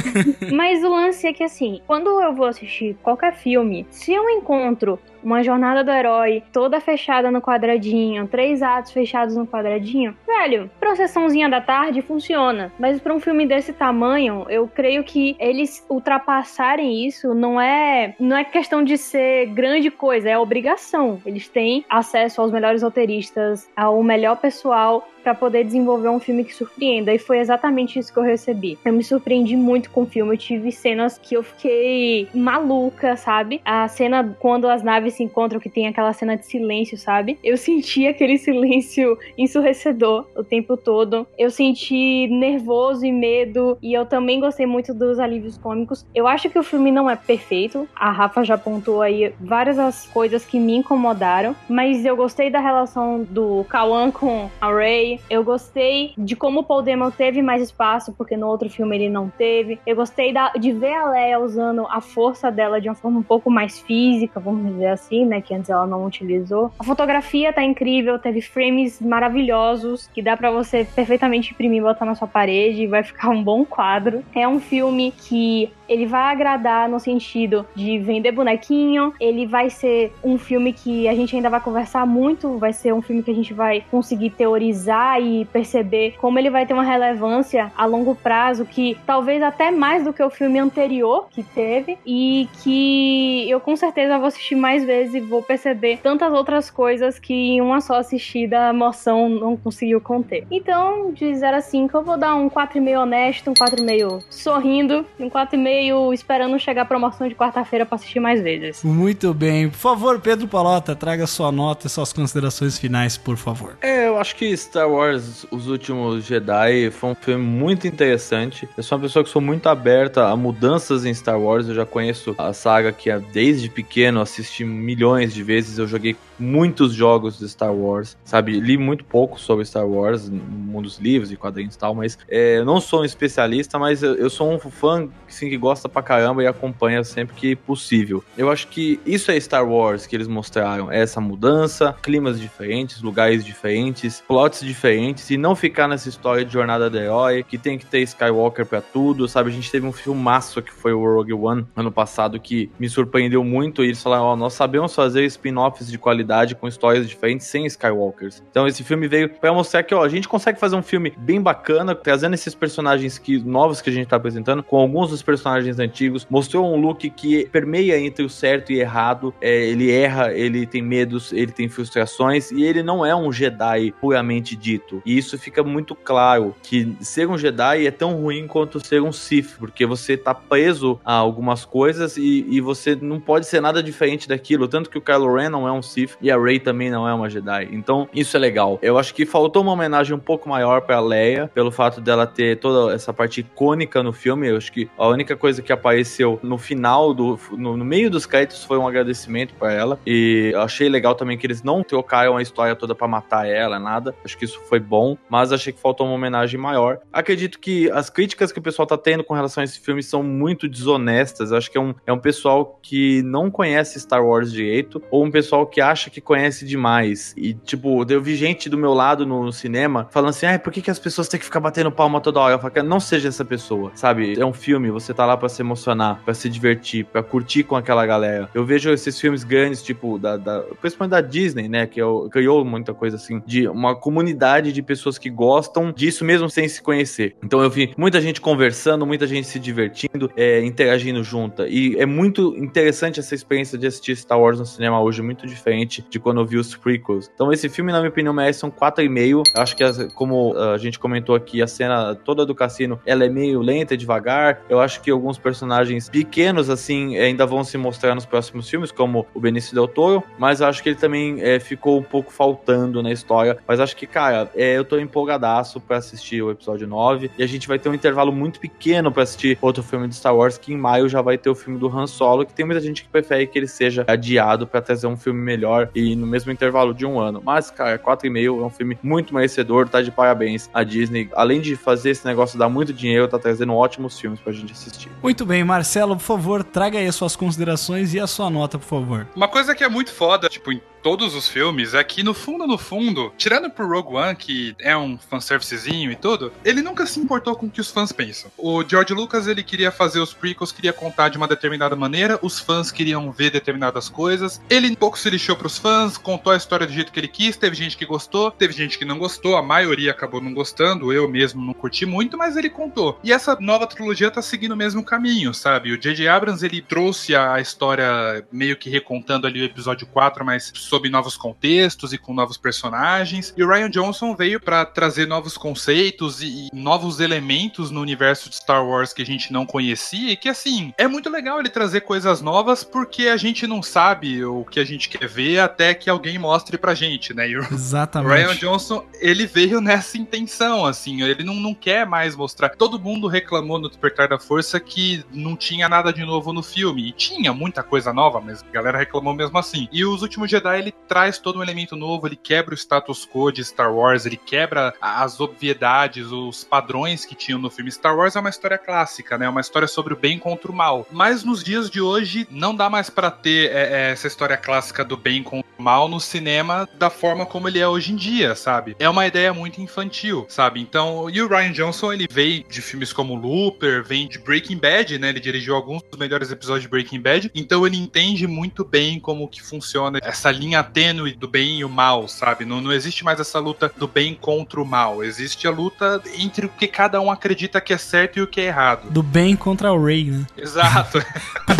mas o lance é que, assim, quando eu vou assistir qualquer filme, se eu encontro uma jornada do herói toda fechada no quadradinho, três atos fechados no quadradinho, velho, pra sessãozinha da tarde funciona. Mas pra um filme desse tamanho, eu creio que eles ultrapassarem isso não é não é questão de ser grande coisa, é obrigação. Eles têm acesso aos melhores roteiristas, ao melhor pessoal pra poder desenvolver um filme que surpreenda. E foi exatamente isso que eu recebi. Eu me surpreendi muito com o filme. Eu tive cenas que eu fiquei maluca, sabe? A cena quando as naves se encontram, que tem aquela cena de silêncio, sabe? Eu senti aquele silêncio ensurrecedor o tempo todo. Eu senti nervoso e medo. E eu também gostei muito dos alívios cômicos. Eu acho que o filme não é perfeito. A Rafa já apontou aí várias as coisas que me incomodaram. Mas eu gostei da relação do Kawan com a Ray. Eu gostei de como o Paul Damon teve mais espaço, porque no outro filme ele não teve. Eu gostei da- de ver a Leia usando a força dela de uma forma um pouco mais física, vamos dizer assim, né? Que antes ela não utilizou. A fotografia tá incrível, teve frames maravilhosos que dá pra você perfeitamente imprimir e botar na sua parede e vai ficar um bom quadro. É um filme que ele vai agradar no sentido de vender bonequinho, ele vai ser um filme que a gente ainda vai conversar muito, vai ser um filme que a gente vai conseguir teorizar e perceber como ele vai ter uma relevância a longo prazo, que talvez até mais do que o filme anterior que teve, e que eu com certeza vou assistir mais vezes e vou perceber tantas outras coisas que em uma só assistida a emoção não conseguiu conter. Então, de 0 a 5, eu vou dar um 4,5 honesto, um 4,5 sorrindo, um 4,5 esperando chegar a promoção de quarta-feira pra assistir mais vezes. Muito bem. Por favor, Pedro Palota, traga sua nota e suas considerações finais, por favor. É, eu acho que Star Wars Os Últimos Jedi foi um filme muito interessante. Eu sou uma pessoa que sou muito aberta a mudanças em Star Wars. Eu já conheço a saga que é desde pequeno assisti milhões de vezes. Eu joguei muitos jogos de Star Wars, sabe? Li muito pouco sobre Star Wars, no mundo dos livros e quadrinhos e tal, mas é, eu não sou um especialista, mas eu, eu sou um fã assim, que gosta pra caramba e acompanha sempre que possível. Eu acho que isso é Star Wars que eles mostraram, é essa mudança, climas diferentes, lugares diferentes, plots diferentes e não ficar nessa história de jornada do herói, que tem que ter Skywalker pra tudo, sabe? A gente teve um filmaço que foi o Rogue One ano passado que me surpreendeu muito e eles falaram, ó, nós sabemos fazer spin-offs de qualidade com histórias diferentes sem Skywalkers. Então esse filme veio pra mostrar que, ó, a gente consegue fazer um filme bem bacana, trazendo esses personagens que, novos que a gente tá apresentando, com alguns dos personagens antigos, mostrou um look que permeia entre o certo e errado, é, ele erra, ele tem medos, ele tem frustrações e ele não é um Jedi puramente dito. E isso fica muito claro que ser um Jedi é tão ruim quanto ser um Sith, porque você tá preso a algumas coisas e, e você não pode ser nada diferente daquilo. Tanto que o Kylo Ren não é um Sith e a Rey também não é uma Jedi. Então, isso é legal. Eu acho que faltou uma homenagem um pouco maior pra Leia, pelo fato dela ter toda essa parte icônica no filme. Eu acho que a única coisa que apareceu no final do. no, no meio dos créditos foi um agradecimento para ela. E achei legal também que eles não trocaram a história toda para matar ela, nada. Acho que isso foi bom, mas achei que faltou uma homenagem maior. Acredito que as críticas que o pessoal tá tendo com relação a esse filme são muito desonestas. Acho que é um, é um pessoal que não conhece Star Wars direito, ou um pessoal que acha que conhece demais. E, tipo, eu vi gente do meu lado no, cinema falando assim: ah, por que, que as pessoas têm que ficar batendo palma toda hora? Eu falo, não seja essa pessoa, sabe? É um filme, você tá lá para se emocionar, para se divertir, para curtir com aquela galera. Eu vejo esses filmes grandes, tipo, da, da, principalmente da Disney, né? Que eu, criou muita coisa assim, de uma comunidade de pessoas que gostam disso mesmo sem se conhecer. Então eu vi muita gente conversando, muita gente se divertindo, é, interagindo junta. E é muito interessante essa experiência de assistir Star Wars no cinema hoje, muito diferente de quando eu vi os prequels. Então esse filme, na minha opinião, merece um 4,5. Acho que, como a gente comentou aqui, a cena toda do cassino, ela é meio lenta, devagar. Eu acho que alguns personagens pequenos, assim, ainda vão se mostrar nos próximos filmes, como o Benício Del Toro, mas acho que ele também é, ficou um pouco faltando na história. Mas acho que, cara, é, eu tô empolgadaço pra assistir o episódio 9 e a gente vai ter um intervalo muito pequeno para assistir outro filme de Star Wars, que em maio já vai ter o filme do Han Solo, que tem muita gente que prefere que ele seja adiado para trazer um filme melhor e no mesmo intervalo de um ano. Mas, cara, 4,5 é um filme muito merecedor, tá de parabéns a Disney. Além de fazer esse negócio dar muito dinheiro, tá trazendo ótimos filmes pra gente assistir. Muito bem, Marcelo, por favor, traga aí as suas considerações e a sua nota, por favor. Uma coisa que é muito foda, tipo, em todos os filmes é que, no fundo, no fundo, tirando pro Rogue One, que é um fanservicezinho e tudo, ele nunca se importou com o que os fãs pensam. O George Lucas, ele queria fazer os prequels, queria contar de uma determinada maneira, os fãs queriam ver determinadas coisas. Ele pouco se lixou pros fãs, contou a história do jeito que ele quis, teve gente que gostou, teve gente que não gostou, a maioria acabou não gostando, eu mesmo não curti muito, mas ele contou. E essa nova trilogia tá seguindo o mesmo caminho, sabe? O J.J. Abrams, ele trouxe a história meio que recontando ali o episódio 4, mas sob novos contextos e com novos personagens. E o Ryan Johnson veio para trazer novos conceitos e, e, novos elementos no universo de Star Wars que a gente não conhecia e que assim, é muito legal ele trazer coisas novas porque a gente não sabe o que a gente quer ver até que alguém mostre pra gente, né? E o Exatamente. Ryan Johnson, ele veio nessa intenção, assim, ele não, não quer mais mostrar. Todo mundo reclamou no Despertar da Força que não tinha nada de novo no filme. E tinha muita coisa nova, mas a galera reclamou mesmo assim. E os últimos Jedi, ele traz todo um elemento novo, ele quebra o status quo de Star Wars, ele quebra as obviedades, os padrões que tinham no filme. Star Wars é uma história clássica, né? É uma história sobre o bem contra o mal. Mas nos dias de hoje, não dá mais para ter é, é, essa história clássica do bem contra o mal no cinema da forma como ele é hoje em dia, sabe? É uma ideia muito infantil, sabe? Então, e o Ryan Johnson, ele veio de filmes como Looper, vem de Breaking Bad, né? Ele dirigiu alguns dos melhores episódios de Breaking Bad, então ele entende muito bem como que funciona essa linha tênue do bem e o mal, sabe? Não, não existe mais essa luta do bem contra o mal. Existe a luta entre o que cada um acredita que é certo e o que é errado. Do bem contra o Rey, né? Exato.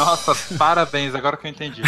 Nossa, parabéns, agora que eu entendi.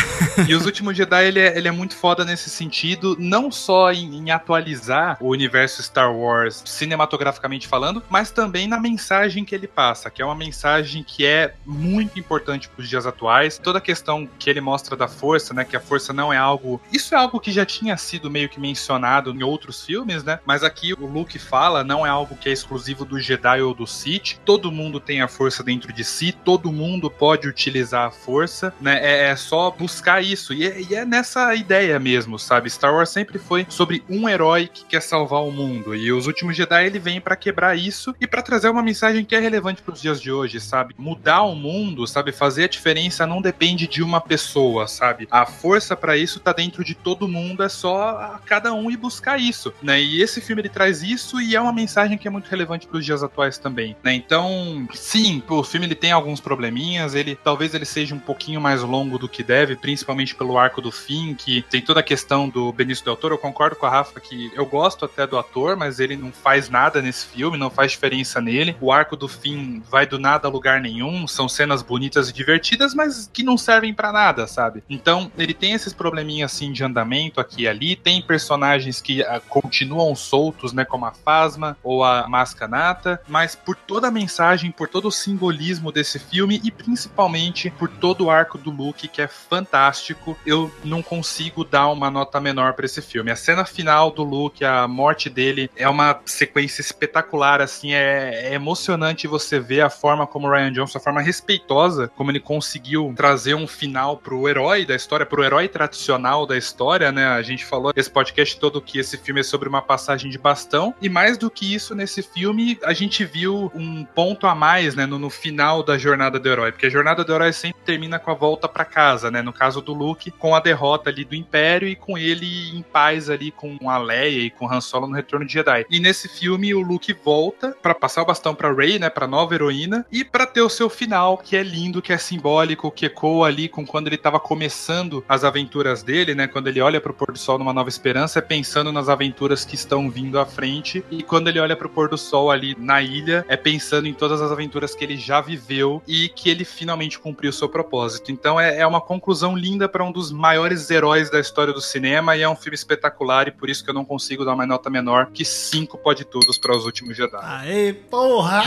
E os últimos Jedi, ele é, ele é muito foda nesse sentido, não só em, em, atualizar o universo Star Wars cinematograficamente falando, mas também na mensagem que ele passa, que é uma mensagem que é muito importante para os dias atuais. Toda a questão que ele mostra da força, né, que a força não é algo. Isso é algo que já tinha sido meio que mencionado em outros filmes, né? Mas aqui o Luke fala, não é algo que é exclusivo do Jedi ou do Sith. Todo mundo tem a força dentro de si, todo mundo pode utilizar a força, né? É, é só buscar isso. E é, e é nessa ideia mesmo, sabe? Star Wars sempre foi sobre um herói que quer salvar o mundo. E os últimos Jedi ele vem para quebrar isso e para trazer uma mensagem que é relevante para os dias de hoje, sabe? Mudar o mundo, sabe? Fazer a diferença não depende de uma pessoa, sabe? A força para isso tá dentro de todo mundo, é só cada um ir buscar isso, né? E esse filme ele traz isso e é uma mensagem que é muito relevante para os dias atuais também, né? Então, sim, o filme ele tem alguns probleminhas, ele talvez ele seja um pouquinho mais longo do que deve, principalmente pelo arco do fim, que tem toda a questão do Benício Del Toro. Eu concordo com a Rafa que eu gosto até do ator, mas ele não faz nada nesse filme, não faz diferença nele. O arco do fim vai do nada a lugar nenhum, são cenas bonitas e divertidas, mas que não servem para nada, sabe? Então, ele tem esses probleminhas assim de andamento aqui e ali, tem personagens que uh, continuam soltos, né, como a Fasma ou a Mascanata, mas por toda a mensagem, por todo o simbolismo desse filme e principalmente por todo o arco do Luke que é fantástico, eu não consigo dar uma nota menor para esse filme. A cena final do Luke, a morte dele, é uma sequência espetacular, assim, é, é emocionante você ver a forma como o Ryan Johnson, a forma respeitosa como ele conseguiu trazer um final pro herói da história, pro herói tradicional da história, né? A gente falou nesse podcast todo que esse filme é sobre uma passagem de bastão, e mais do que isso, nesse filme, a gente viu um ponto a mais, né, no, no final da jornada do herói, porque a jornada do herói sempre termina com a volta para casa, né? No caso do Luke, com a derrota ali do Império e com ele em paz ali com a Leia e com Han Solo no Retorno de Jedi. E nesse filme o Luke volta para passar o bastão para Rey, né, para nova heroína e para ter o seu final, que é lindo, que é simbólico, que ecoa ali com quando ele tava começando as aventuras dele, né, quando ele olha pro pôr do sol numa nova esperança, é pensando nas aventuras que estão vindo à frente e quando ele olha pro pôr do sol ali na ilha, é pensando em todas as aventuras que ele já viveu e que ele finalmente cumpriu seu propósito. Então é, é uma conclusão linda para um dos maiores heróis da história do cinema e é um filme espetacular e por isso que eu não consigo dar uma nota menor que cinco pode todos para os últimos Jedi. Aê, porra!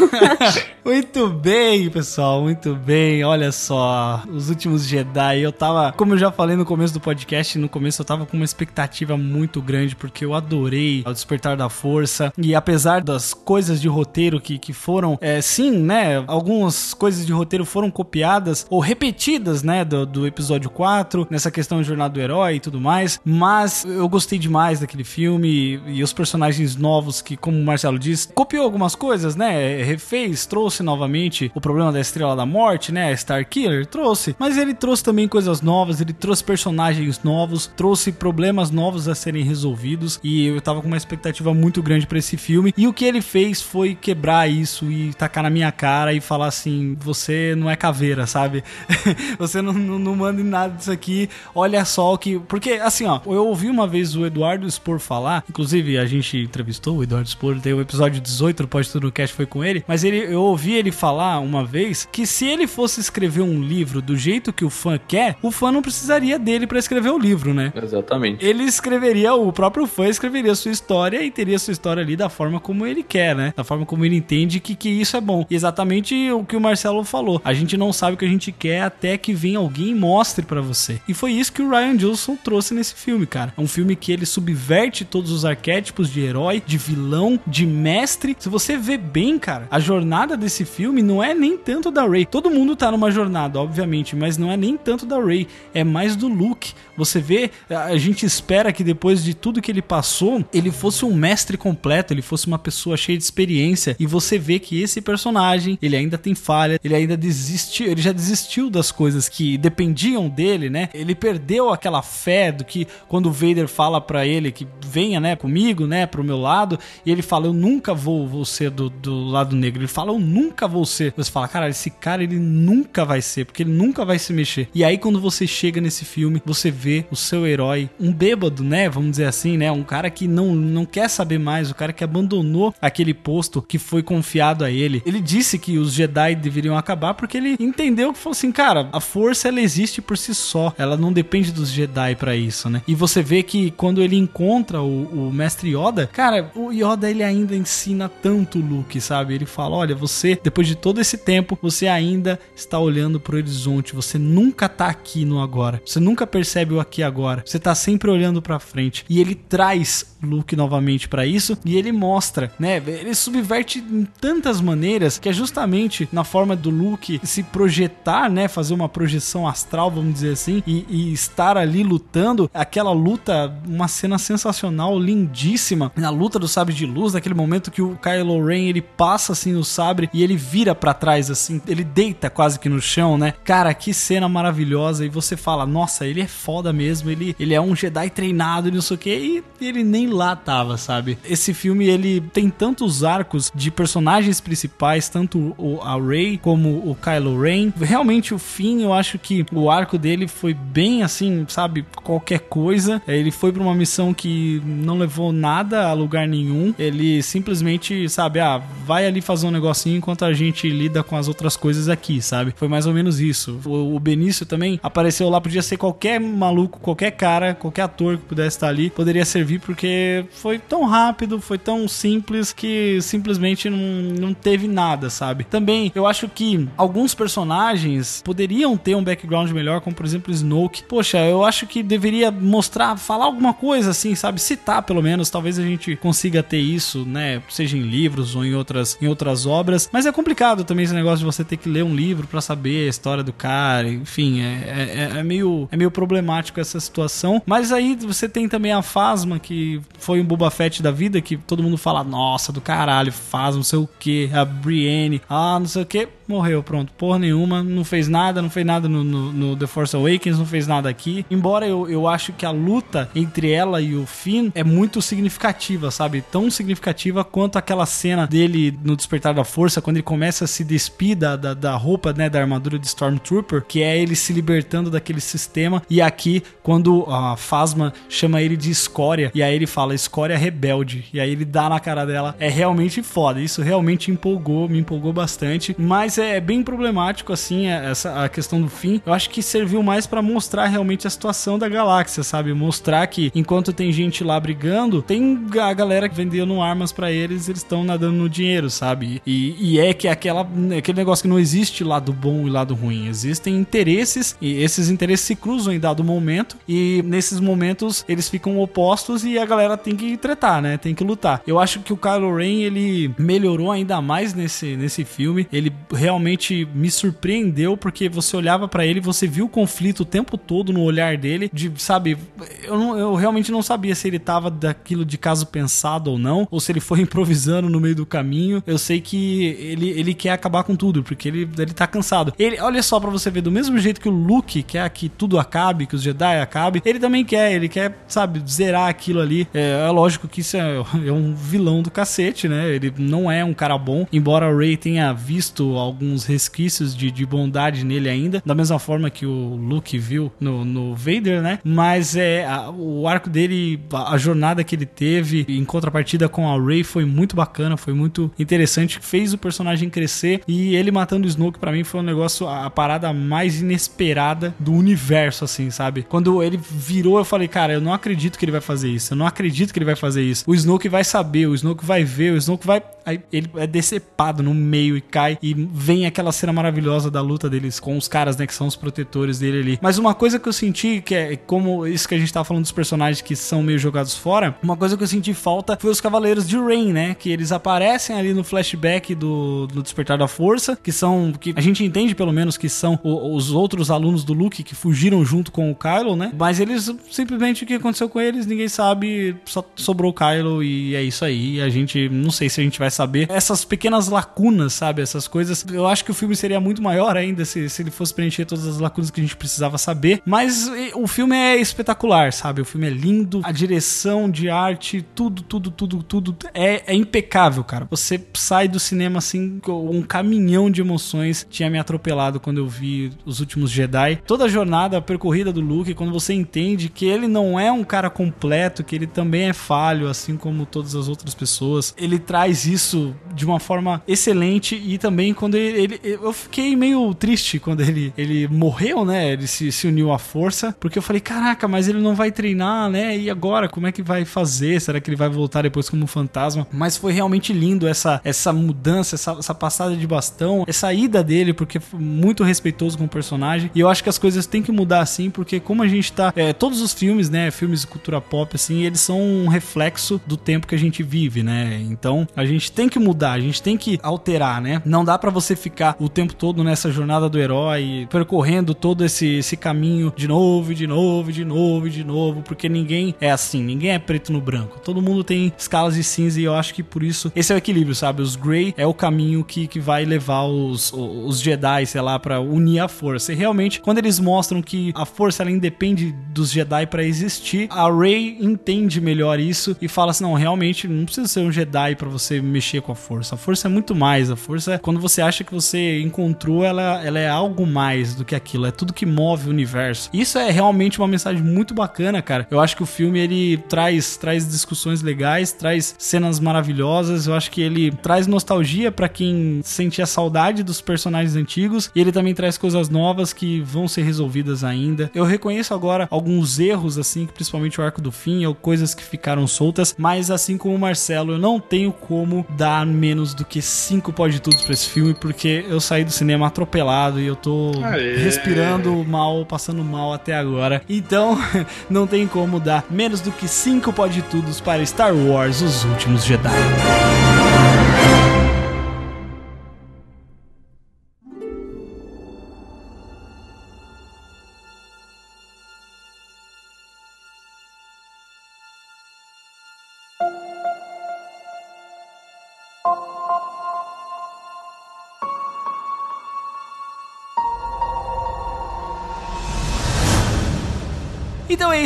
muito bem, pessoal, muito bem. Olha só, os últimos Jedi. Eu tava, como eu já falei no começo do podcast, no começo eu tava com uma expectativa muito grande porque eu adorei o Despertar da Força e apesar das coisas de roteiro que, que foram, é, sim, né, algumas coisas de roteiro foram copiadas ou repetidas, né, do, do episódio 4, nessa questão de jornada do herói e tudo mais, mas eu gostei demais daquele filme e, e os personagens novos que, como o Marcelo disse, copiou algumas coisas, né, refez, trouxe novamente o problema da Estrela da Morte, né, Star Killer, trouxe, mas ele trouxe também coisas novas, ele trouxe personagens novos, trouxe problemas novos a serem resolvidos e eu tava com uma expectativa muito grande para esse filme e o que ele fez foi quebrar isso e tacar na minha cara e falar assim, você não é caveira, sabe? você não, não, não manda em nada disso aqui, olha só o que... Porque, assim, ó, eu ouvi uma vez o Eduardo Spor falar, inclusive a gente entrevistou o Eduardo Spor, tem o episódio 18 do Pode Tudo no Cast foi com ele, mas ele, eu ouvi ele falar uma vez que se ele fosse escrever um livro do jeito que o fã quer, o fã não precisaria dele para escrever o livro, né? Exatamente. Ele escreveria, o próprio fã escreveria sua história e teria sua história ali da forma como ele quer, né? Da forma como ele entende que, que isso é bom. E exatamente o que o Marcelo falou. A gente não sabe o que a gente quer até que venha alguém e mostre para você. E foi isso que o Ryan Johnson trouxe nesse filme, cara. É um filme que ele subverte todos os arquétipos de herói, de vilão, de mestre. Se você vê bem, cara, a jornada desse filme não é nem tanto da Rey. Todo mundo tá numa jornada, obviamente, mas não é nem tanto da Rey, é mais do Luke. Você vê, a gente espera que depois de tudo que ele passou, ele fosse um mestre completo, ele fosse uma pessoa cheia de experiência. E você vê que esse personagem, ele ainda tem falha, ele ainda desistiu, ele já desistiu das coisas que dependiam dele, né? Ele perdeu aquela fé do que quando o Vader fala para ele que venha, né, comigo, né, pro meu lado, e ele fala, eu nunca vou, vou ser do, do lado negro. Ele fala, eu nunca vou ser. Você fala, cara, esse cara ele nunca vai ser, porque ele nunca vai se mexer. E aí quando você chega nesse filme, você vê o seu herói, um bêbado, né, vamos dizer assim, né, um cara que não, não quer saber mais, o cara que abandonou aquele posto que foi confiado a ele. Ele disse que os Jedi deveriam acabar porque ele entendeu que falou assim, cara, a força ela existe por si só, ela não depende dos Jedi para isso, né? E você vê que quando ele encontra o, o mestre Yoda, cara, o Yoda ele ainda ensina tanto o Luke, sabe? Ele fala, olha, você depois de todo esse tempo, você ainda está olhando pro horizonte, você nunca tá aqui no agora. Você nunca percebe o aqui agora. Você tá sempre olhando para frente. E ele traz Luke novamente pra isso e ele mostra, né? Ele subverte em tantas maneiras que é justamente na forma do Luke se projetar, né? Fazer uma projeção astral, vamos dizer assim, e, e estar ali lutando. Aquela luta, uma cena sensacional, lindíssima. Na luta do sabre de luz, naquele momento que o Kylo Ren ele passa assim no sabre e ele vira pra trás, assim, ele deita quase que no chão, né? Cara, que cena maravilhosa. E você fala, nossa, ele é foda mesmo, ele, ele é um Jedi treinado não sei o que, e ele nem lá tava, sabe? Esse filme ele tem tantos arcos de personagens principais, tanto o, a Rey como o Kylo Ren. Realmente o fim, eu acho que o arco dele foi bem assim, sabe, qualquer coisa. Ele foi para uma missão que não levou nada a lugar nenhum. Ele simplesmente, sabe, ah, vai ali fazer um negocinho enquanto a gente lida com as outras coisas aqui, sabe? Foi mais ou menos isso. O, o Benício também apareceu lá, podia ser qualquer maluco, qualquer cara, qualquer ator que pudesse estar ali, poderia servir porque foi tão rápido, foi tão simples que simplesmente não, não teve nada, sabe? Também eu acho que alguns personagens poderiam ter um background melhor, como por exemplo Snoke. Poxa, eu acho que deveria mostrar, falar alguma coisa assim, sabe? Citar pelo menos, talvez a gente consiga ter isso, né? Seja em livros ou em outras, em outras obras. Mas é complicado também esse negócio de você ter que ler um livro para saber a história do cara. Enfim, é, é, é, meio, é meio problemático essa situação. Mas aí você tem também a Fasma, que foi um Boba Fett da vida, que todo mundo fala, nossa, do caralho, Fasma, não sei o que, a Brienne, ah, não sei o que morreu, pronto. Porra nenhuma, não fez nada, não fez nada no, no, no, The Force Awakens, não fez nada aqui. Embora eu, eu acho que a luta entre ela e o Finn é muito significativa, sabe? Tão significativa quanto aquela cena dele no Despertar da Força, quando ele começa a se despir da, da, da roupa, né, da armadura de Stormtrooper, que é ele se libertando daquele sistema. E aqui, quando a Fasma chama ele de escória, e aí ele fala escória rebelde, e aí ele dá na cara dela. É realmente foda, isso realmente empolgou, me empolgou bastante, mas é bem problemático, assim, é, essa a questão do fim. Eu acho que serviu mais para mostrar realmente a situação da galáxia, sabe? Mostrar que enquanto tem gente lá brigando, tem a galera que vendendo armas para eles, eles estão nadando no dinheiro, sabe? E, e, é que aquela, aquele negócio que não existe lado bom e lado ruim. Existem interesses e esses interesses se cruzam em dado momento e nesses momentos eles ficam opostos e a galera tem que tretar, né? Tem que lutar. Eu acho que o Kylo Ren ele melhorou ainda mais nesse, nesse filme. Ele realmente realmente me surpreendeu porque você olhava para ele, você viu o conflito o tempo todo no olhar dele, de, sabe, eu, não, eu realmente não sabia se ele tava daquilo de caso pensado ou não, ou se ele foi improvisando no meio do caminho. Eu sei que ele, ele quer acabar com tudo, porque ele, ele tá cansado. Ele, olha só para você ver, do mesmo jeito que o Luke quer que tudo acabe, que os Jedi acabem, ele também quer, ele quer, sabe, zerar aquilo ali. É, é lógico que isso é, é um vilão do cacete, né? Ele não é um cara bom, embora o Ray tenha visto alguns resquícios de, de bondade nele ainda, da mesma forma que o Luke viu no, no Vader, né? Mas é a, o arco dele, a, a, jornada que ele teve em contrapartida com a Rey foi muito bacana, foi muito interessante, fez o personagem crescer e ele matando o Snoke para mim foi um negócio a, a parada mais inesperada do universo assim, sabe? Quando ele virou, eu falei, cara, eu não acredito que ele vai fazer isso. Eu não acredito que ele vai fazer isso. O Snoke vai saber, o Snoke vai ver, o Snoke vai aí ele é decepado no meio e cai e vem aquela cena maravilhosa da luta deles com os caras, né, que são os protetores dele ali. Mas uma coisa que eu senti, que é como isso que a gente tava falando dos personagens que são meio jogados fora, uma coisa que eu senti falta foi os Cavaleiros de Rain, né, que eles aparecem ali no flashback do, do Despertar da Força, que são, que a gente entende pelo menos que são o, os outros alunos do Luke que fugiram junto com o Kylo, né, mas eles, simplesmente o que aconteceu com eles, ninguém sabe, só sobrou o Kylo e é isso aí, a gente, não sei se a gente vai saber. Essas pequenas lacunas, sabe, essas coisas, eu acho que o filme seria muito maior ainda se, se ele fosse preencher todas as lacunas que a gente precisava saber. Mas o filme é espetacular, sabe? O filme é lindo, a direção de arte, tudo, tudo, tudo, tudo é, é impecável, cara. Você sai do cinema assim, um caminhão de emoções tinha me atropelado quando eu vi os últimos Jedi. Toda a jornada, a percorrida do Luke, quando você entende que ele não é um cara completo, que ele também é falho, assim como todas as outras pessoas, ele traz isso isso de uma forma excelente e também quando ele, ele- eu fiquei meio triste quando ele, ele morreu, né? Ele se, se uniu à força, porque eu falei, caraca, mas ele não vai treinar, né? E agora, como é que vai fazer? Será que ele vai voltar depois como fantasma? Mas foi realmente lindo essa, essa mudança, essa, essa passada de bastão, essa ida dele, porque foi muito respeitoso com o personagem. E eu acho que as coisas têm que mudar assim, porque como a gente tá. é, todos os filmes, né? Filmes de cultura pop, assim, eles são um reflexo do tempo que a gente vive, né? Então a gente tem que mudar, a gente tem que alterar, né? Não dá pra você ficar o tempo todo nessa jornada do herói, percorrendo todo esse, esse caminho de novo, de novo, de novo, de novo, porque ninguém é assim, ninguém é preto no branco. Todo mundo tem escalas de cinza e eu acho que por isso esse é o equilíbrio, sabe? Os Grey é o caminho que, que vai levar os, os Jedi, sei lá, pra unir a força. E realmente, quando eles mostram que a força ela independe dos Jedi pra existir, a Rey entende melhor isso e fala assim: não, realmente não precisa ser um Jedi pra você mexer com a força. A força é muito mais. A força, quando você acha que você encontrou, ela, ela é algo mais do que aquilo. É tudo que move o universo. Isso é realmente uma mensagem muito bacana, cara. Eu acho que o filme ele traz, traz discussões legais, traz cenas maravilhosas. Eu acho que ele traz nostalgia pra quem sentia saudade dos personagens antigos e ele também traz coisas novas que vão ser resolvidas ainda. Eu reconheço agora alguns erros, assim, principalmente o arco do fim, ou coisas que ficaram soltas, mas assim como o Marcelo, eu não tenho como dar menos do que cinco pode tudo pra esse filme, porque eu saí do cinema atropelado e eu tô Aê. respirando mal, passando mal até agora. Então, não tem como dar menos do que cinco pode tudos para Star Wars Os Últimos Jedi.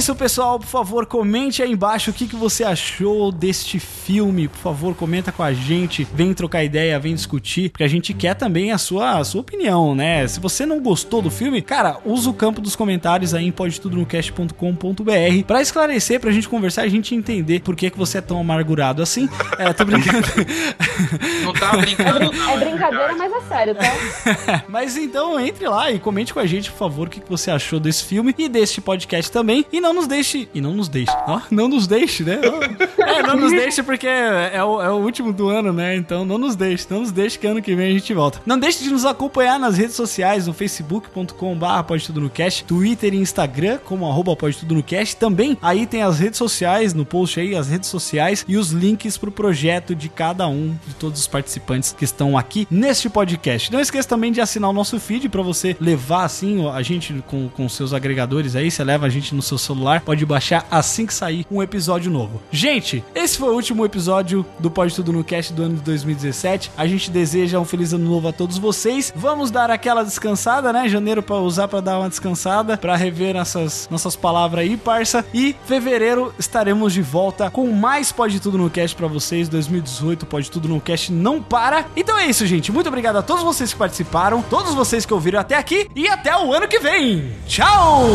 Isso, pessoal. Por favor, comente aí embaixo o que, que você achou deste filme. Por favor, comenta com a gente. Vem trocar ideia, vem discutir. Porque a gente quer também a sua, a sua opinião, né? Se você não gostou do filme, cara, usa o campo dos comentários aí em podetudonocast.com.br pra esclarecer, pra gente conversar e a gente entender por que, que você é tão amargurado assim. É, tô brincando. Não tava brincando, não. É brincadeira, mas é sério, tá? Mas então entre lá e comente com a gente, por favor, o que que você achou desse filme e deste podcast também. E não nos deixe. E não nos deixe. Ó, não nos deixe, né? É, não nos deixe porque é o, é o último do ano, né? Então não nos deixe. Não nos deixe que ano que vem a gente volta. Não deixe de nos acompanhar nas redes sociais, no facebook.com.br pode tudo no cast, Twitter e Instagram, como arroba pode tudo no cast. Também aí tem as redes sociais, no post aí, as redes sociais e os links pro projeto de cada um de todos os participantes que estão aqui neste podcast. Não esqueça também de assinar o nosso feed para você levar assim a gente com, com seus agregadores aí, você leva a gente no seu celular, pode baixar assim que sair um episódio novo. Gente, esse foi o último episódio do Pode Tudo no Cast do ano de 2017. A gente deseja um feliz ano novo a todos vocês. Vamos dar aquela descansada, né? Janeiro para usar para dar uma descansada, para rever nossas nossas palavras aí, parça. E fevereiro estaremos de volta com mais Pode Tudo no Cast para vocês. 2018 Pode Tudo no Cast não para. Então é isso, gente. Muito obrigado a todos vocês que participaram, todos vocês que ouviram até aqui e até o ano que vem. Tchau!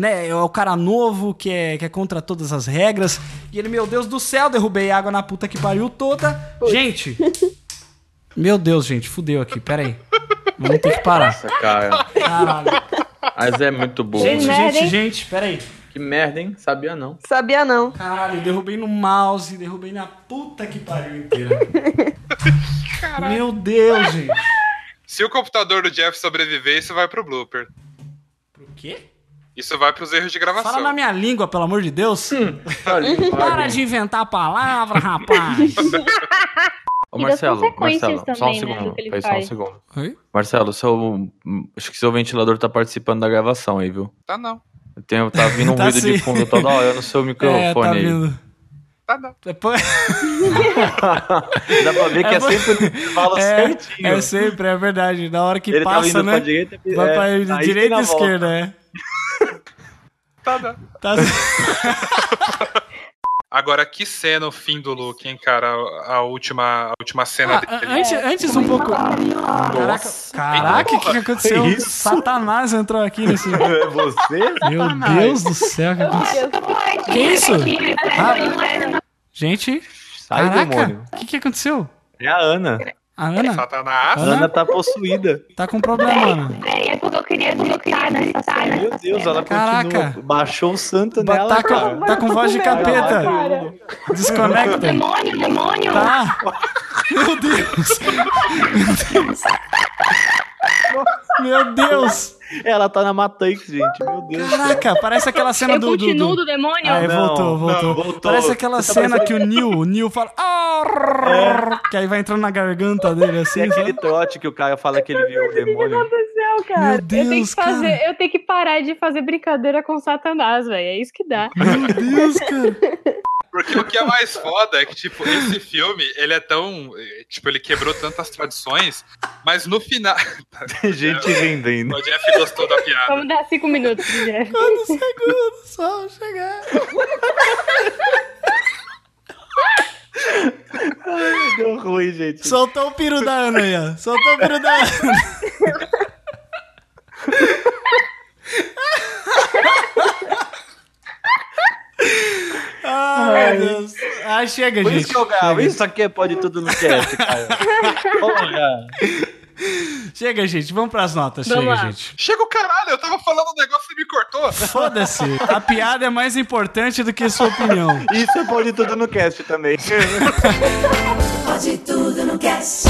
Né? É o cara novo que é, que é contra todas as regras. E ele, meu Deus do céu, derrubei água na puta que pariu toda. Gente! Meu Deus, gente, fudeu aqui, pera aí. Vamos ter que parar. Nossa, cara. Caralho. Mas é muito bom. Gente, merda, gente, hein? gente, pera aí. Que merda, hein? Sabia não. Sabia não. Caralho, derrubei no mouse, derrubei na puta que pariu inteira. Meu Deus, gente. Se o computador do Jeff sobreviver, isso vai pro blooper. Por quê? Isso vai pros erros de gravação. Fala na minha língua, pelo amor de Deus. Para Para de inventar palavra, rapaz. Ô, Marcelo, Marcelo, só um também, né, do segundo. Peraí, só um segundo. Oi? Marcelo, seu. Acho que seu ventilador tá participando da gravação aí, viu? Tá não. Tem, tá vindo um Tá ruído de sim. fundo toda hora no seu É, microfone tá aí. vindo. Tá não. Depois... Dá pra ver que é, É, sempre fala É, certinho. é sempre, é verdade. Na hora que Ele tá passa, vindo né? pra direita, vai é, pra aí direita e volta. esquerda, é. Tá. Tá... Agora, que cena o fim do Luke, hein, cara? A a última, a última cena Ah, dele. antes, antes um pouco. Caraca, caraca, o que, que aconteceu? Isso? Satanás entrou aqui nesse. É você? Meu Deus do céu, que aconteceu? Que isso? Ah, gente, Sai, caraca, demônio. o que, que aconteceu? É a Ana. A Ana Satanás. A Hã? Ana tá possuída. tá com problema, Ana. É porque eu queria desligar nessa cena. Meu Deus, ela Caraca. continua. Baixou o santo Ba- nela, Tá cara. com, tá com voz de capeta. Desconecta. Demônio, demônio. Tá. Meu Deus. Meu Deus. Ela tá na Matrix, gente. Meu Deus. Caraca, parece aquela cena do. do, do... do demônio? Aí Não, voltou, voltou, não, voltou. Parece aquela Você tá cena parecendo- que o Neil, o Neil fala. "Arrrr", Que aí vai entrando na garganta dele É assim. aquele sabe? trote que o cara fala que ele viu o demônio. Não, cara. Meu eu tenho Deus, que fazer, cara. eu tenho que parar de fazer brincadeira com Satanás, velho. É isso que dá. Meu Deus, cara. Porque o que é mais foda é que, tipo, esse filme, ele é tão. Tipo, ele quebrou tantas tradições, mas no final. Tem gente vendendo. O Jeff gostou da piada. Vamos dar cinco minutos, Jeff. Quantos segundos só chegar? Deu ruim, gente. Soltou o peru da Ana aí, ó. Soltou o peru da Ana. Ai, meu Deus. Ah, chega, Por gente. isso que eu. Isso aqui é pode tudo no cast, cara. Porra. Chega, gente. Vamos pras notas. Vamos chega, lá. gente. Chega o caralho, eu tava falando um negócio e me cortou. Foda-se. A piada é mais importante do que sua opinião. Isso é pode tudo no cast também. Pode tudo no cast.